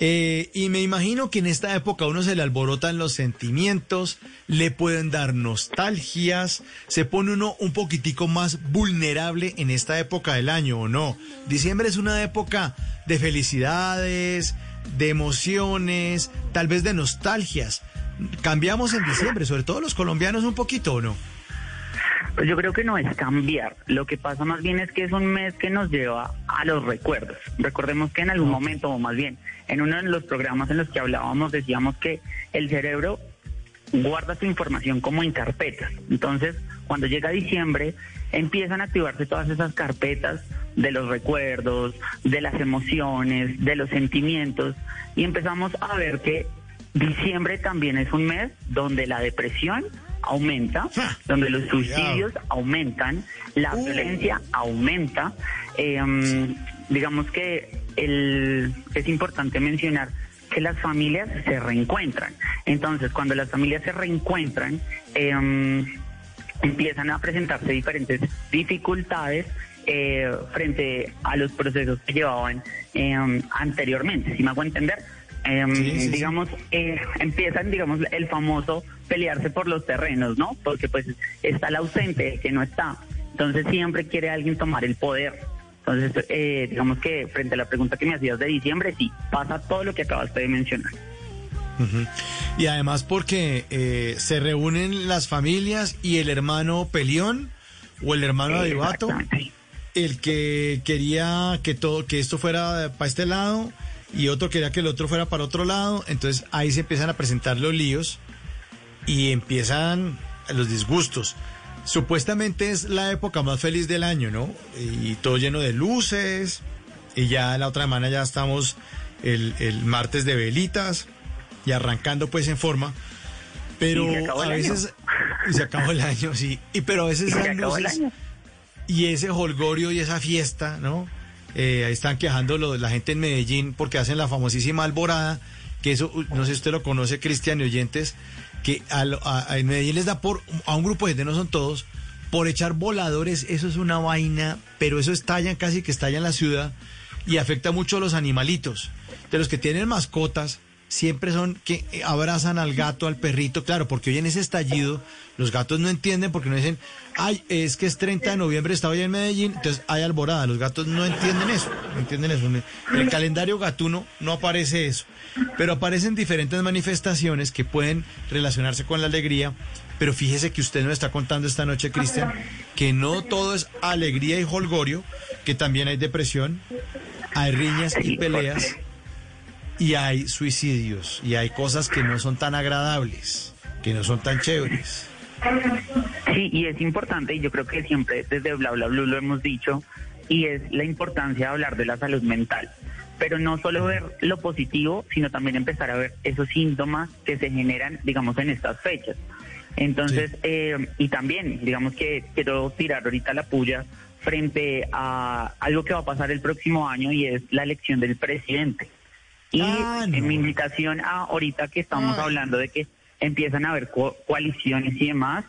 eh, y me imagino que en esta época a uno se le alborotan los sentimientos, le pueden dar nostalgias, se pone uno un poquitico más vulnerable en esta época del año, ¿o no? Diciembre es una época de felicidades, de emociones, tal vez de nostalgias. Cambiamos en diciembre, sobre todo los colombianos un poquito, ¿o no? Pues yo creo que no es cambiar. Lo que pasa más bien es que es un mes que nos lleva a los recuerdos. Recordemos que en algún momento, o más bien, en uno de los programas en los que hablábamos, decíamos que el cerebro guarda su información como en carpetas. Entonces, cuando llega diciembre, empiezan a activarse todas esas carpetas de los recuerdos, de las emociones, de los sentimientos, y empezamos a ver que diciembre también es un mes donde la depresión aumenta, donde los suicidios aumentan, la violencia aumenta. Eh, digamos que el, es importante mencionar que las familias se reencuentran. Entonces, cuando las familias se reencuentran, eh, empiezan a presentarse diferentes dificultades eh, frente a los procesos que llevaban eh, anteriormente, si me hago entender. Sí, sí, sí. digamos, eh, empiezan, digamos, el famoso pelearse por los terrenos, ¿no? Porque pues está el ausente, el que no está. Entonces siempre quiere alguien tomar el poder. Entonces, eh, digamos que frente a la pregunta que me hacías de diciembre, sí, pasa todo lo que acabaste de mencionar. Y además porque eh, se reúnen las familias y el hermano Pelión o el hermano Adivato, el que quería que todo que esto fuera para este lado y otro quería que el otro fuera para otro lado, entonces ahí se empiezan a presentar los líos y empiezan los disgustos. Supuestamente es la época más feliz del año, ¿no? Y todo lleno de luces y ya la otra semana ya estamos el, el martes de velitas y arrancando pues en forma. Pero Y a veces y se acabó el año, sí. Y pero a veces Y esas luces y ese holgorio y esa fiesta, ¿no? Eh, ahí están quejando lo- la gente en Medellín porque hacen la famosísima alborada, que eso, no sé si usted lo conoce, Cristian y oyentes, que a a- a- en Medellín les da por, a un grupo de gente, no son todos, por echar voladores, eso es una vaina, pero eso estalla casi que estalla en la ciudad y afecta mucho a los animalitos. De los que tienen mascotas, siempre son que abrazan al gato, al perrito, claro, porque hoy en ese estallido los gatos no entienden porque no dicen, ay, es que es 30 de noviembre, estaba ya en Medellín, entonces hay alborada. Los gatos no entienden eso, no entienden eso. En el calendario gatuno no aparece eso, pero aparecen diferentes manifestaciones que pueden relacionarse con la alegría. Pero fíjese que usted nos está contando esta noche, Cristian, que no todo es alegría y holgorio, que también hay depresión, hay riñas y peleas y hay suicidios y hay cosas que no son tan agradables, que no son tan chéveres. Sí, y es importante, y yo creo que siempre desde Bla Bla Blue lo hemos dicho, y es la importancia de hablar de la salud mental. Pero no solo ver lo positivo, sino también empezar a ver esos síntomas que se generan, digamos, en estas fechas. Entonces, eh, y también, digamos que quiero tirar ahorita la puya frente a algo que va a pasar el próximo año y es la elección del presidente. Y en mi invitación a ahorita que estamos hablando de que empiezan a haber co- coaliciones y demás,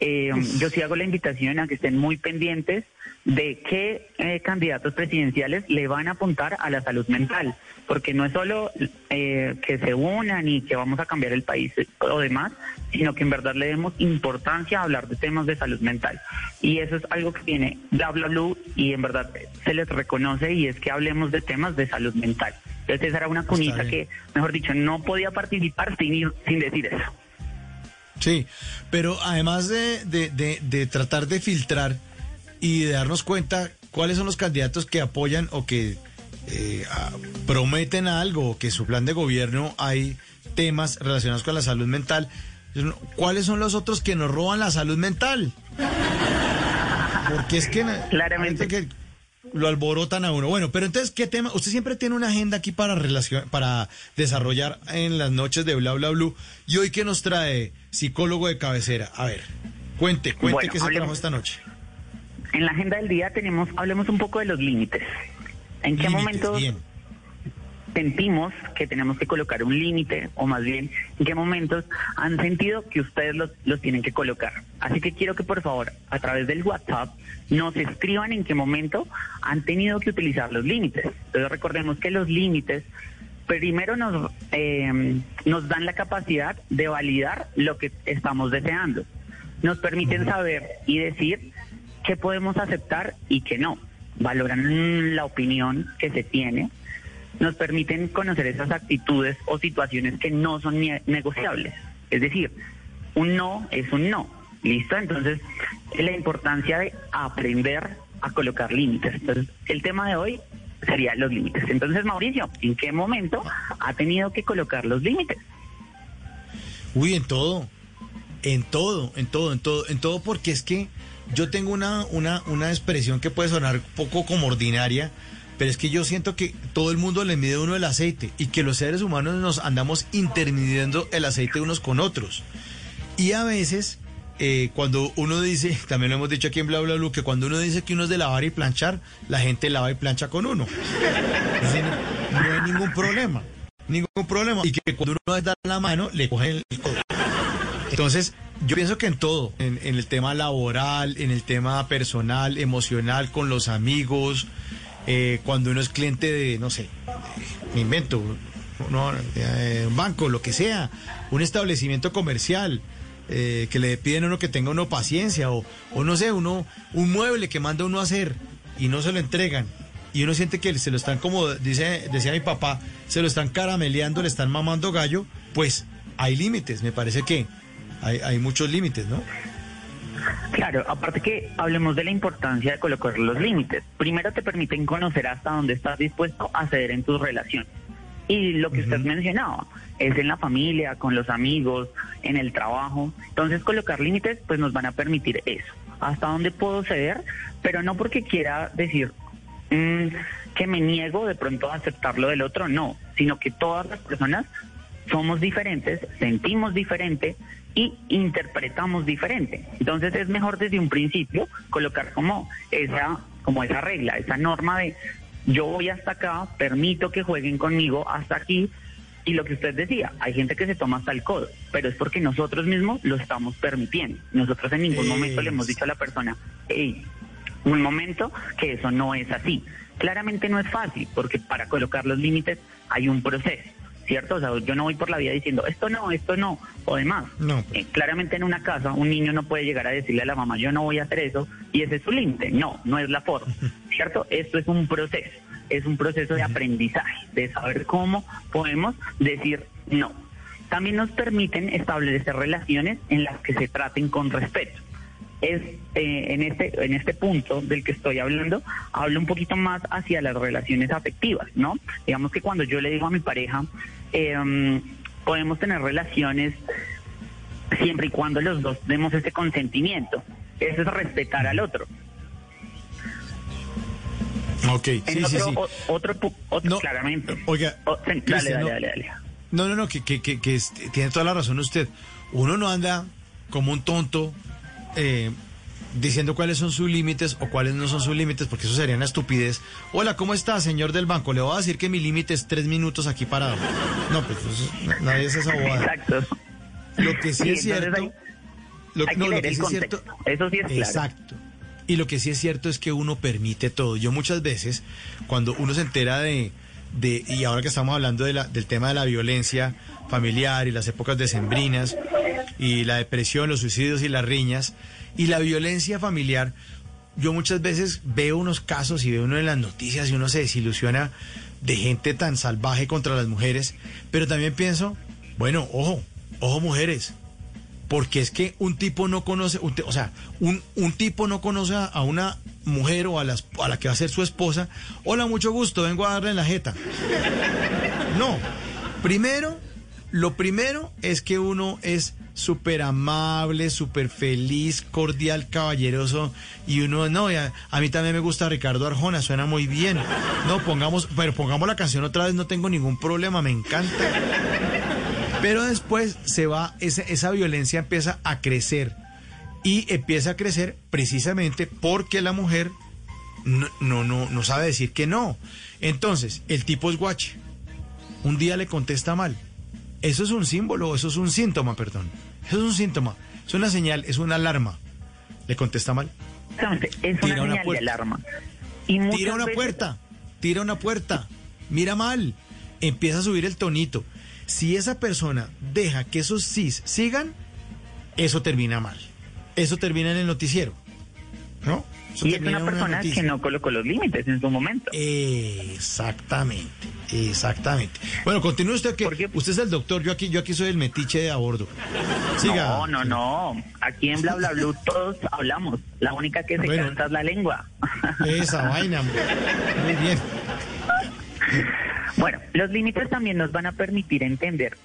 eh, yo sí hago la invitación a que estén muy pendientes de qué eh, candidatos presidenciales le van a apuntar a la salud mental, porque no es solo eh, que se unan y que vamos a cambiar el país eh, o demás, sino que en verdad le demos importancia a hablar de temas de salud mental. Y eso es algo que tiene Bla Bla Blue y en verdad se les reconoce y es que hablemos de temas de salud mental. Entonces esa era una cunita que, mejor dicho, no podía participar sin, ir- sin decir eso. Sí, pero además de, de- de- de tratar de filtrar y de darnos cuenta cuáles son los candidatos que apoyan o que eh, prometen algo, o que su plan de gobierno hay temas relacionados con la salud mental, ¿cuáles son los otros que nos roban la salud mental? Porque es que claramente que lo alborotan a uno. Bueno, pero entonces, ¿qué tema? Usted siempre tiene una agenda aquí para relacion- para desarrollar en las noches de Bla Bla Blue. Y hoy, ¿qué nos trae psicólogo de cabecera? A ver, cuente, cuente Bueno, qué se hablemos- trajo esta noche. En la agenda del día tenemos, hablemos un poco de los límites. ¿En qué bien. sentimos que tenemos que colocar un límite o más bien en qué momentos han sentido que ustedes los, los tienen que colocar. Así que quiero que por favor a través del WhatsApp nos escriban en qué momento han tenido que utilizar los límites. Entonces recordemos que los límites primero nos, eh, nos dan la capacidad de validar lo que estamos deseando. Nos permiten saber y decir qué podemos aceptar y qué no. Valoran la opinión que se tiene nos permiten conocer esas actitudes o situaciones que no son negociables. Es decir, un no es un no. ¿Listo? Entonces, la importancia de aprender a colocar límites. Entonces, el tema de hoy sería los límites. Entonces, Mauricio, ¿en qué momento ha tenido que colocar los límites? Uy, en todo, en todo, en todo, en todo, en todo, porque es que yo tengo una, una, una expresión que puede sonar poco como ordinaria, pero es que yo siento que todo el mundo le mide uno el aceite y que los seres humanos nos andamos intermidiendo el aceite unos con otros. Y a veces, eh, cuando uno dice, también lo hemos dicho aquí en Bla Bla Blue, que cuando uno dice que uno es de lavar y planchar, la gente lava y plancha con uno. No hay ningún problema, ningún problema. Y que cuando uno da la mano, le cogen el codo. Entonces, Yo pienso que en todo, en, el tema laboral, en el tema personal, emocional, con los amigos, eh, cuando uno es cliente de, no sé, me invento, eh, un banco, lo que sea, un establecimiento comercial, eh, que le piden a uno que tenga uno paciencia, o, o no sé, uno, un mueble que manda uno a hacer y no se lo entregan. Y uno siente que se lo están, como dice, decía mi papá, se lo están carameleando, le están mamando gallo, pues hay límites, me parece que hay, hay muchos límites, ¿no? Claro, aparte que hablemos de la importancia de colocar los límites. Primero te permiten conocer hasta dónde estás dispuesto a ceder en tus relaciones. Y lo que usted mencionaba, es en la familia, con los amigos, en el trabajo. Entonces colocar límites pues nos van a permitir eso. Hasta dónde puedo ceder, pero no porque quiera decir mm, que me niego de pronto a aceptar lo del otro, no, sino que todas las personas somos diferentes, sentimos diferente y interpretamos diferente. Entonces es mejor desde un principio colocar como esa, como esa regla, esa norma de yo voy hasta acá, permito que jueguen conmigo hasta aquí. Y lo que usted decía, hay gente que se toma hasta el codo, pero es porque nosotros mismos lo estamos permitiendo. Nosotros en ningún momento le hemos dicho a la persona, hey, un momento que eso no es así. Claramente no es fácil, porque para colocar los límites hay un proceso. ¿Cierto? O sea, yo no voy por la vida diciendo esto no, esto no, o demás. No. Eh, claramente en una casa un niño no puede llegar a decirle a la mamá yo no voy a hacer eso y ese es su límite. No, no es la forma, ¿cierto? Esto es un proceso, es un proceso de aprendizaje, de saber cómo podemos decir no. También nos permiten establecer relaciones en las que se traten con respeto es eh, en este en este punto del que estoy hablando hablo un poquito más hacia las relaciones afectivas no digamos que cuando yo le digo a mi pareja eh, podemos tener relaciones siempre y cuando los dos demos ese consentimiento eso es respetar al otro Ok, sí, en sí, otro, sí. o- otro, otro claramente Oiga, O- dale, Cristian, dale, no. dale, dale. No, no, no, que, que, que, que tiene toda la razón usted. Uno no anda como un tonto eh, diciendo cuáles son sus límites o cuáles no son sus límites, porque eso sería una estupidez. Hola, ¿cómo está, señor del banco? Le voy a decir que mi límite es tres minutos aquí parado. No, pues eso- nadie es esa bobada. Exacto. Lo que sí, Sí, es cierto... hay- lo, hay que no, lo que sí es cierto... Eso sí es claro. Exacto. Y lo que sí es cierto es que uno permite todo. Yo muchas veces, cuando uno se entera de, de y ahora que estamos hablando de la- del tema de la violencia familiar y las épocas decembrinas y la depresión, los suicidios y las riñas y la violencia familiar, yo muchas veces veo unos casos y veo uno en las noticias y uno se desilusiona de gente tan salvaje contra las mujeres, pero también pienso, bueno, ojo, ojo mujeres, porque es que un tipo no conoce, o sea, un, un tipo no conoce a una mujer o a, las, a la que va a ser su esposa. Hola, mucho gusto, vengo a darle en la jeta. No, primero, lo primero es que uno es súper amable, súper feliz, cordial, caballeroso, y uno, no, ya, a mí también me gusta Ricardo Arjona, suena muy bien. No, pongamos, pero pongamos la canción otra vez, no tengo ningún problema, me encanta. Pero después se va, esa, esa violencia empieza a crecer. Y empieza a crecer precisamente porque la mujer no, no, no, no sabe decir que no. Entonces, el tipo es guache. Un día le contesta mal. Eso es un símbolo, eso es un síntoma, perdón. Eso es un síntoma. Es una señal, es una alarma. Le contesta mal. Exactamente, es una Tira una señal de puerta. alarma. Y Tira una veces- puerta, tira una puerta, mira mal, empieza a subir el tonito. Si esa persona deja que esos sís sigan, eso termina mal. Eso termina en el noticiero. ¿No? Y es una persona que no colocó los límites en su momento. Exactamente, exactamente. Bueno, continúe usted que usted es el doctor, yo aquí, yo aquí soy el metiche de a bordo. Siga. No, no, no. Aquí en Bla Bla Blue todos hablamos. La única que se Bueno. canta es la lengua. Esa vaina, hombre. Muy bien. Bueno, los límites también nos van a permitir entender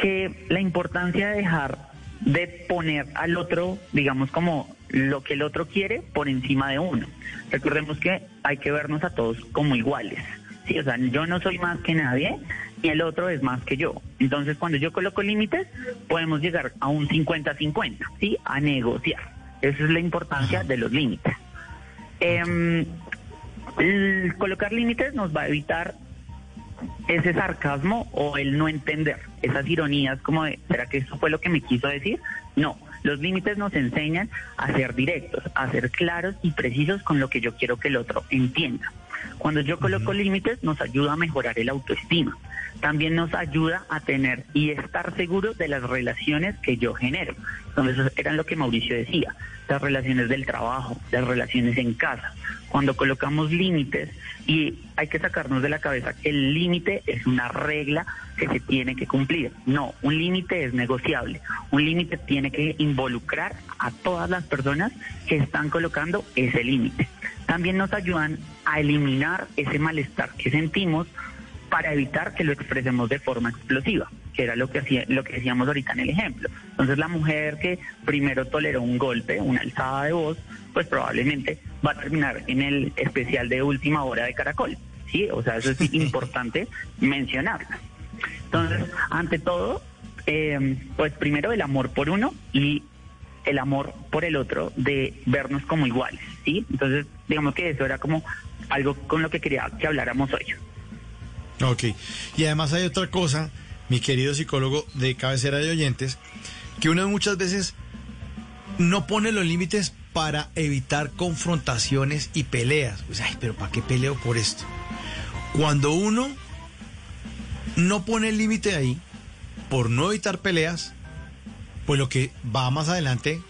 que la importancia de dejar de poner al otro, digamos, como lo que el otro quiere por encima de uno. Recordemos que hay que vernos a todos como iguales. Sí, o sea, yo no soy más que nadie y el otro es más que yo. Entonces, cuando yo coloco límites, podemos llegar a un 50-50, ¿sí? A negociar. Esa es la importancia de los límites. El colocar límites nos va a evitar ese sarcasmo o el no entender, esas ironías como de, ¿será que eso fue lo que me quiso decir? No, los límites nos enseñan a ser directos, a ser claros y precisos con lo que yo quiero que el otro entienda. Cuando yo coloco límites nos ayuda a mejorar el autoestima. También nos ayuda a tener y estar seguros de las relaciones que yo genero. Entonces, eso era lo que Mauricio decía, las relaciones del trabajo, las relaciones en casa. Cuando colocamos límites, y hay que sacarnos de la cabeza que el límite es una regla que se tiene que cumplir. No, un límite es negociable. Un límite tiene que involucrar a todas las personas que están colocando ese límite. También nos ayudan a eliminar ese malestar que sentimos para evitar que lo expresemos de forma explosiva, que era lo que hacía, lo que decíamos ahorita en el ejemplo. Entonces la mujer que primero toleró un golpe, una alzada de voz, pues probablemente va a terminar en el especial de última hora de Caracol. Sí, o sea, eso es importante mencionarlo. Entonces, ante todo, eh, pues primero el amor por uno y el amor por el otro, de vernos como iguales, ¿sí? Entonces, digamos que eso era como algo con lo que quería que habláramos hoy. Ok. Y además hay otra cosa, mi querido psicólogo de cabecera de oyentes, que uno muchas veces no pone los límites para evitar confrontaciones y peleas. Pues, ay, pero ¿para qué peleo por esto? Cuando uno no pone el límite ahí, por no evitar peleas, pues lo que va más adelante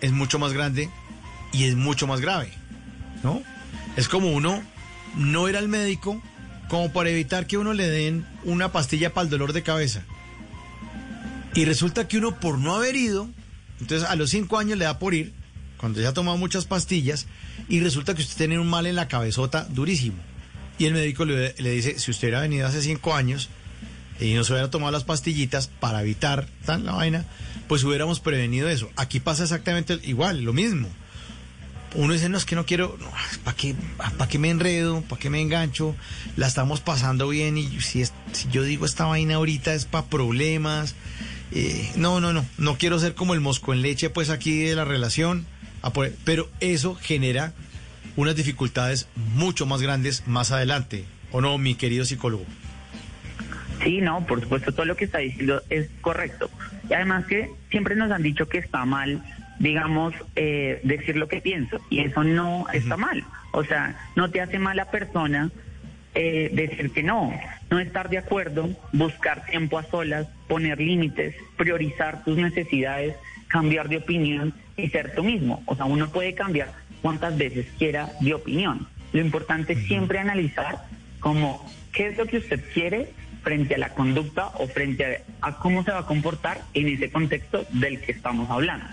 es mucho más grande y es mucho más grave, ¿no? Es como uno no ir al médico como para evitar que uno le den una pastilla para el dolor de cabeza. Y resulta que uno por no haber ido, entonces a los cinco años le da por ir, cuando ya ha tomado muchas pastillas, y resulta que usted tiene un mal en la cabezota durísimo. Y el médico le, dice, si usted hubiera venido hace cinco años y no se hubiera tomado las pastillitas para evitar tan la vaina, pues hubiéramos prevenido eso. Aquí pasa exactamente igual, lo mismo. Uno dice, no, es que no quiero, no, ¿para qué, ¿para qué me enredo? ¿Para qué me engancho? La estamos pasando bien y si, es, si yo digo esta vaina ahorita es para problemas. Eh, no, no, no, no quiero ser como el mosco en leche pues aquí de la relación, pero eso genera unas dificultades mucho más grandes más adelante, ¿o no, mi querido psicólogo? Sí, no, por supuesto, todo lo que está diciendo es correcto. Y además que siempre nos han dicho que está mal, digamos, eh, decir lo que pienso. Y eso no está mal. O sea, no te hace mala persona eh, decir que no, no estar de acuerdo, buscar tiempo a solas, poner límites, priorizar tus necesidades, cambiar de opinión y ser tú mismo. O sea, uno puede cambiar cuantas veces quiera de opinión. Lo importante es siempre analizar como qué es lo que usted quiere frente a la conducta o frente a, cómo se va a comportar en ese contexto del que estamos hablando.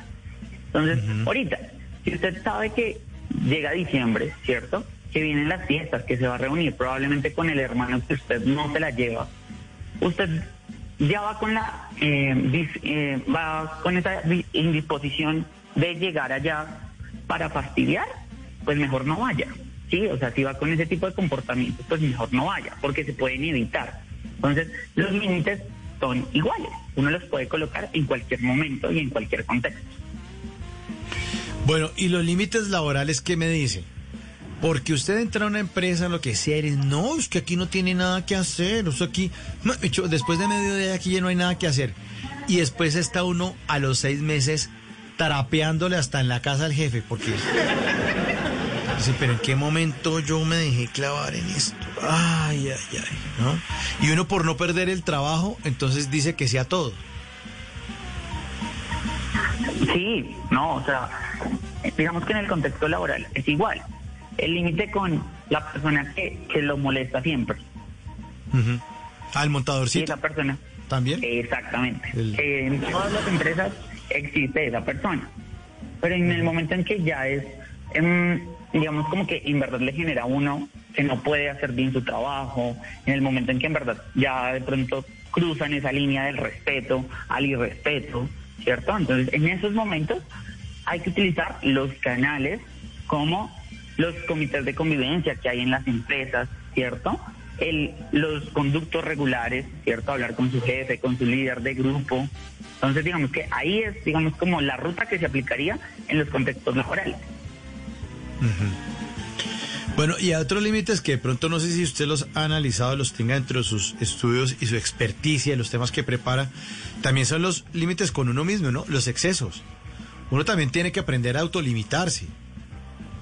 Entonces, ahorita, si usted sabe que llega diciembre, ¿cierto? Que vienen las fiestas, que se va a reunir probablemente con el hermano que usted no se la lleva, usted ya va con la eh, eh, va con esa indisposición de llegar allá para fastidiar, pues mejor no vaya. Sí, o sea, si va con ese tipo de comportamientos, pues mejor no vaya, porque se pueden evitar. Entonces, los límites son iguales. Uno los puede colocar en cualquier momento y en cualquier contexto. Bueno, ¿y los límites laborales qué me dice? Porque usted entra a una empresa, lo que sea, eres, no, es que aquí no tiene nada que hacer. Usted aquí, no, después de medio día aquí ya no hay nada que hacer. Y después está uno a los seis meses tarapeándole hasta en la casa al jefe, porque Dice, pero ¿en qué momento yo me dejé clavar en esto? Ay, ay, ay, ¿no? Y uno por no perder el trabajo, entonces dice que sea todo. Sí, no, o sea, digamos que en el contexto laboral es igual. El límite con la persona que, que lo molesta siempre. Al montadorcito. esa persona. También. Exactamente. en todas las empresas existe esa persona. Pero en el momento en que ya es, digamos, como que en verdad le genera a uno que no puede hacer bien su trabajo, en el momento en que en verdad ya de pronto cruzan esa línea del respeto al irrespeto, ¿cierto? Entonces, en esos momentos hay que utilizar los canales como los comités de convivencia que hay en las empresas, ¿cierto? El, los conductos regulares, ¿cierto? Hablar con su jefe, con su líder de grupo. Entonces, digamos que ahí es, digamos, como la ruta que se aplicaría en los contextos laborales. Bueno, y hay otros límites que de pronto no sé si usted los ha analizado, los tenga dentro de sus estudios y su experticia, los temas que prepara. También son los límites con uno mismo, ¿no? Los excesos. Uno también tiene que aprender a autolimitarse.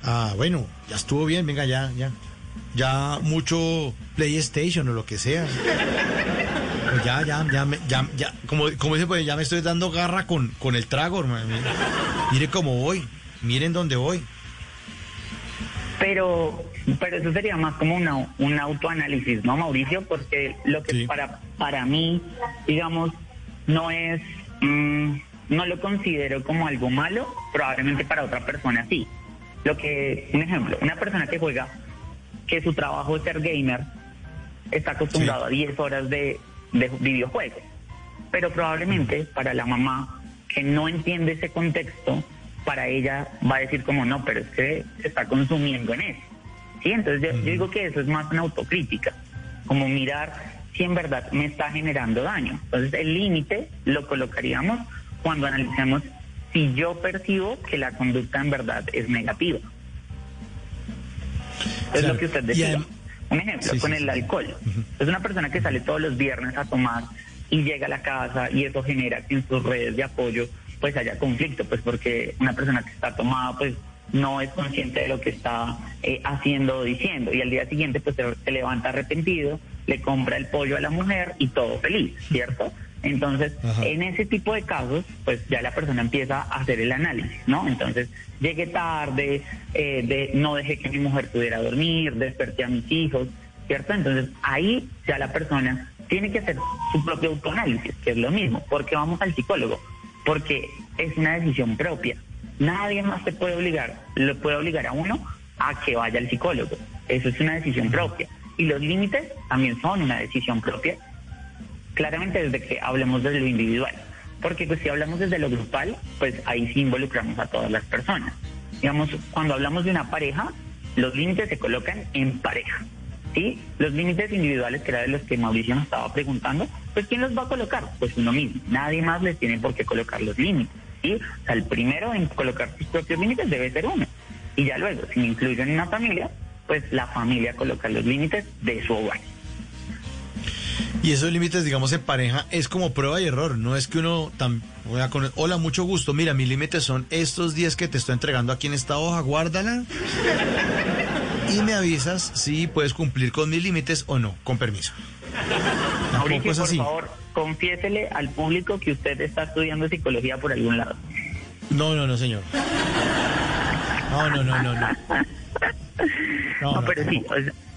Ah, bueno, ya estuvo bien, venga, ya, ya. Ya mucho PlayStation o lo que sea. Pues ya, ya, ya, ya, ya, como, como dice, pues ya me estoy dando garra con, con el trago, hermano. Mire, cómo voy, miren dónde voy. Pero, pero eso sería más como una, un autoanálisis, ¿no, Mauricio? Porque lo que para, para mí, digamos, no es, mm, no lo considero como algo malo, probablemente para otra persona sí. Lo que, un ejemplo, una persona que juega, que su trabajo es ser gamer, está acostumbrado a 10 horas de, de videojuegos. Pero probablemente para la mamá que no entiende ese contexto, para ella va a decir como no, pero es que se está consumiendo en eso. ¿Sí? Entonces yo, yo digo que eso es más una autocrítica, como mirar si en verdad me está generando daño. Entonces el límite lo colocaríamos cuando analicemos si yo percibo que la conducta en verdad es negativa. Es lo que usted decía. Un ejemplo, Sí, con sí, el sí. alcohol. Es una persona que sale todos los viernes a tomar y llega a la casa y eso genera que en sus redes de apoyo pues haya conflicto, pues porque una persona que está tomada pues no es consciente de lo que está eh, haciendo o diciendo y al día siguiente pues se, se levanta arrepentido, le compra el pollo a la mujer y todo feliz, ¿cierto? Entonces, en ese tipo de casos, pues ya la persona empieza a hacer el análisis, ¿no? Entonces, llegué tarde, eh, de, no dejé que mi mujer pudiera dormir, desperté a mis hijos, ¿cierto? Entonces, ahí ya la persona tiene que hacer su propio autoanálisis, que es lo mismo. ¿Por qué vamos al psicólogo? Porque es una decisión propia. Nadie más te puede obligar, lo puede obligar a uno a que vaya al psicólogo. Eso es una decisión propia. Y los límites también son una decisión propia claramente desde que hablemos de lo individual. Porque pues si hablamos desde lo grupal, pues ahí sí involucramos a todas las personas. Digamos, cuando hablamos de una pareja, los límites se colocan en pareja. ¿Sí? Los límites individuales, que era de los que Mauricio nos estaba preguntando, pues ¿quién los va a colocar? Pues uno mismo. Nadie más les tiene por qué colocar los límites. ¿sí? O sea, el primero en colocar sus propios límites debe ser uno. Y ya luego, si me incluyen en una familia, pues la familia coloca los límites de su hogar. Y esos límites, digamos, en pareja es como prueba y error. No es que uno tan, hola, mucho gusto. Mira, mis límites son estos días que te estoy entregando aquí en esta hoja, guárdala. Y me avisas si puedes cumplir con mis límites o no, con permiso. Mauricio, es por así. favor, confiésele al público que usted está estudiando psicología por algún lado. No, no, no, señor. No, no, no, no, no. No, pero sí,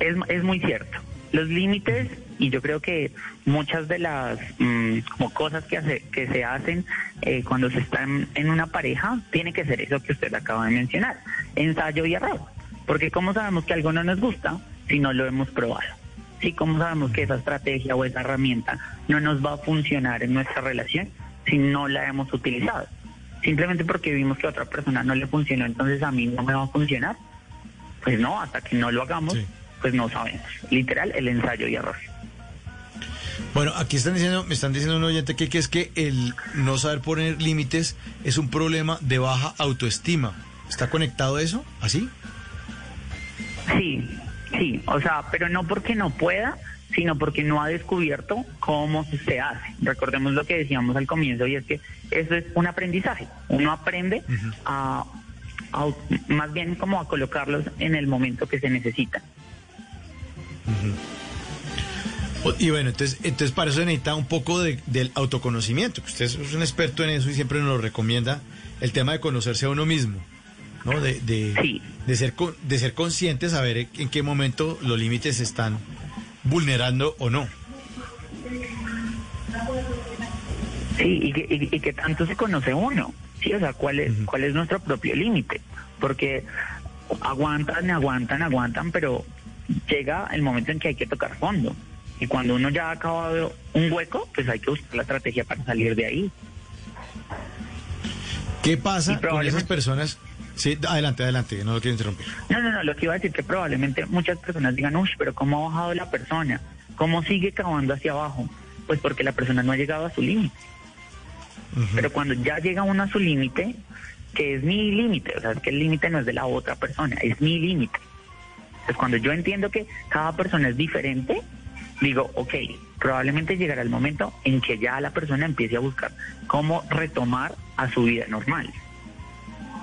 es, es muy cierto. Los límites, y yo creo que muchas de las mm, como cosas que, hace, que se hacen eh, cuando se está en, en una pareja, tiene que ser eso que usted acaba de mencionar, ensayo y error. Porque ¿cómo sabemos que algo no nos gusta si no lo hemos probado? ¿Sí? ¿Cómo sabemos que esa estrategia o esa herramienta no nos va a funcionar en nuestra relación si no la hemos utilizado? Simplemente porque vimos que a otra persona no le funcionó, entonces a mí no me va a funcionar. Pues no, hasta que no lo hagamos, pues no sabemos. Literal, el ensayo y error. Bueno, aquí están diciendo, me están diciendo un oyente que, que es que el no saber poner límites es un problema de baja autoestima. ¿Está conectado eso? ¿Así? Sí, sí, o sea, pero no porque no pueda, sino porque no ha descubierto cómo se hace. Recordemos lo que decíamos al comienzo y es que eso es un aprendizaje. Uno aprende a, a- más bien como a colocarlos en el momento que se necesita. Y bueno, entonces, entonces para eso se necesita un poco de- del autoconocimiento. que Usted es un experto en eso y siempre nos lo recomienda el tema de conocerse a uno mismo, ¿no? De, de, de ser, de ser consciente, saber en qué momento los límites se están vulnerando o no. Sí, y que, y, y que tanto se conoce uno, sí, o sea, cuál es, cuál es nuestro propio límite, porque aguantan, aguantan, aguantan, pero llega el momento en que hay que tocar fondo. Y cuando uno ya ha acabado un hueco, pues hay que buscar la estrategia para salir de ahí. ¿Qué pasa con esas personas? Sí, adelante, adelante, no lo quiero interrumpir. No, no, no, lo que iba a decir que probablemente muchas personas digan, uy, pero ¿cómo ha bajado la persona? ¿Cómo sigue cavando hacia abajo? Pues porque la persona no ha llegado a su límite. Pero cuando ya llega uno a su límite, que es mi límite, o sea, es que el límite no es de la otra persona, es mi límite. Pues cuando yo entiendo que cada persona es diferente, digo, ok, probablemente llegará el momento en que ya la persona empiece a buscar cómo retomar a su vida normal.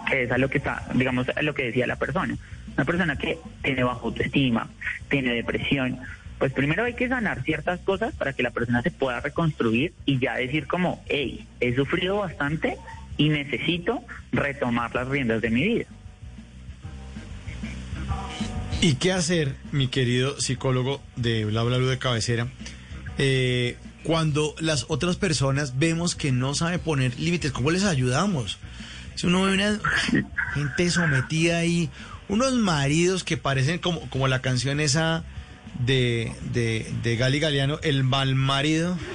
Que es a lo que está, digamos, a lo que decía la persona. Una persona que tiene baja autoestima, tiene depresión, pues primero hay que sanar ciertas cosas para que la persona se pueda reconstruir y ya decir como, hey, he sufrido bastante y necesito retomar las riendas de mi vida. ¿Y qué hacer, mi querido psicólogo de Bla Bla Bla de cabecera, eh, cuando las otras personas vemos que no sabe poner límites? ¿Cómo les ayudamos? Si uno ve una gente sometida ahí, unos maridos que parecen como, como la canción esa de, de, de Gali Galeano, El mal marido.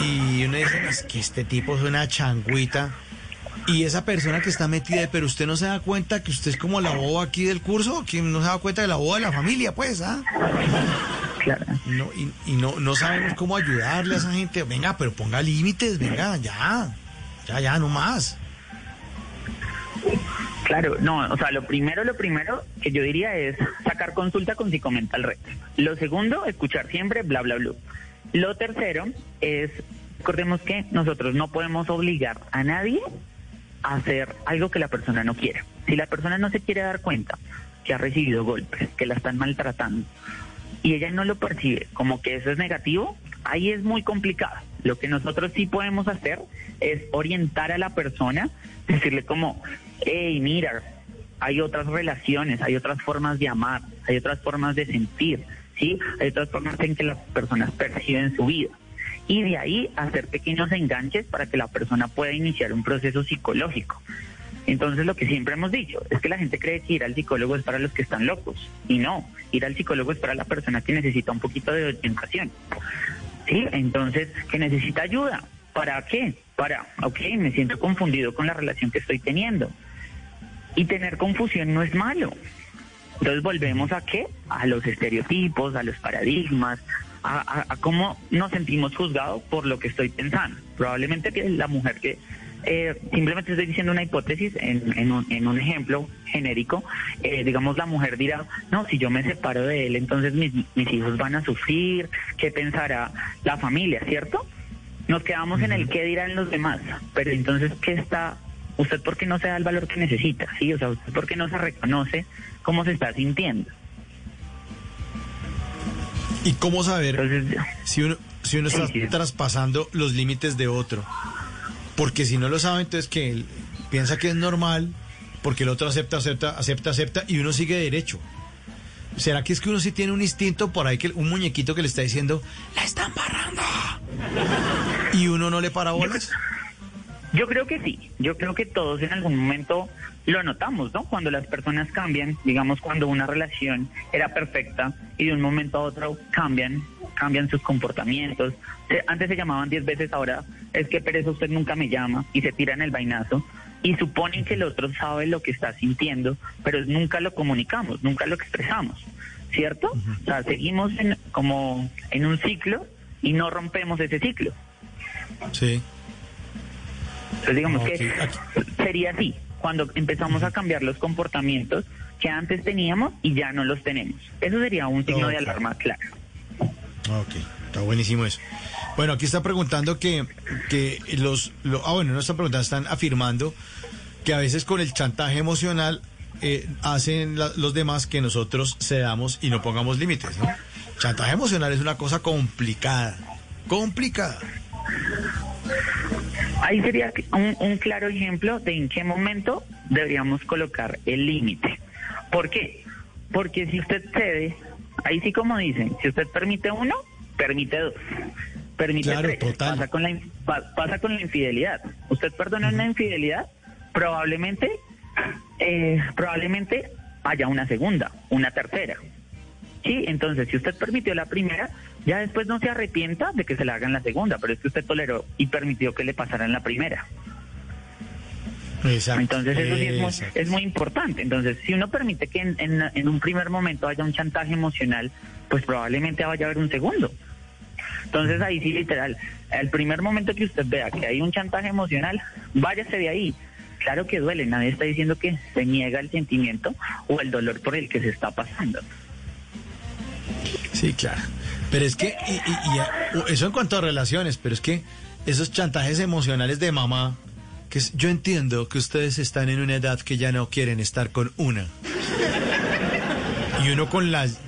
Y uno dice, es que este tipo es una changuita. Y esa persona que está metida, pero usted no se da cuenta que usted es como la boba aquí del curso, que no se da cuenta de la boba de la familia, pues, ¿ah? Claro. No, y, y no, no sabemos cómo ayudarle a esa gente. Venga, pero ponga límites, venga, ya. Ya, ya, no más. Claro, no, o sea, lo primero, lo primero que yo diría es sacar consulta con Psicomental Red. Lo segundo, escuchar siempre bla, bla, bla. Lo tercero es, recordemos que nosotros no podemos obligar a nadie hacer algo que la persona no quiera. Si la persona no se quiere dar cuenta que ha recibido golpes, que la están maltratando, y ella no lo percibe como que eso es negativo, ahí es muy complicado. Lo que nosotros sí podemos hacer es orientar a la persona, decirle como, hey, mira, hay otras relaciones, hay otras formas de amar, hay otras formas de sentir, ¿sí? Hay otras formas en que las personas perciben su vida. Y de ahí hacer pequeños enganches para que la persona pueda iniciar un proceso psicológico. Entonces lo que siempre hemos dicho es que la gente cree que ir al psicólogo es para los que están locos. Y no, ir al psicólogo es para la persona que necesita un poquito de orientación. Sí, entonces, que necesita ayuda. ¿Para qué? Para, ok, me siento confundido con la relación que estoy teniendo. Y tener confusión no es malo. Entonces volvemos a qué? A los estereotipos, a los paradigmas, a, cómo nos sentimos juzgados por lo que estoy pensando. Probablemente que la mujer que eh, simplemente estoy diciendo una hipótesis en, en un, en un ejemplo genérico, eh, digamos la mujer dirá, no, si yo me separo de él, entonces mis, mis hijos van a sufrir, ¿qué pensará la familia, cierto? Nos quedamos en el qué dirán los demás, pero entonces, ¿qué está? ¿Usted por qué no se da el valor que necesita? ¿Sí? O sea, ¿usted por qué no se reconoce cómo se está sintiendo? ¿Y cómo saber si uno, si uno está traspasando los límites de otro? Porque si no lo sabe, entonces que él piensa que es normal, porque el otro acepta, acepta, acepta, acepta, y uno sigue derecho. ¿Será que es que uno sí tiene un instinto por ahí, que un muñequito que le está diciendo, la están parando? Y uno no le para bolas. Yo creo que sí, yo creo que todos en algún momento lo notamos, ¿no? Cuando las personas cambian, digamos cuando una relación era perfecta y de un momento a otro cambian, cambian sus comportamientos. Se- Antes se llamaban 10 veces, ahora es que pereza usted nunca me llama y se tiran el vainazo y suponen que el otro sabe lo que está sintiendo, pero nunca lo comunicamos, nunca lo expresamos, ¿cierto? O sea, seguimos en, como en un ciclo y no rompemos ese ciclo. Sí. Entonces digamos que sería así, cuando empezamos a cambiar los comportamientos que antes teníamos y ya no los tenemos. Eso sería un signo de alarma claro. Ok, está buenísimo eso. Bueno, aquí está preguntando que, que los, lo- Ah, bueno, no están preguntando, están afirmando que a veces con el chantaje emocional eh, hacen la- los demás que nosotros cedamos y no pongamos límites, ¿no? Chantaje emocional es una cosa complicada. Complicada. Ahí sería un, un claro ejemplo de en qué momento deberíamos colocar el límite. ¿Por qué? Porque si usted cede, ahí sí como dicen, si usted permite uno, permite dos. Permite Claro, tres. total. Pasa con la, pasa con la infidelidad. Usted perdona una infidelidad, probablemente, eh, probablemente haya una segunda, una tercera. Sí, entonces si usted permitió la primera, ya después no se arrepienta de que se la hagan la segunda, pero es que usted toleró y permitió que le pasaran la primera. Exacto. Entonces eso sí es muy, es muy importante. Entonces, si uno permite que en, en- en un primer momento haya un chantaje emocional, pues probablemente vaya a haber un segundo. Entonces ahí sí literal, el primer momento que usted vea que hay un chantaje emocional, váyase de ahí. claro que duele, nadie está diciendo que se niega el sentimiento o el dolor por el que se está pasando. Sí, claro. Pero es que, y, y- y a- eso en cuanto a relaciones, pero es que esos chantajes emocionales de mamá, que es- yo entiendo que ustedes están en una edad que ya no quieren estar con una. Y uno con las,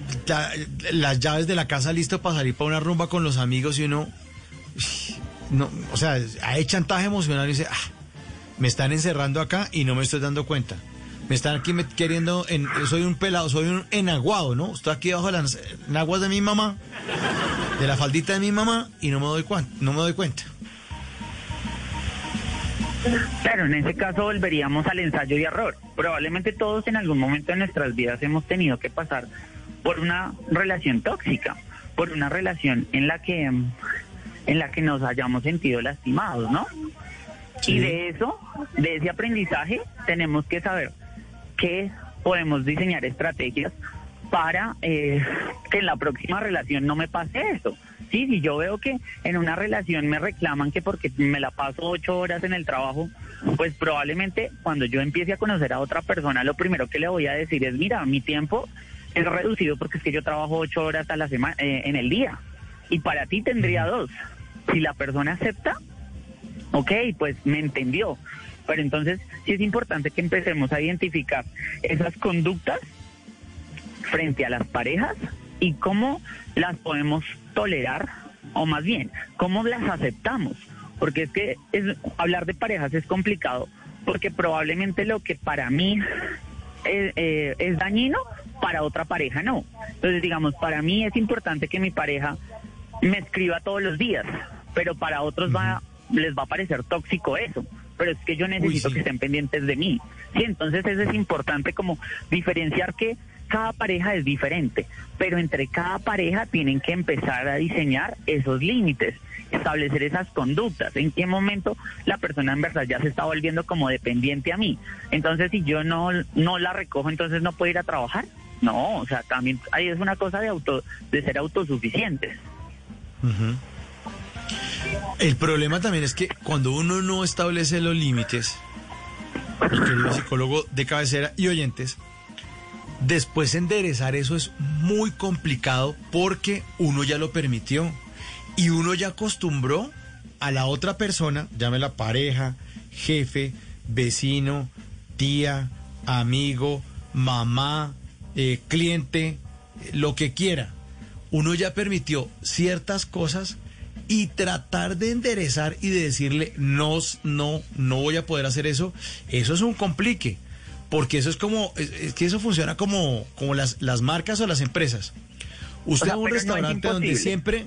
las llaves de la casa listo para salir para una rumba con los amigos y uno, no, o sea, hay chantaje emocional y dice, ah, me están encerrando acá y no me estoy dando cuenta. Me están aquí queriendo, en, soy un pelado, soy un enaguado, ¿no? Estoy aquí bajo las enaguas de mi mamá, de la faldita de mi mamá y no me doy, cuan- no me doy cuenta. Claro, en ese caso volveríamos al ensayo y error. Probablemente todos en algún momento de nuestras vidas hemos tenido que pasar por una relación tóxica, por una relación en la que mm, en la que nos hayamos sentido lastimados, ¿no? Y de eso, de ese aprendizaje, tenemos que saber que podemos diseñar estrategias para eh, que en la próxima relación no me pase eso. Sí, si yo veo que en una relación me reclaman que porque me la paso ocho horas en el trabajo, pues probablemente cuando yo empiece a conocer a otra persona, lo primero que le voy a decir es, mira, mi tiempo es reducido porque es que yo trabajo ocho horas a la semana en el día y para ti tendría dos. Si la persona acepta, ok, pues me entendió. Pero entonces sí es importante que empecemos a identificar esas conductas frente a las parejas y cómo las podemos tolerar, o más bien, cómo las aceptamos. Porque es que es, hablar de parejas es complicado, porque probablemente lo que para mí es, eh, es dañino, para otra pareja no. Entonces, digamos, para mí es importante que mi pareja me escriba todos los días, pero para otros va, les va a parecer tóxico eso. Pero es que yo necesito que estén pendientes de mí. Sí, entonces eso es importante como diferenciar que cada pareja es diferente, pero entre cada pareja tienen que empezar a diseñar esos límites, establecer esas conductas, en qué momento la persona en verdad ya se está volviendo como dependiente a mí. Entonces, si yo no, no la recojo, entonces no puedo ir a trabajar. No, o sea, también ahí es una cosa de auto, de ser autosuficientes. Ujú. El problema también es que cuando uno no establece los límites, mi querido psicólogo de cabecera y oyentes, después enderezar eso es muy complicado porque uno ya lo permitió y uno ya acostumbró a la otra persona, llámela pareja, jefe, vecino, tía, amigo, mamá, eh, cliente, lo que quiera. Uno ya permitió ciertas cosas y tratar de enderezar y de decirle no, no, no voy a poder hacer eso, eso es un complique. Porque eso es como, es, es que eso funciona como, como las, las marcas o las empresas. Usted O sea, va a un no restaurante donde siempre,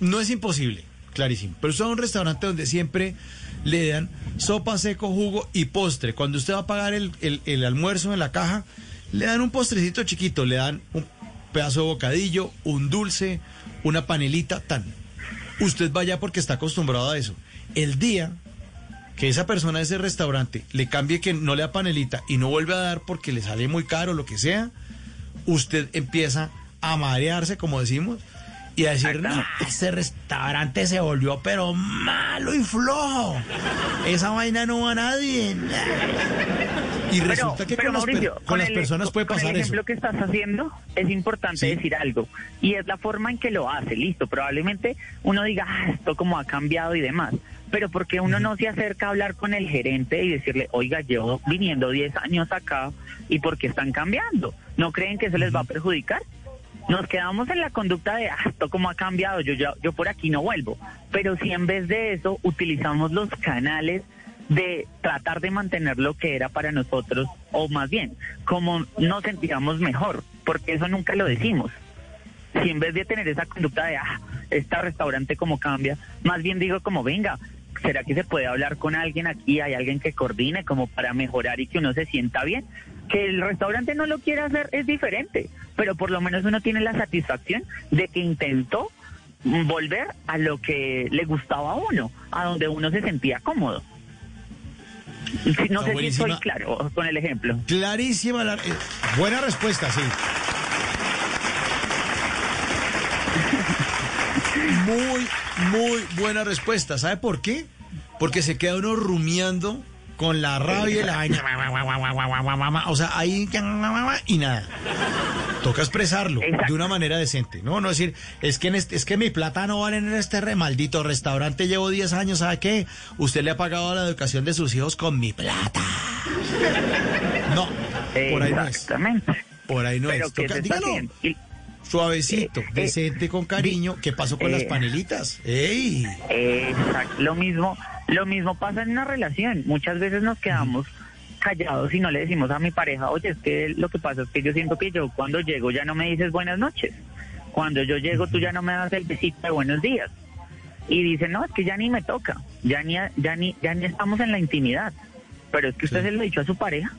no es imposible, clarísimo, pero usted va a un restaurante donde siempre le dan sopa, seco, jugo y postre. Cuando usted va a pagar el, el- el almuerzo en la caja, le dan un postrecito chiquito, le dan un pedazo de bocadillo, un dulce, una panelita, tan. Usted vaya porque está acostumbrado a eso. El día que esa persona de ese restaurante le cambie que no le da panelita y no vuelve a dar porque le sale muy caro, lo que sea, usted empieza a marearse, como decimos, y a decir, no, ese restaurante se volvió pero malo y flojo. Esa vaina no va a nadie. Y Pero- resulta que pero, con, las, per- Mauricio, con las el- personas puede con pasar el eso. ejemplo que estás haciendo, es importante decir algo. Y es la forma en que lo hace, listo. Probablemente uno diga, ah, esto como ha cambiado y demás. Pero porque uno no se acerca a hablar con el gerente y decirle, oiga, llevo viniendo 10 años acá y por qué están cambiando? ¿No creen que eso les va a perjudicar? Nos quedamos en la conducta de, ah, esto como ha cambiado, yo, ya- yo por aquí no vuelvo. Pero si en vez de eso utilizamos los canales de tratar de mantener lo que era para nosotros, o más bien, como nos sentíamos mejor, porque eso nunca lo decimos. Si en vez de tener esa conducta de, ah, este restaurante como cambia, más bien digo como, venga, ¿será que se puede hablar con alguien aquí? ¿Hay alguien que coordine como para mejorar y que uno se sienta bien? Que el restaurante no lo quiera hacer es diferente, pero por lo menos uno tiene la satisfacción de que intentó volver a lo que le gustaba a uno, a donde uno se sentía cómodo. No sé si estoy claro con el ejemplo. Clarísima la... eh, buena respuesta, sí. Muy, muy buena respuesta. ¿Sabe por qué? Porque se queda uno rumiando con la rabia y la vaina. O sea, ahí y nada. Toca expresarlo de una manera decente. No, no decir, es que, en este- es que mi plata no vale en este re maldito restaurante. Llevo 10 años, ¿sabe qué? Usted le ha pagado la educación de sus hijos con mi plata. No, por ahí no es. Exactamente. Por ahí no Pero es. ¿qué Toca- se está dígalo. Y- Suavecito, Eh, eh, decente, con cariño. ¿Qué pasó con las eh, panelitas? ¡Ey! Exacto. Lo mismo, lo mismo pasa en una relación. Muchas veces nos quedamos callados y no le decimos a mi pareja, oye, es que lo que pasa es que yo siento que yo cuando llego ya no me dices buenas noches. Cuando yo llego tú ya no me das el besito de buenos días. Y dicen, no, es que ya ni me toca, ya ni, ya ni, ya ni estamos en la intimidad. Pero es que usted se lo ha dicho a su pareja.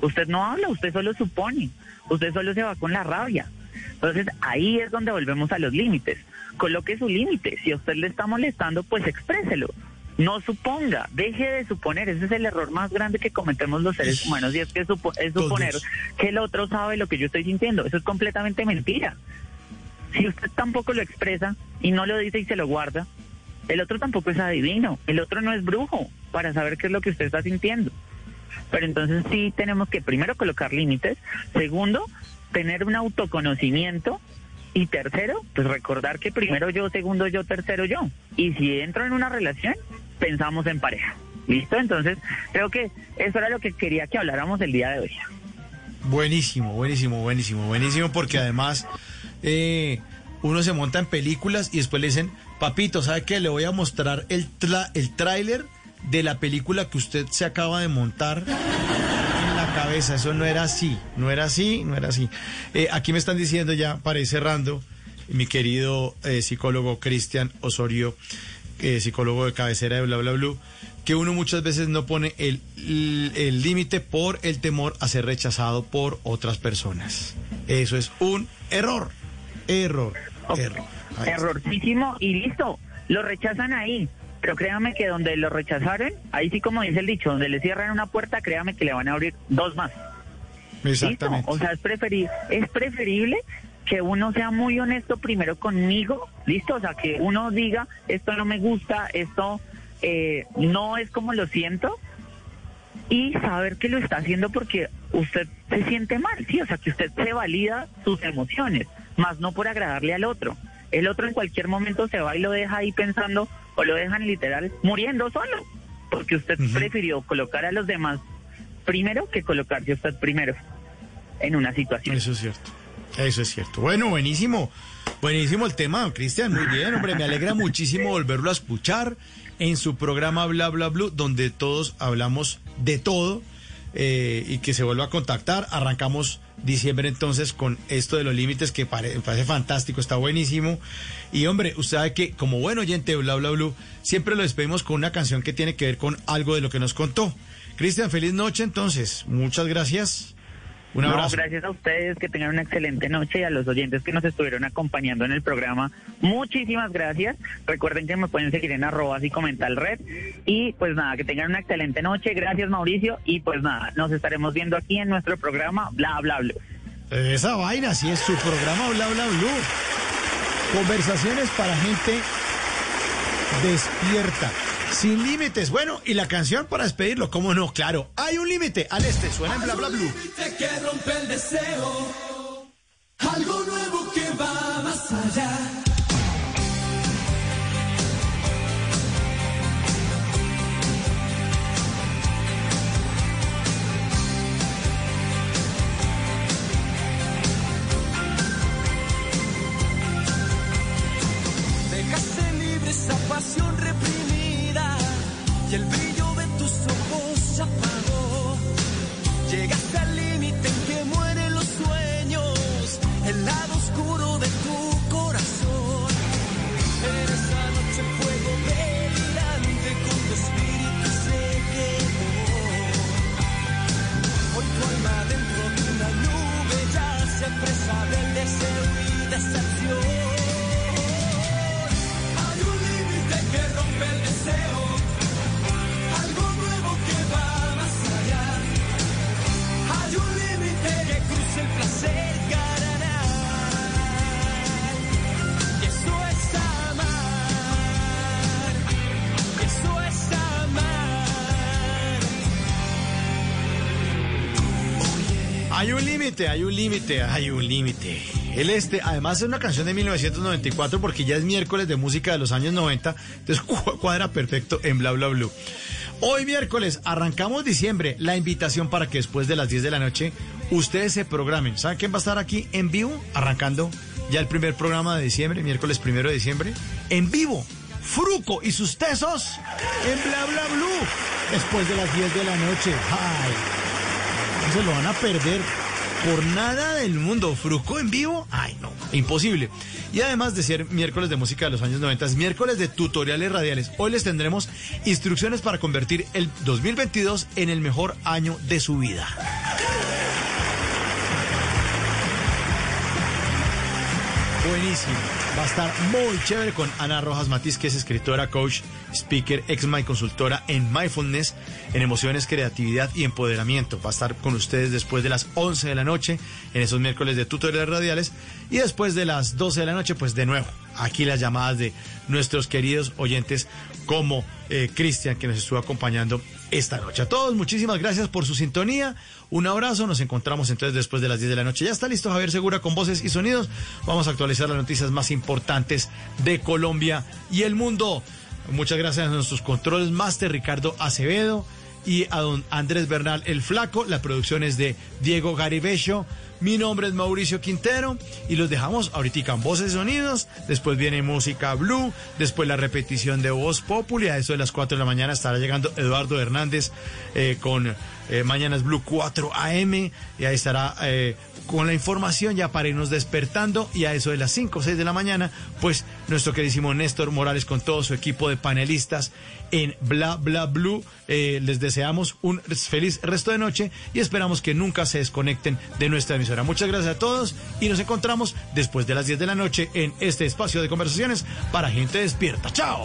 Usted no habla, usted solo supone, usted solo se va con la rabia. Entonces ahí es donde volvemos a los límites. Coloque su límite. Si a usted le está molestando, pues expréselo. No suponga, deje de suponer. Ese es el error más grande que cometemos los seres humanos y es que supo- es suponer que el otro sabe lo que yo estoy sintiendo. Eso es completamente mentira. Si usted tampoco lo expresa y no lo dice y se lo guarda, el otro tampoco es adivino. El otro no es brujo para saber qué es lo que usted está sintiendo. Pero entonces sí tenemos que primero colocar límites, segundo, tener un autoconocimiento y tercero, pues recordar que primero yo, segundo yo, tercero yo. Y si entro en una relación, pensamos en pareja. ¿Listo? Entonces creo que eso era lo que quería que habláramos el día de hoy. Buenísimo, buenísimo, buenísimo, buenísimo, porque además eh, uno se monta en películas y después le dicen, papito, ¿sabe qué? Le voy a mostrar el, tra el tráiler de la película que usted se acaba de montar en la cabeza. Eso no era así, no era así, no era así. Eh, aquí me están diciendo ya, para ir cerrando, mi querido eh, psicólogo Cristian Osorio, eh, psicólogo de cabecera de Bla Bla Blue, que uno muchas veces no pone el el límite por el temor a ser rechazado por otras personas. Eso es un error, error, error. Está. Errorcísimo y listo. Lo rechazan ahí. Pero créame que donde lo rechazaron, ahí sí como dice el dicho, donde le cierran una puerta, créame que le van a abrir dos más. Exactamente. ¿Listo? O sea, es preferible, es preferible que uno sea muy honesto primero conmigo, ¿listo? O sea, que uno diga, esto no me gusta, esto eh, no es como lo siento, y saber que lo está haciendo porque usted se siente mal, ¿sí? O sea, que usted se valida sus emociones, más no por agradarle al otro. El otro en cualquier momento se va y lo deja ahí pensando, o lo dejan literal muriendo solo, porque usted prefirió colocar a los demás primero que colocarse usted primero en una situación. Eso es cierto. Eso es cierto. Bueno, buenísimo. Buenísimo el tema, Cristian. Muy bien, hombre. Me alegra muchísimo volverlo a escuchar en su programa Bla Bla Blue, donde todos hablamos de todo eh, y que se vuelva a contactar. Arrancamos diciembre entonces con esto de los límites que pare- me parece fantástico, está buenísimo. Y hombre, usted sabe que como buen oyente de Bla Bla Blue, siempre lo despedimos con una canción que tiene que ver con algo de lo que nos contó. Cristian, feliz noche entonces. Muchas gracias. Un No, abrazo. gracias a ustedes, que tengan una excelente noche y a los oyentes que nos estuvieron acompañando en el programa. Muchísimas gracias. Recuerden que me pueden seguir en arroba y comentar red. Y pues nada, que tengan una excelente noche. Gracias Mauricio. Y pues nada, nos estaremos viendo aquí en nuestro programa Bla Bla Bla. Esa vaina, sí es su programa Bla Bla Blue. Conversaciones para gente despierta, sin límites. Bueno, y la canción para despedirlo, ¿cómo no? Claro, hay un límite. Al este, suena en Bla Bla Blue. algo nuevo que va más allá. Hay un límite, hay un límite. El este, además es una canción de 1994 porque ya es miércoles de música de los años 90, entonces cu- cuadra perfecto en Bla Bla Blue. Hoy miércoles arrancamos diciembre, la invitación para que después de las 10 de la noche ustedes se programen. ¿Saben quién va a estar aquí en vivo? Arrancando ya el primer programa de diciembre, miércoles primero de diciembre, en vivo. Fruco y sus tesos en Bla Bla Blue después de las 10 de la noche. ¡Ay! Se lo van a perder por nada del mundo. Fruco en vivo, ay no, imposible. Y además de ser miércoles de música de los años 90, es miércoles de tutoriales radiales. Hoy les tendremos instrucciones para convertir el 2022 en el mejor año de su vida. Buenísimo. Va a estar muy chévere con Ana Rojas Matiz, que es escritora, coach, speaker, ex my consultora en mindfulness, en emociones, creatividad y empoderamiento. Va a estar con ustedes después de las 11 de la noche en esos miércoles de tutoriales radiales y después de las 12 de la noche, pues de nuevo, aquí las llamadas de nuestros queridos oyentes como eh, Cristian, que nos estuvo acompañando esta noche. A todos, muchísimas gracias por su sintonía. Un abrazo, nos encontramos entonces después de las 10 de la noche. Ya está listo Javier Segura con voces y sonidos. Vamos a actualizar las noticias más importantes de Colombia y el mundo. Muchas gracias a nuestros controles máster Ricardo Acevedo y a don Andrés Bernal el Flaco. La producción es de Diego Garibello. Mi nombre es Mauricio Quintero y los dejamos ahorita en voces y sonidos. Después viene música blue, después la repetición de Voz Populi. A eso de las 4 de la mañana estará llegando Eduardo Hernández eh, con eh, Mañanas Blue 4 AM. Y ahí estará eh, con la información ya para irnos despertando. Y a eso de las 5 o 6 de la mañana, pues nuestro queridísimo Néstor Morales con todo su equipo de panelistas en Bla Bla Blue. Eh, les deseamos un feliz resto de noche y esperamos que nunca se desconecten de nuestra emisora. Muchas gracias a todos y nos encontramos después de las 10 de la noche en este espacio de conversaciones para gente despierta. ¡Chao!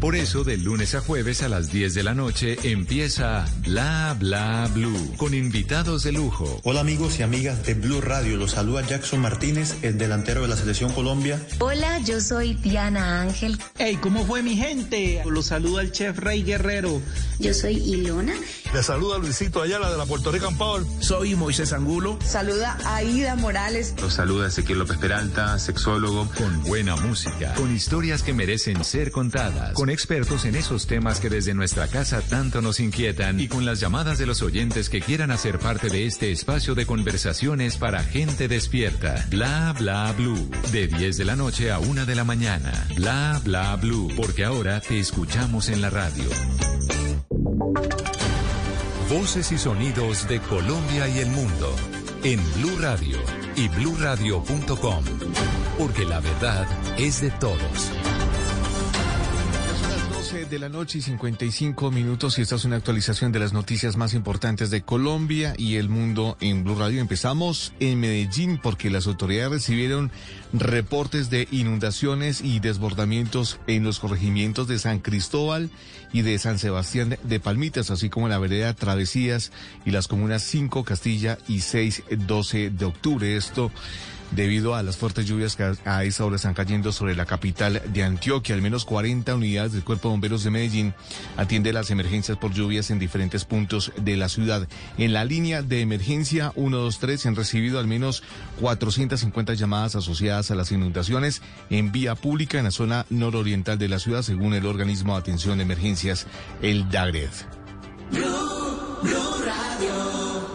Por eso, de lunes a jueves a las 10 de la noche empieza Bla Bla Blue con invitados de lujo. Hola amigos y amigas de Blue Radio, los saluda Jackson Martínez, el delantero de la Selección Colombia. Hola, yo soy Diana Ángel. Hey, ¿cómo fue mi gente? Los saluda el chef Rey Guerrero. Yo soy Ilona. Le saluda Luisito Ayala de la Puerto Rican Power. Soy Moisés Angulo. Saluda Aida Morales. Los saluda Ezequiel López Peralta, sexólogo. Con buena música, con historias que merecen ser contadas, con expertos en esos temas que desde nuestra casa tanto nos inquietan y con las llamadas de los oyentes que quieran hacer parte de este espacio de conversaciones para gente despierta. Bla bla blue. De 10 de la noche a 1 de la mañana. Bla bla blue. Porque ahora te escuchamos en la radio. Voces y sonidos de Colombia y el mundo en Blue Radio y bluradio.com, porque la verdad es de todos. Son las 12 de la noche y 55 minutos y esta es una actualización de las noticias más importantes de Colombia y el mundo en Blue Radio. Empezamos en Medellín porque las autoridades recibieron reportes de inundaciones y desbordamientos en los corregimientos de San Cristóbal y de San Sebastián de Palmitas, así como en la vereda Travesías y las comunas 5 Castilla y 6 12 de octubre. Esto debido a las fuertes lluvias que a- esa hora están cayendo sobre la capital de Antioquia. Al menos 40 unidades del Cuerpo de Bomberos de Medellín atiende las emergencias por lluvias en diferentes puntos de la ciudad. En la línea de emergencia 123 se han recibido al menos 450 llamadas asociadas a las inundaciones en vía pública en la zona nororiental de la ciudad, según el organismo de atención de emergencias, el DAGRED.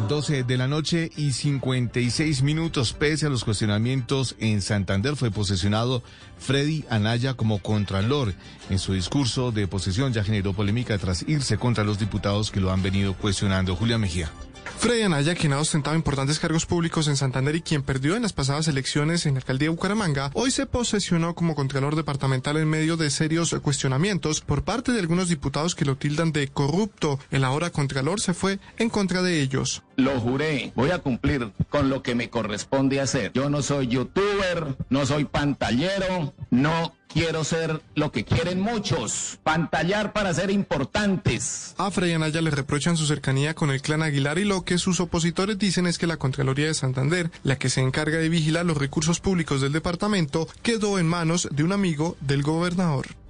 12 de la noche y 56 minutos. Pese a los cuestionamientos en Santander, fue posesionado Freddy Anaya como contralor. En su discurso de posesión ya generó polémica tras irse contra los diputados que lo han venido cuestionando. Julia Mejía. Freddy Anaya, quien ha ostentado importantes cargos públicos en Santander y quien perdió en las pasadas elecciones en la alcaldía de Bucaramanga, hoy se posesionó como contralor departamental en medio de serios cuestionamientos por parte de algunos diputados que lo tildan de corrupto. El ahora contralor se fue en contra de ellos. Lo juré, voy a cumplir con lo que me corresponde hacer. Yo no soy youtuber, no soy pantallero, no quiero ser lo que quieren muchos, pantallar para ser importantes. A Freddy Anaya le reprochan su cercanía con el clan Aguilar y lo que sus opositores dicen es que la Contraloría de Santander, la que se encarga de vigilar los recursos públicos del departamento, quedó en manos de un amigo del gobernador.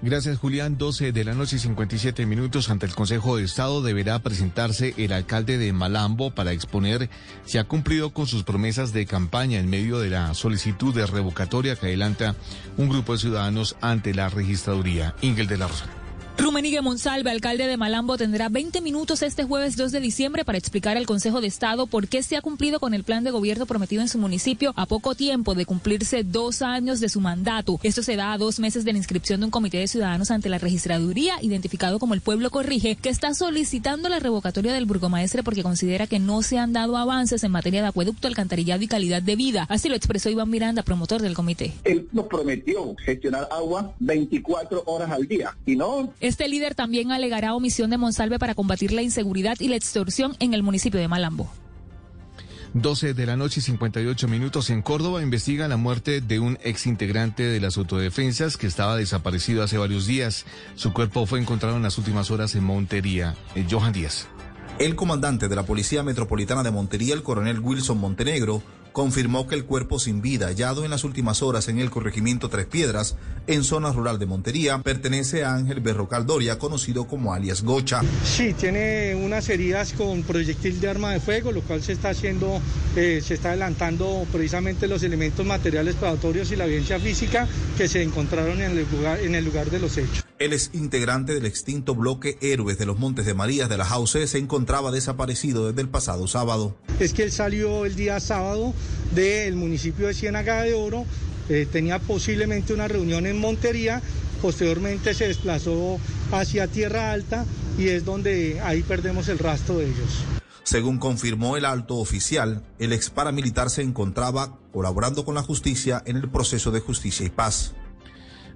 Gracias, Julián. 12 de la noche y 57 minutos ante el Consejo de Estado deberá presentarse el alcalde de Malambo para exponer si ha cumplido con sus promesas de campaña en medio de la solicitud de revocatoria que adelanta un grupo de ciudadanos ante la registraduría. Ingel de la Rosa. Rumenigue Monsalve, alcalde de Malambo, tendrá 20 minutos este jueves 2 de diciembre para explicar al Consejo de Estado por qué se ha cumplido con el plan de gobierno prometido en su municipio a poco tiempo de cumplirse dos años de su mandato. Esto se da a dos meses de la inscripción de un comité de ciudadanos ante la registraduría, identificado como el Pueblo Corrige, que está solicitando la revocatoria del burgomaestre porque considera que no se han dado avances en materia de acueducto, alcantarillado y calidad de vida. Así lo expresó Iván Miranda, promotor del comité. Él nos prometió gestionar agua 24 horas al día y no. Este líder también alegará omisión de Monsalve para combatir la inseguridad y la extorsión en el municipio de Malambo. 12 de la noche y 58 minutos en Córdoba investiga la muerte de un exintegrante de las autodefensas que estaba desaparecido hace varios días. Su cuerpo fue encontrado en las últimas horas en Montería. Eh, Johan Díaz. El comandante de la Policía Metropolitana de Montería, el coronel Wilson Montenegro, confirmó que el cuerpo sin vida hallado en las últimas horas en el corregimiento Tres Piedras, en zona rural de Montería, pertenece a Ángel Berrocal Doria, conocido como alias Gocha. Sí, tiene unas heridas con proyectil de arma de fuego, lo cual se está haciendo, eh, se está adelantando precisamente los elementos materiales probatorios y la evidencia física que se encontraron en el lugar, en el lugar de los hechos. Él es integrante del extinto bloque Héroes de los Montes de Marías de la Jauce, se encontraba desaparecido desde el pasado sábado. Es que él salió el día sábado del municipio de Ciénaga de Oro, eh, tenía posiblemente una reunión en Montería, posteriormente se desplazó hacia Tierra Alta y es donde ahí perdemos el rastro de ellos. Según confirmó el alto oficial, el ex paramilitar se encontraba colaborando con la justicia en el proceso de justicia y paz.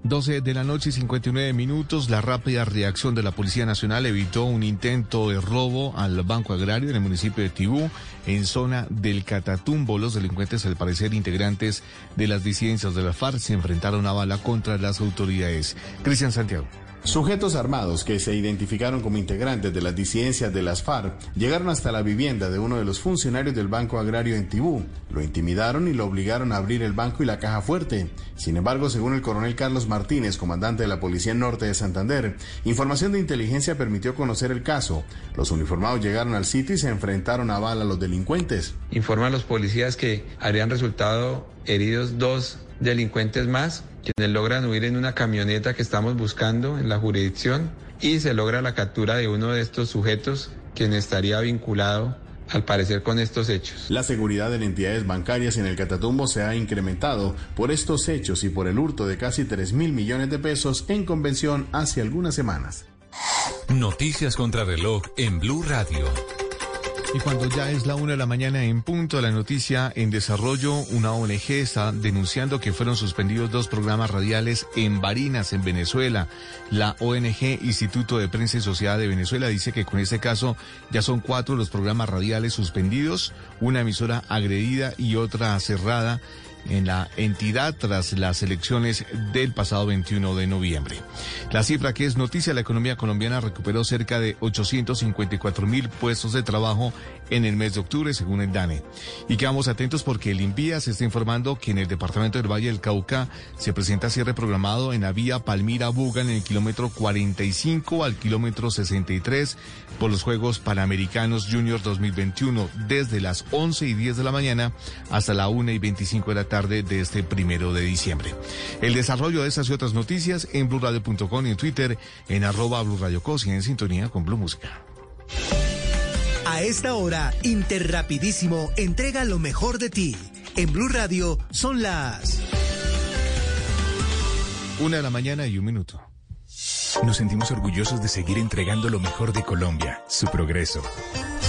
12 de la noche y 59 minutos, la rápida reacción de la Policía Nacional evitó un intento de robo al Banco Agrario en el municipio de Tibú, en zona del Catatumbo. Los delincuentes, al parecer integrantes de las disidencias de la FARC, se enfrentaron a bala contra las autoridades. Cristian Santiago. Sujetos armados que se identificaron como integrantes de las disidencias de las FARC llegaron hasta la vivienda de uno de los funcionarios del Banco Agrario en Tibú, lo intimidaron y lo obligaron a abrir el banco y la caja fuerte. Sin embargo, según el coronel Carlos Martínez, comandante de la Policía Norte de Santander, información de inteligencia permitió conocer el caso. Los uniformados llegaron al sitio y se enfrentaron a bala a los delincuentes. Informan los policías que habrían resultado heridos dos delincuentes más quienes logran huir en una camioneta que estamos buscando en la jurisdicción y se logra la captura de uno de estos sujetos quien estaría vinculado al parecer con estos hechos. La seguridad en entidades bancarias en el Catatumbo se ha incrementado por estos hechos y por el hurto de casi 3 mil millones de pesos en convención hace algunas semanas. Noticias contra reloj en Blue Radio. Y cuando ya es la una de la mañana en punto, la noticia en desarrollo, una ONG está denunciando que fueron suspendidos dos programas radiales en Barinas, en Venezuela. La ONG Instituto de Prensa y Sociedad de Venezuela dice que con este caso ya son cuatro los programas radiales suspendidos, una emisora agredida y otra cerrada en la entidad tras las elecciones del pasado 21 de noviembre. La cifra que es noticia, la economía colombiana recuperó cerca de 854 mil puestos de trabajo en el mes de octubre, según el DANE. Y quedamos atentos porque el INVIA se está informando que en el departamento del Valle del Cauca se presenta cierre programado en la vía Palmira-Buga en el kilómetro 45 al kilómetro 63 por los Juegos Panamericanos Junior 2021 desde las 11 y 10 de la mañana hasta la 1 y 25 de la tarde de este primero de diciembre. El desarrollo de estas y otras noticias en blurradio.com y en Twitter en arroba blurradiocos y en sintonía con Blue Música. A esta hora, Interrapidísimo entrega lo mejor de ti. En Blue Radio son las... Una de la mañana y un minuto. Nos sentimos orgullosos de seguir entregando lo mejor de Colombia, su progreso.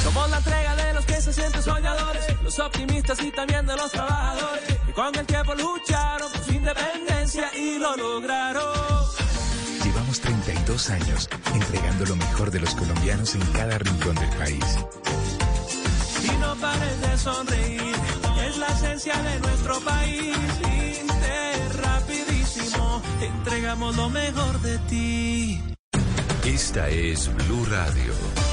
Somos la entrega de los que se sienten soñadores, los optimistas y también de los trabajadores, que con el tiempo lucharon por su independencia y lo lograron. Llevamos 32 años entregando lo mejor de los colombianos en cada rincón del país. Y no pares de sonreír, es la esencia de nuestro país. Inter, rapidísimo, entregamos lo mejor de ti. Esta es Blue Radio.